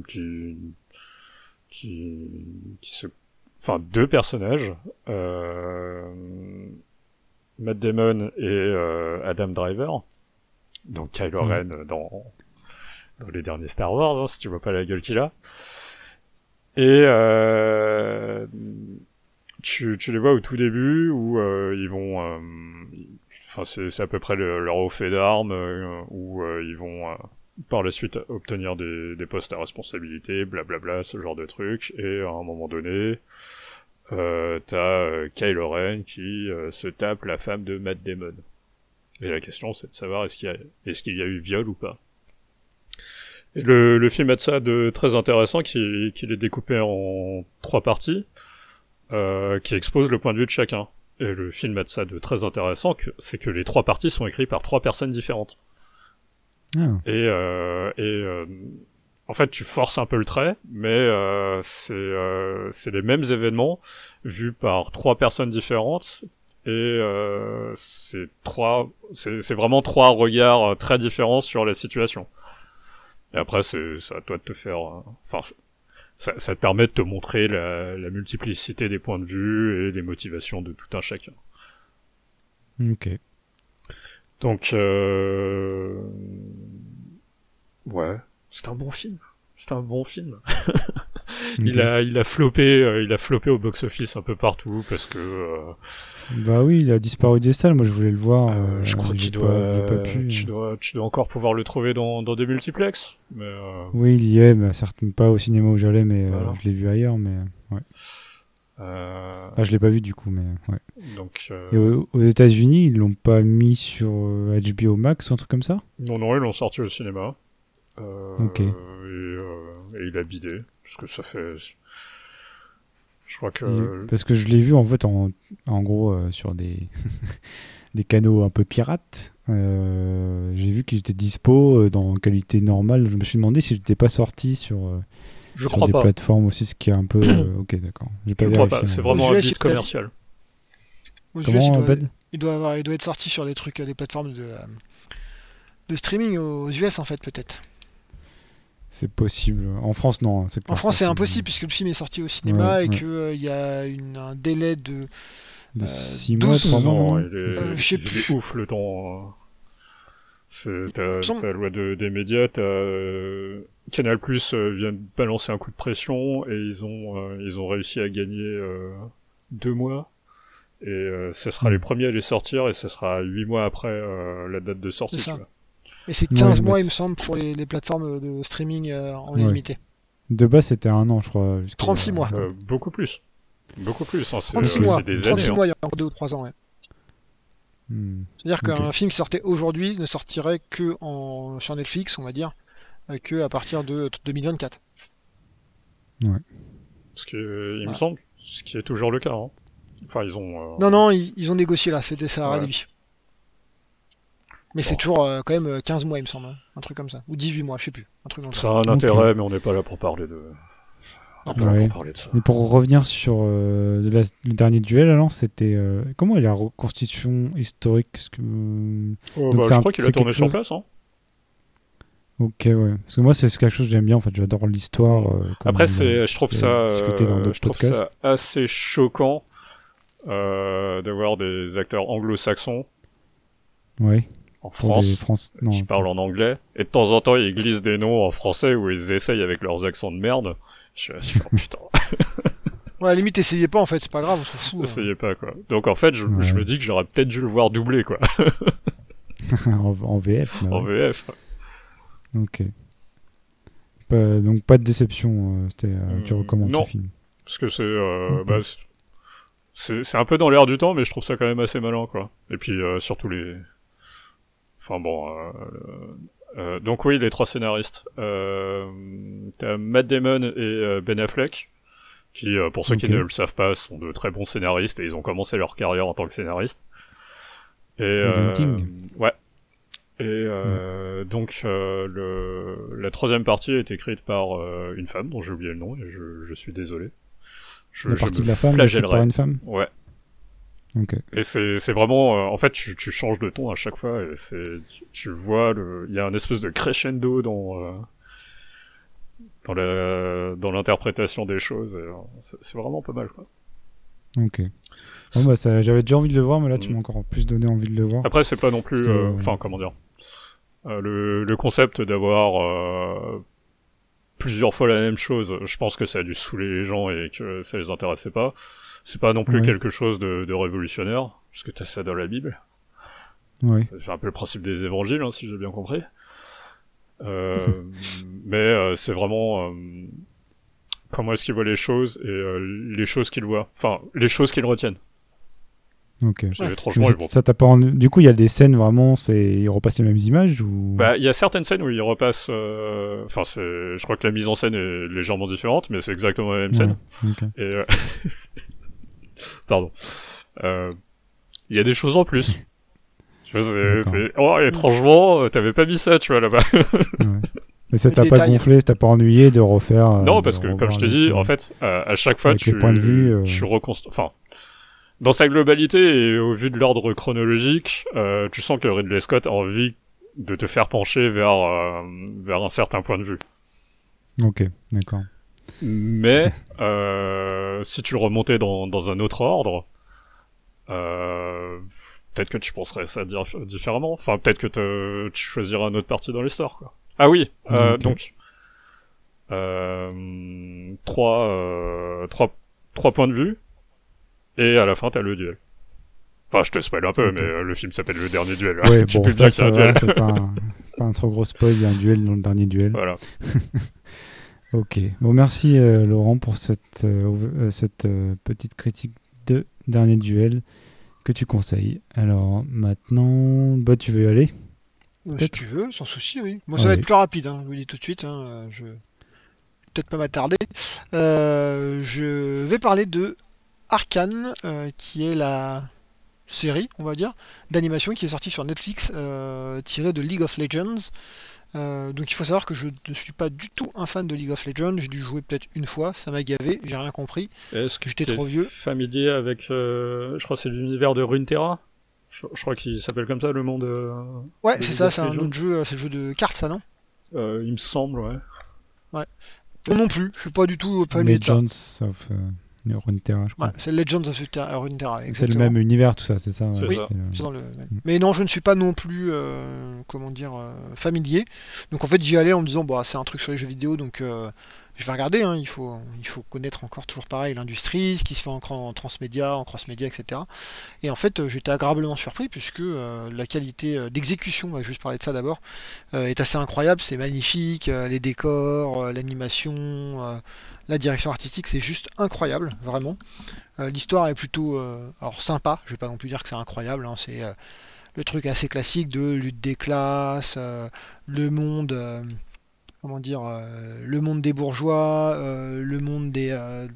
qui, qui, qui se, enfin deux personnages, euh, Matt Damon et euh, Adam Driver. Donc Kylo Mhm. Ren dans dans les derniers Star Wars, hein, si tu vois pas la gueule qu'il a. Et euh, tu, tu les vois au tout début où euh, ils vont, enfin c'est c'est à peu près le- leur haut fait d'armes où ils vont par la suite obtenir des, des postes à responsabilité, blablabla, ce genre de trucs. Et à un moment donné, euh, t'as euh, Kylo Ren qui euh, se tape la femme de Matt Damon. Et la question c'est de savoir est-ce qu'il y a, est-ce qu'il y a eu viol ou pas. Et le, le film a de ça de très intéressant qu'il qu'il est découpé en trois parties euh, qui exposent le point de vue de chacun. Et le film a de ça de très intéressant, que, c'est que les trois parties sont écrites par trois personnes différentes. Ah, Et, euh, et euh, en fait, tu forces un peu le trait, mais euh, c'est euh, c'est les mêmes événements vus par trois personnes différentes. Et euh, c'est trois, c'est c'est vraiment trois regards euh, très différents sur la situation. Et après, c'est c'est à toi de te faire. euh, Enfin, ça, ça te permet de te montrer la, la multiplicité des points de vue et des motivations de tout un chacun. ok. Donc, euh... ouais, c'est un bon film. C'est un bon film. Il a, il a floppé, euh, il a au box-office un peu partout parce que euh, Bah oui, il a disparu des salles. Moi, je voulais le voir. euh, je crois qu'il doit, pas pu. tu dois, tu dois encore pouvoir le trouver dans, dans des multiplex. Mais Oui, il y est, mais certes pas au cinéma où j'allais, mais Voilà. je l'ai vu ailleurs. Mais ouais. euh, Ah, je l'ai pas vu du coup, mais ouais. donc, euh, Et aux, aux États-Unis, ils l'ont pas mis sur HBO Max ou un truc comme ça? Non, non, ils l'ont sorti au cinéma. Euh, Ok. Et, euh, et il a bidé parce que ça fait. Je crois que Parce que je l'ai vu en fait en, en gros euh, sur des des canaux un peu pirates. Euh, J'ai vu qu'il était dispo euh, dans qualité normale. Je me suis demandé si j'étais pas sorti sur, euh, je sur crois des pas. plateformes aussi, ce qui est un peu. euh, ok, d'accord. J'ai pas Je crois pas. C'est vraiment un il- commercial. Aux US, il, doit, Bud il, doit avoir, il doit être sorti sur des trucs, des plateformes de, de streaming aux US en fait peut-être. C'est possible. En France, non. hein, En France c'est possible. impossible puisque le film est sorti au cinéma Ouais, et ouais. qu'il y a une, un délai de... De Euh, 6 mois, 12 3 mois. Non, non il est, Euh, je sais il est plus. ouf le temps. hein. C'est t'as semble- la loi de, des médias, t'as euh, Canal Plus euh, vient de balancer un coup de pression et ils ont euh, ils ont réussi à gagner euh, deux mois et euh, ça sera les premiers à les sortir et ça sera huit mois après euh, la date de sortie. Tu vois. Et c'est Ouais, 15 mais mois il me semble pour les, les plateformes de streaming euh, en Ouais. illimité. De base, c'était un an, je crois. jusqu'à- 36 mois. Euh, beaucoup plus, beaucoup plus. Hein, c'est 36 euh, mois, c'est des 36 années. hein. mois il y a encore 2 ou 3 ans. ouais. Hmm. C'est-à-dire qu'un film qui sortait aujourd'hui ne sortirait que en, sur Netflix, on va dire, euh, que à partir de 2024. Ce qui il me Voilà. semble, ce qui est toujours le cas. hein. Enfin, ils ont. euh, Non, non, ils, ils ont négocié là, c'était ça Ouais. début. Mais c'est toujours euh, quand même euh, 15 mois, il me semble, hein. un truc comme ça. Ou 18 mois, je sais plus. Un truc dans le Ça a un intérêt, mais on n'est pas là pour parler de. On n'est pas là Ouais. pour parler de ça. Et pour revenir sur euh, la- le dernier duel, alors, c'était. euh, comment est la reconstitution historique? Que, euh, Oh, Donc bah, c'est je un- crois qu'il a tourné sur chose- place. Hein. Ok, ouais. Parce que moi, c'est quelque chose que j'aime bien, en fait. J'adore l'histoire. euh, Après, on c'est, je trouve euh, ça, dans euh, je trouve podcasts. ça assez choquant euh, de voir des acteurs anglo-saxons Ouais, en France France. Non, qui parlent en anglais et de temps en temps ils glissent des noms en français où ils essayent avec leurs accents de merde. Je suis putain, Ouais, à la limite, essayez pas en fait, c'est pas grave, on s'en fout. hein. essayez pas quoi. Donc en fait, je, Ouais. je me dis que j'aurais peut-être dû le voir doubler quoi, en, en VF. en ouais. VF. Ok. Pas- donc, pas de déception. euh, c'était, euh, tu Hmm, recommandes non. ce film. Parce que c'est, euh, bah, c'est- c'est, c'est un peu dans l'air du temps, mais je trouve ça quand même assez malin, quoi. Et puis euh, surtout les, enfin bon, euh, euh, donc oui, les trois scénaristes. Euh, t'as Matt Damon et euh, Ben Affleck, qui, euh, pour ceux qui ne le savent pas, sont de très bons scénaristes et ils ont commencé leur carrière en tant que scénaristes. Et euh, ouais. Et euh, donc euh, le, la troisième partie est écrite par euh, une femme dont j'ai oublié le nom et je, je suis désolé. Je, La je partie me de la femme par une femme Ouais. Ok. Et c'est c'est vraiment, euh, en fait, tu, tu changes de ton à chaque fois et c'est, tu, tu vois il y a un espèce de crescendo dans euh, dans la dans l'interprétation des choses. et, euh, C'est vraiment pas mal quoi. Ok. Bon, bah, ça- j'avais déjà envie de le voir, mais là, tu Mm. m'as encore plus donné envie de le voir. Après, c'est pas non plus, euh, enfin comment dire, Euh, le le concept d'avoir euh, plusieurs fois la même chose, je pense que ça a dû saouler les gens et que ça les intéressait pas. C'est pas non plus Ouais. quelque chose de, de révolutionnaire, puisque t'as ça dans la Bible. Ouais. C'est- un peu le principe des évangiles, hein, si j'ai bien compris. Euh, mais euh, c'est vraiment euh, comment est-ce qu'il voit les choses et euh, les choses qu'il voit. Enfin, les choses qu'il retiennent. Ok. C'est Ouais. ils ça pas rendu- Du coup, il y a des scènes vraiment, c'est ils repassent les mêmes images ou? Bah, il y a certaines scènes où il repasse. euh, Enfin, c'est. Je crois que la mise en scène est légèrement différente, mais c'est exactement la même scène. Ouais, ok. Et euh, pardon. Euh, Il y a des choses en plus. Tu vois, c'est, c'est- Oh, étrangement, euh, t'avais pas mis ça, tu vois, là-bas. Ouais. Mais ça t'a pas gonflé, ça t'a pas ennuyé de refaire. euh, non, parce que, comme je dit, scènes. en fait, à, à chaque fois, Avec tu, points de vue, euh. tu reconstruis. Enfin, dans sa globalité et au vu de l'ordre chronologique, euh, tu sens que Ridley Scott a envie de te faire pencher vers, euh, vers un certain point de vue. Ok, d'accord. Mais euh, si tu le remontais dans, dans un autre ordre, euh, peut-être que tu penserais ça dif- différemment. Enfin, peut-être que te- tu choisirais un autre parti dans l'histoire, quoi. Ah oui, euh, donc euh, trois, trois, trois points de vue, et à la fin t'as le duel. Enfin, je te spoil un peu, mais le film s'appelle Le Dernier Duel. Ouais, tu bon, peux ça, dire qu'il y a ça un duel. va, c'est pas, un- c'est pas un trop gros spoil, il y a un duel dans le dernier duel. Voilà. Ok, bon merci euh, Laurent pour cette, euh, euh, cette euh, petite critique de dernier duel que tu conseilles. Alors maintenant, bah tu veux y aller? Si tu veux, sans souci, oui. Moi, ça va être plus rapide, hein, je vous le dis tout de suite. Hein, je vais peut-être pas m'attarder. Je vais parler de Arkane, qui est la série, on va dire, d'animation qui est sortie sur Netflix, tirée de League of Legends. Euh, donc il faut savoir que je ne suis pas du tout un fan de League of Legends, j'ai dû jouer peut-être une fois, ça m'a gavé, j'ai rien compris. Est-ce que J'étais trop vieux. familier avec, euh, je crois que c'est l'univers de Runeterra je, je crois qu'il s'appelle comme ça le monde. euh, Ouais, c'est ça, c'est un autre jeu, euh, c'est le jeu de cartes ça, non? Euh, il me semble, ouais. Moi non plus, je suis pas du tout familier de ça. Legends of euh, Runeterra, je crois. Ouais, c'est Legends of Runeterra, Runeterra, c'est le même univers, tout ça, c'est ça. Ouais, le- dans le même. Mais non, je ne suis pas non plus, euh, comment dire, euh, familier. Donc en fait, j'y allais en me disant, bah, c'est un truc sur les jeux vidéo, donc euh, je vais regarder. hein, il faut, il faut connaître encore toujours pareil l'industrie, ce qui se fait en, en transmédia, en cross-média, etc. Et en fait, euh, j'étais agréablement surpris puisque euh, la qualité euh, d'exécution, on va juste parler de ça d'abord, est assez incroyable. C'est magnifique, les décors, l'animation, la direction artistique, c'est juste incroyable, vraiment. L'histoire est plutôt alors sympa, je vais pas non plus dire que c'est incroyable, hein, c'est le truc assez classique de lutte des classes, le monde, comment dire, euh, le monde des bourgeois, euh, le monde des, euh,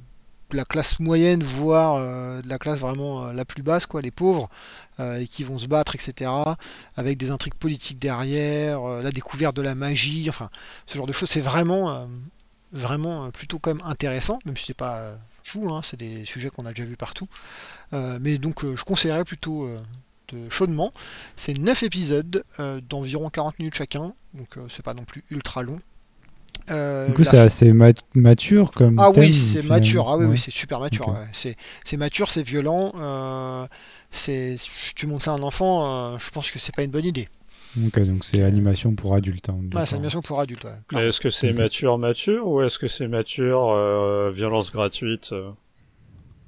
de la classe moyenne, voire de la classe vraiment la plus basse, quoi, les pauvres, et qui vont se battre, etc., avec des intrigues politiques derrière, la découverte de la magie, enfin, ce genre de choses, c'est vraiment, vraiment plutôt quand même intéressant, même si c'est pas fou, hein, c'est des sujets qu'on a déjà vus partout. Mais donc je conseillerais plutôt de- chaudement. C'est 9 épisodes d'environ 40 minutes chacun, donc c'est pas non plus ultra long. Euh, Du coup, c'est assez ma- mature comme ah thème, oui, c'est mature. Ah oui, Ouais. oui, c'est super mature. Ok. ouais. C'est, c'est mature, c'est violent. euh, c'est, tu montes ça à un enfant, euh, je pense que c'est pas une bonne idée. Ok, donc c'est animation pour adultes. hein, Ouais, d'accord. c'est animation pour adultes. ouais, est-ce que c'est mature, mature, ou est-ce que c'est mature, euh, violence gratuite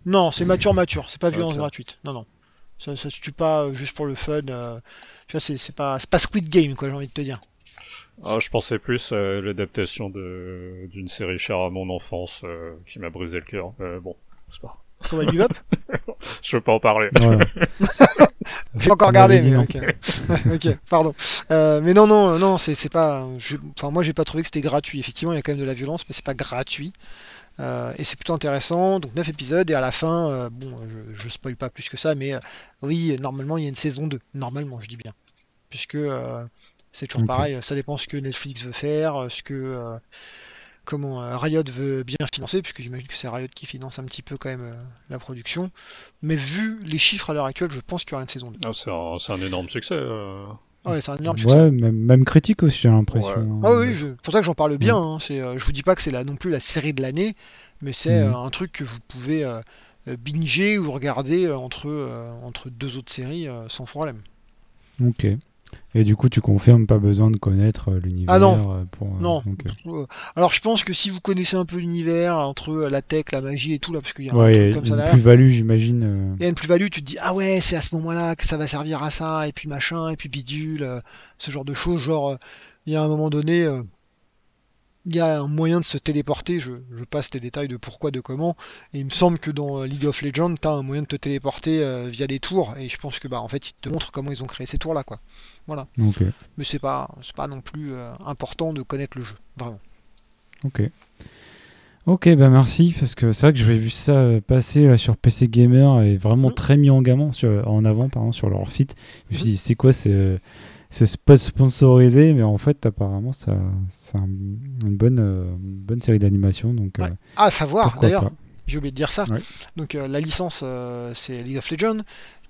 Non, c'est mature, mature. C'est pas violence gratuite. Non, non. Ça, ça se tue pas juste pour le fun. euh, tu vois, c'est, c'est pas, c'est pas Squid Game, quoi, j'ai envie de te dire. Ah, Je pensais plus à l'adaptation de d'une série chère à mon enfance euh, qui m'a brisé le cœur. Euh, bon, c'est pas. Cowboy Bebop je veux pas en parler. Ouais. J'ai encore regardé, mais non. ok. ok, pardon. Euh, mais non, non, non, c'est c'est pas. je- Enfin, moi, j'ai pas trouvé que c'était gratuit. Effectivement, il y a quand même de la violence, mais c'est pas gratuit. Euh, et c'est plutôt intéressant. Donc 9 épisodes et à la fin, euh, bon, je, je spoil pas plus que ça, mais euh, oui, normalement, il y a une saison 2. Normalement, je dis bien, puisque euh, c'est toujours pareil. Ça dépend ce que Netflix veut faire, euh, ce que euh, comment euh, Riot veut bien financer, puisque j'imagine que c'est Riot qui finance un petit peu quand même euh, la production. Mais vu les chiffres à l'heure actuelle, je pense qu'il y aura une saison 2. Ah, c'est un, c'est un énorme succès. euh. Ouais, c'est un énorme succès. Ouais, même, même critique aussi, j'ai l'impression. Ah oui, je- pour ça que j'en parle bien. hein, c'est, euh, je vous dis pas que c'est là non plus la série de l'année, mais c'est Mhm. euh, un truc que vous pouvez euh, euh, binger ou regarder euh, entre, euh, entre deux autres séries euh, sans problème. Ok. Et du coup, tu confirmes pas besoin de connaître euh, l'univers Ah non. euh, pour. euh, Non. Alors je pense que si vous connaissez un peu l'univers entre la tech, la magie et tout là, parce qu'il y a un truc comme ça une derrière, plus-value, j'imagine. il y a une plus-value, tu te dis ah ouais, c'est à ce moment-là que ça va servir à ça, et puis machin, et puis bidule, ce genre de choses. Genre, il y a un moment donné, il y a un moyen de se téléporter. Je, je passe les détails de pourquoi, de comment. Et il me semble que dans euh, League of Legends, tu as un moyen de te téléporter euh, via des tours. Et je pense que bah en fait, ils te montrent comment ils ont créé ces tours-là, quoi. Ok. Mais c'est pas, c'est pas non plus euh, important de connaître le jeu, vraiment. Ok. Ok, bah merci, parce que c'est vrai que j'avais vu ça passer là, sur PC Gamer et vraiment Mhm. très mis en, gamin, sur, en avant pardon, sur leur site. Je me suis dit, c'est quoi ce, ce spot sponsorisé Mais en fait, apparemment, ça, c'est un- une, bonne, euh, une bonne série d'animation. Donc, Ouais. euh, Ah, à savoir, d'ailleurs, pas J'ai oublié de dire ça. Ouais. Donc euh, la licence euh, c'est League of Legends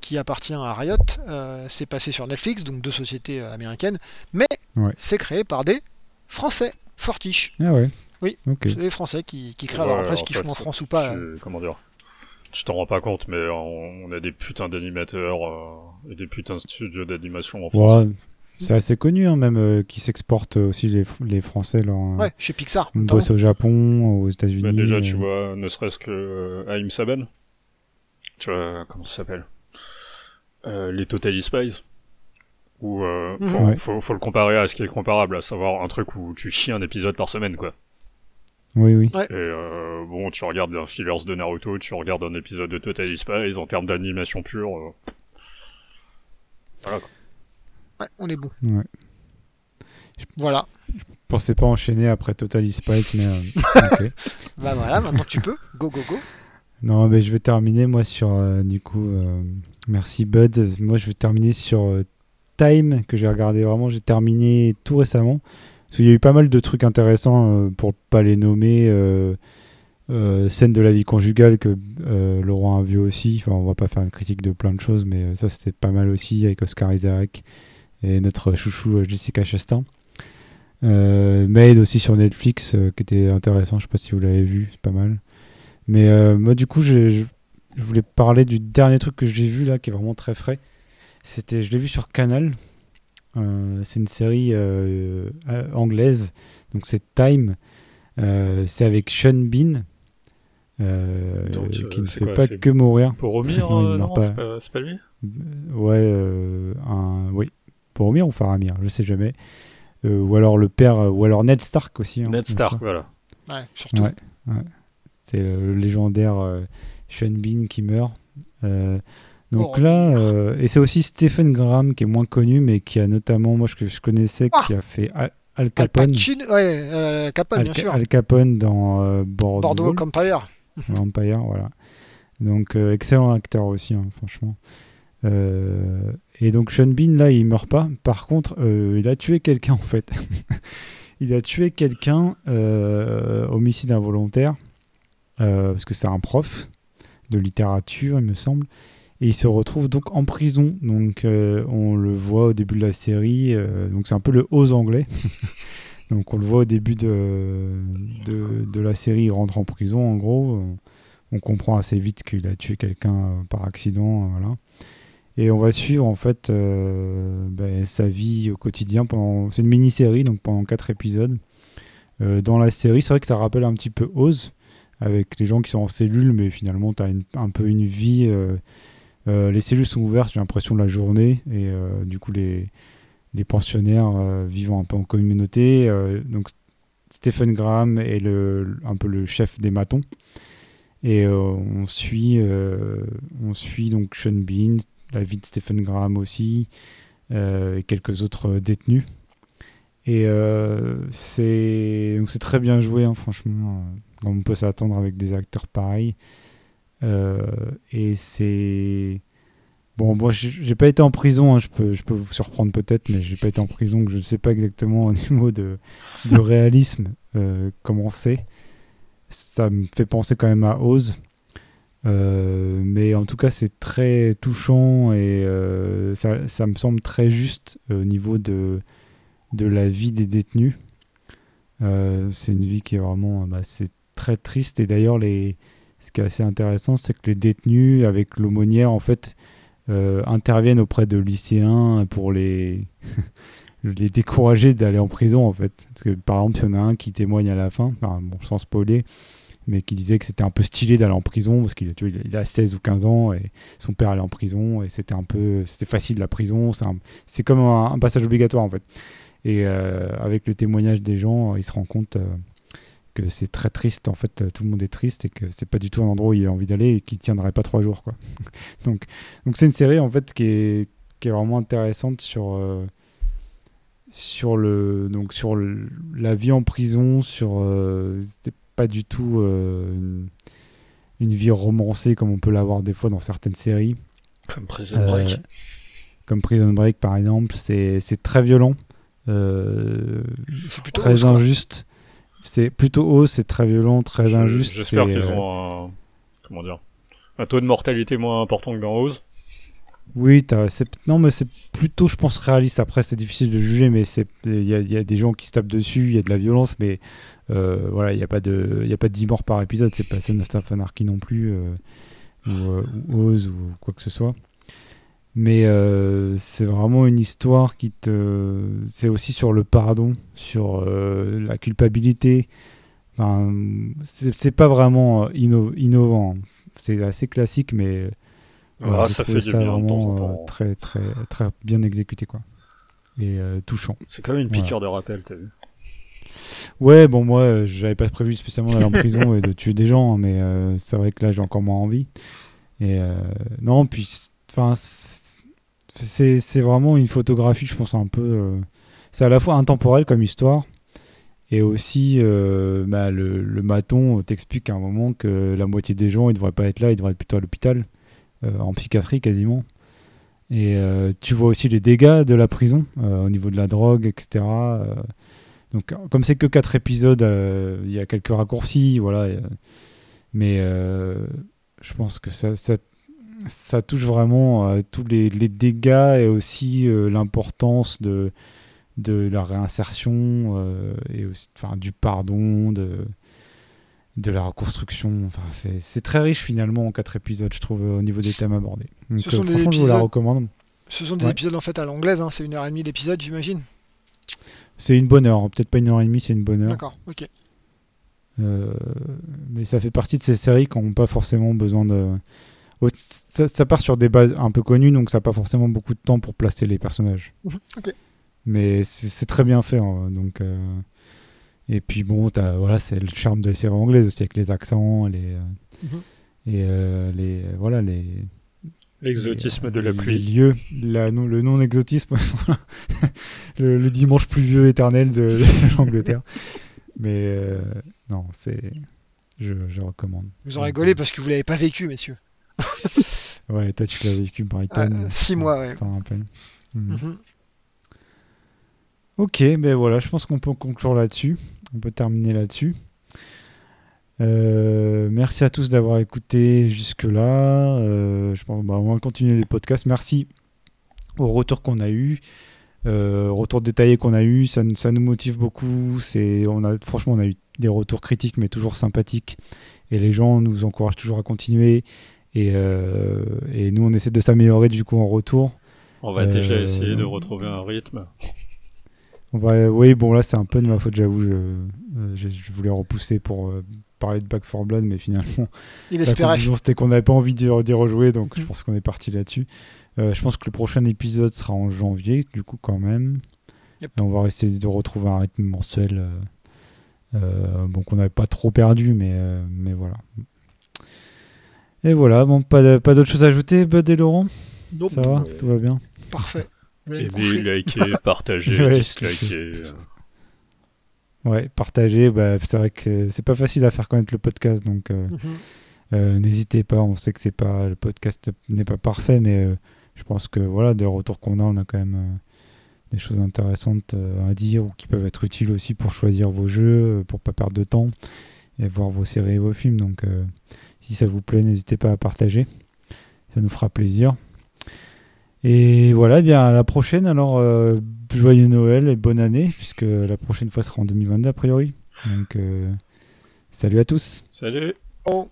qui appartient à Riot. Euh, c'est passé sur Netflix, donc deux sociétés américaines, mais Ouais. c'est créé par des Français, Fortiche. Ah ouais Oui. Ok. C'est des Français qui, qui créent. Ouais, Alors après, ce qu'ils font en France ou pas. euh, tu- Comment dire? Tu t'en rends pas compte, mais on, on a des putains d'animateurs euh, et des putains de studios d'animation en France. Ouais, c'est assez connu, hein, même, euh, qui s'exportent aussi les, les Français. Là, Ouais, chez Pixar. on bosse au Japon, aux États-Unis. Bah, déjà, tu euh, vois, ne serait-ce que euh, Aim Saben. Tu vois, comment ça s'appelle? Euh, Les Totally Spies. Ou euh, Mhm. faut, Ouais. faut, faut le comparer à ce qui est comparable, à savoir un truc où tu chies un épisode par semaine, quoi. Oui, oui. Ouais. Et euh, bon, tu regardes un fillers de Naruto, tu regardes un épisode de Totally Spies, en termes d'animation pure. euh, Voilà, quoi. Ouais, on est bon. Ouais. Voilà. Je pensais pas enchaîner après Total Spice, mais euh. Bah voilà, maintenant tu peux. Go, go, go. Non, mais je vais terminer moi sur euh, du coup. euh, merci Bud. Moi, je vais terminer sur Time que j'ai regardé vraiment. J'ai terminé tout récemment. Parce qu'il y a eu pas mal de trucs intéressants pour pas les nommer. Euh, scène de la vie conjugale que euh, Laurent a vu aussi. Enfin, on va pas faire une critique de plein de choses, mais ça c'était pas mal aussi avec Oscar Isaac et notre chouchou euh, Jessica Chastain. Euh, Made aussi sur Netflix euh, qui était intéressant. Je sais pas si vous l'avez vu, c'est pas mal. Mais euh, moi, du coup, je, voulais parler du dernier truc que j'ai vu là, qui est vraiment très frais. C'était, je l'ai vu sur Canal. C'est une série anglaise, donc c'est Time. C'est avec Sean Bean, Donc, qui ne fait quoi, pas que mourir. Pour Romir, Non, non, pas. c'est pas, pas lui? Ouais, un, oui, pour Omir ou Faramir, je sais jamais. Euh, ou alors le père, ou alors Ned Stark aussi. hein, Ned Stark, voilà. Ouais, surtout. Ouais, ouais. C'est le, légendaire euh, Sean Bean qui meurt. Euh, donc Oh, là, euh, et c'est aussi Stephen Graham qui est moins connu, mais qui a notamment, moi je, je connaissais, Ah qui a fait Al, Al Al Capone. Pacino, ouais, euh, Capone, Al, bien sûr. Al Capone dans euh, Bordeaux, Bordeaux Empire. Empire, voilà. Donc euh, excellent acteur aussi, hein, franchement. Et donc Sean Bean là, il meurt pas. Par contre, euh, il a tué quelqu'un en fait. il a tué quelqu'un, euh, homicide involontaire, euh, parce que c'est un prof de littérature, il me semble. Et il se retrouve donc en prison. Donc on le voit au début de la série. donc c'est un peu le Oz anglais. donc on le voit au début de, de, de la série. Il rentre en prison en gros. On, comprend assez vite qu'il a tué quelqu'un par accident. voilà. Et on va suivre en fait euh, ben, sa vie au quotidien. pendant C'est une mini-série, donc pendant quatre épisodes. Euh, dans la série, c'est vrai que ça rappelle un petit peu Oz, avec les gens qui sont en cellule, mais finalement, tu as un peu une vie. euh, les cellules sont ouvertes, j'ai l'impression, la journée, et du coup, les, les pensionnaires vivant un peu en communauté. donc, Stephen Graham est le, un peu le chef des matons. Et on suit, on suit donc Sean Bean, la vie de Stephen Graham aussi, euh, et quelques autres détenus. Et euh, c'est très bien joué, hein, franchement. euh, On peut s'attendre avec des acteurs pareils. Euh, et c'est bon, moi j'ai pas été en prison. hein, je peux, je peux vous surprendre peut-être, mais j'ai pas été en prison. Je ne sais pas exactement au niveau de réalisme euh, comment c'est. Ça me fait penser quand même à Oz. Euh, mais en tout cas, c'est très touchant et euh, ça, me semble très juste au niveau de, de la vie des détenus. Euh, c'est une vie qui est vraiment bah, c'est très triste. Et d'ailleurs, ce qui est assez intéressant, c'est que les détenus, avec l'aumônière, en fait, euh, interviennent auprès de lycéens pour les, les décourager d'aller en prison, en fait. Parce que, par exemple, il y en a un qui témoigne à la fin, enfin, bon, sans spoiler, mais qui disait que c'était un peu stylé d'aller en prison parce qu'il a, tu vois, il a 16 ou 15 ans et son père allait en prison et c'était un peu c'était facile la prison c'est comme un, passage obligatoire en fait. Et euh, avec le témoignage des gens il se rend compte euh, que c'est très triste en fait euh, tout le monde est triste et que c'est pas du tout un endroit où il a envie d'aller et qu'il tiendrait pas trois jours quoi. Donc donc c'est une série en fait qui est qui est vraiment intéressante sur euh, sur le donc sur la vie en prison sur euh, pas du tout euh, une, une vie romancée comme on peut l'avoir des fois dans certaines séries Comme Prison Euh, Break. comme Prison Break par exemple c'est c'est très violent euh, très injuste c'est plutôt haut c'est très violent très Je- injuste J'espère qu'ils ont un. Comment dire Un taux de mortalité moins important que dans Oz. Oui, c'est non, mais c'est plutôt, je pense, réaliste. Après, c'est difficile de juger, mais il y, a- des gens qui se tapent dessus, il y a de la violence, mais euh, voilà, il n'y a pas de, il y a pas de 10 morts par épisode. C'est pas Son of Anarchy non plus, euh, ou, euh, ou Oz ou quoi que ce soit. Mais c'est vraiment une histoire qui te, c'est aussi sur le pardon, sur la culpabilité. Enfin, c'est pas vraiment inno- innovant. C'est assez classique, mais Ah, ça fait ça bien vraiment en euh, temps. très très très bien exécuté quoi. Et euh, touchant. C'est comme une Voilà. piqûre de rappel, t'as vu. Ouais bon moi euh, j'avais pas prévu spécialement d'aller en prison et de tuer des gens hein, mais euh, c'est vrai que là j'ai encore moins envie. Et euh, non puis enfin c'est vraiment une photographie je pense un peu euh, c'est à la fois intemporel comme histoire et aussi bah, le, le maton t'explique à un moment que la moitié des gens ils devraient pas être là ils devraient être plutôt à l'hôpital en psychiatrie quasiment. Et euh, tu vois aussi les dégâts de la prison euh, au niveau de la drogue etc euh, donc comme c'est que quatre épisodes euh, il y a quelques raccourcis voilà euh, mais euh, je pense que ça, touche vraiment à tous les, dégâts et aussi euh, l'importance de, la réinsertion euh, et du pardon, de, de la reconstruction. Enfin, c'est très riche finalement en quatre épisodes, je trouve, au niveau des thèmes abordés. Donc, Ce sont des franchement, je vous la épisodes- recommande. Ce sont des Ouais. épisodes en fait à l'anglaise, hein, c'est une heure et demie l'épisode, j'imagine. C'est une bonne heure, peut-être pas une heure et demie, c'est une bonne heure. D'accord, ok. Euh, mais ça fait partie de ces séries qui n'ont pas forcément besoin de. Ça, ça part sur des bases un peu connues, donc ça n'a pas forcément beaucoup de temps pour placer les personnages. Mhm, ok. Mais c'est c'est très bien fait. hein, donc, euh, Et puis bon, t'as- voilà, c'est le charme des séries anglaises aussi, avec les accents, les. euh, Mhm. Et euh, les. Voilà, les. L'exotisme de la les- pluie. Les lieux, la, non, le non-exotisme, voilà. le, le dimanche pluvieux éternel de, de l'Angleterre. Mais euh, non, c'est. Je, je recommande. Vous en rigolez parce que vous l'avez pas vécu, messieurs. Ouais, toi tu l'as vécu, Brighton. Euh, six mois, ouais. T'en rappelles. Mhm. Mhm. Ok, ben voilà, je pense qu'on peut conclure là-dessus. On peut terminer là-dessus. Euh, merci à tous d'avoir écouté jusque-là. Euh, je pense, bah, on va continuer les podcasts. Merci au retour qu'on a eu, euh, retour détaillé qu'on a eu. Ça, nous- ça nous motive beaucoup. C'est, on a, franchement, on a eu des retours critiques, mais toujours sympathiques. Et les gens nous encouragent toujours à continuer. Et, euh, et nous, on essaie de s'améliorer du coup en retour. On va déjà essayer de retrouver un rythme. Va, oui, bon là c'est un peu de ma faute, j'avoue. Je, euh, je, voulais repousser pour euh, parler de Back 4 Blood, mais finalement Il la c'était qu'on n'avait pas envie d'y rejouer, donc je pense qu'on est parti là-dessus. Euh, je pense que le prochain épisode sera en janvier, du coup quand même. Yep. Et on va essayer de retrouver un rythme mensuel, euh, euh, bon qu'on n'avait pas trop perdu, mais euh, mais voilà. Et voilà, bon, pas, de- pas d'autres choses à ajouter, Bud et Laurent? Nope. Ça va? Tout va bien? Parfait. Aimez, likez, partagez, Ouais, dislikez. Ouais, partager, bah, c'est vrai que c'est pas facile à faire connaître le podcast, donc euh, Mhm. euh, n'hésitez pas, on sait que c'est pas le podcast n'est pas parfait, mais euh, je pense que voilà, des retours qu'on a, on a quand même euh, des choses intéressantes euh, à dire ou qui peuvent être utiles aussi pour choisir vos jeux, pour pas perdre de temps et voir vos séries et vos films. Donc euh, si ça vous plaît, n'hésitez pas à partager, ça nous fera plaisir. Et voilà, eh bien à la prochaine. Alors, euh, joyeux Noël et bonne année, puisque la prochaine fois sera en 2022 a priori. Donc, euh, salut à tous. Salut Oh.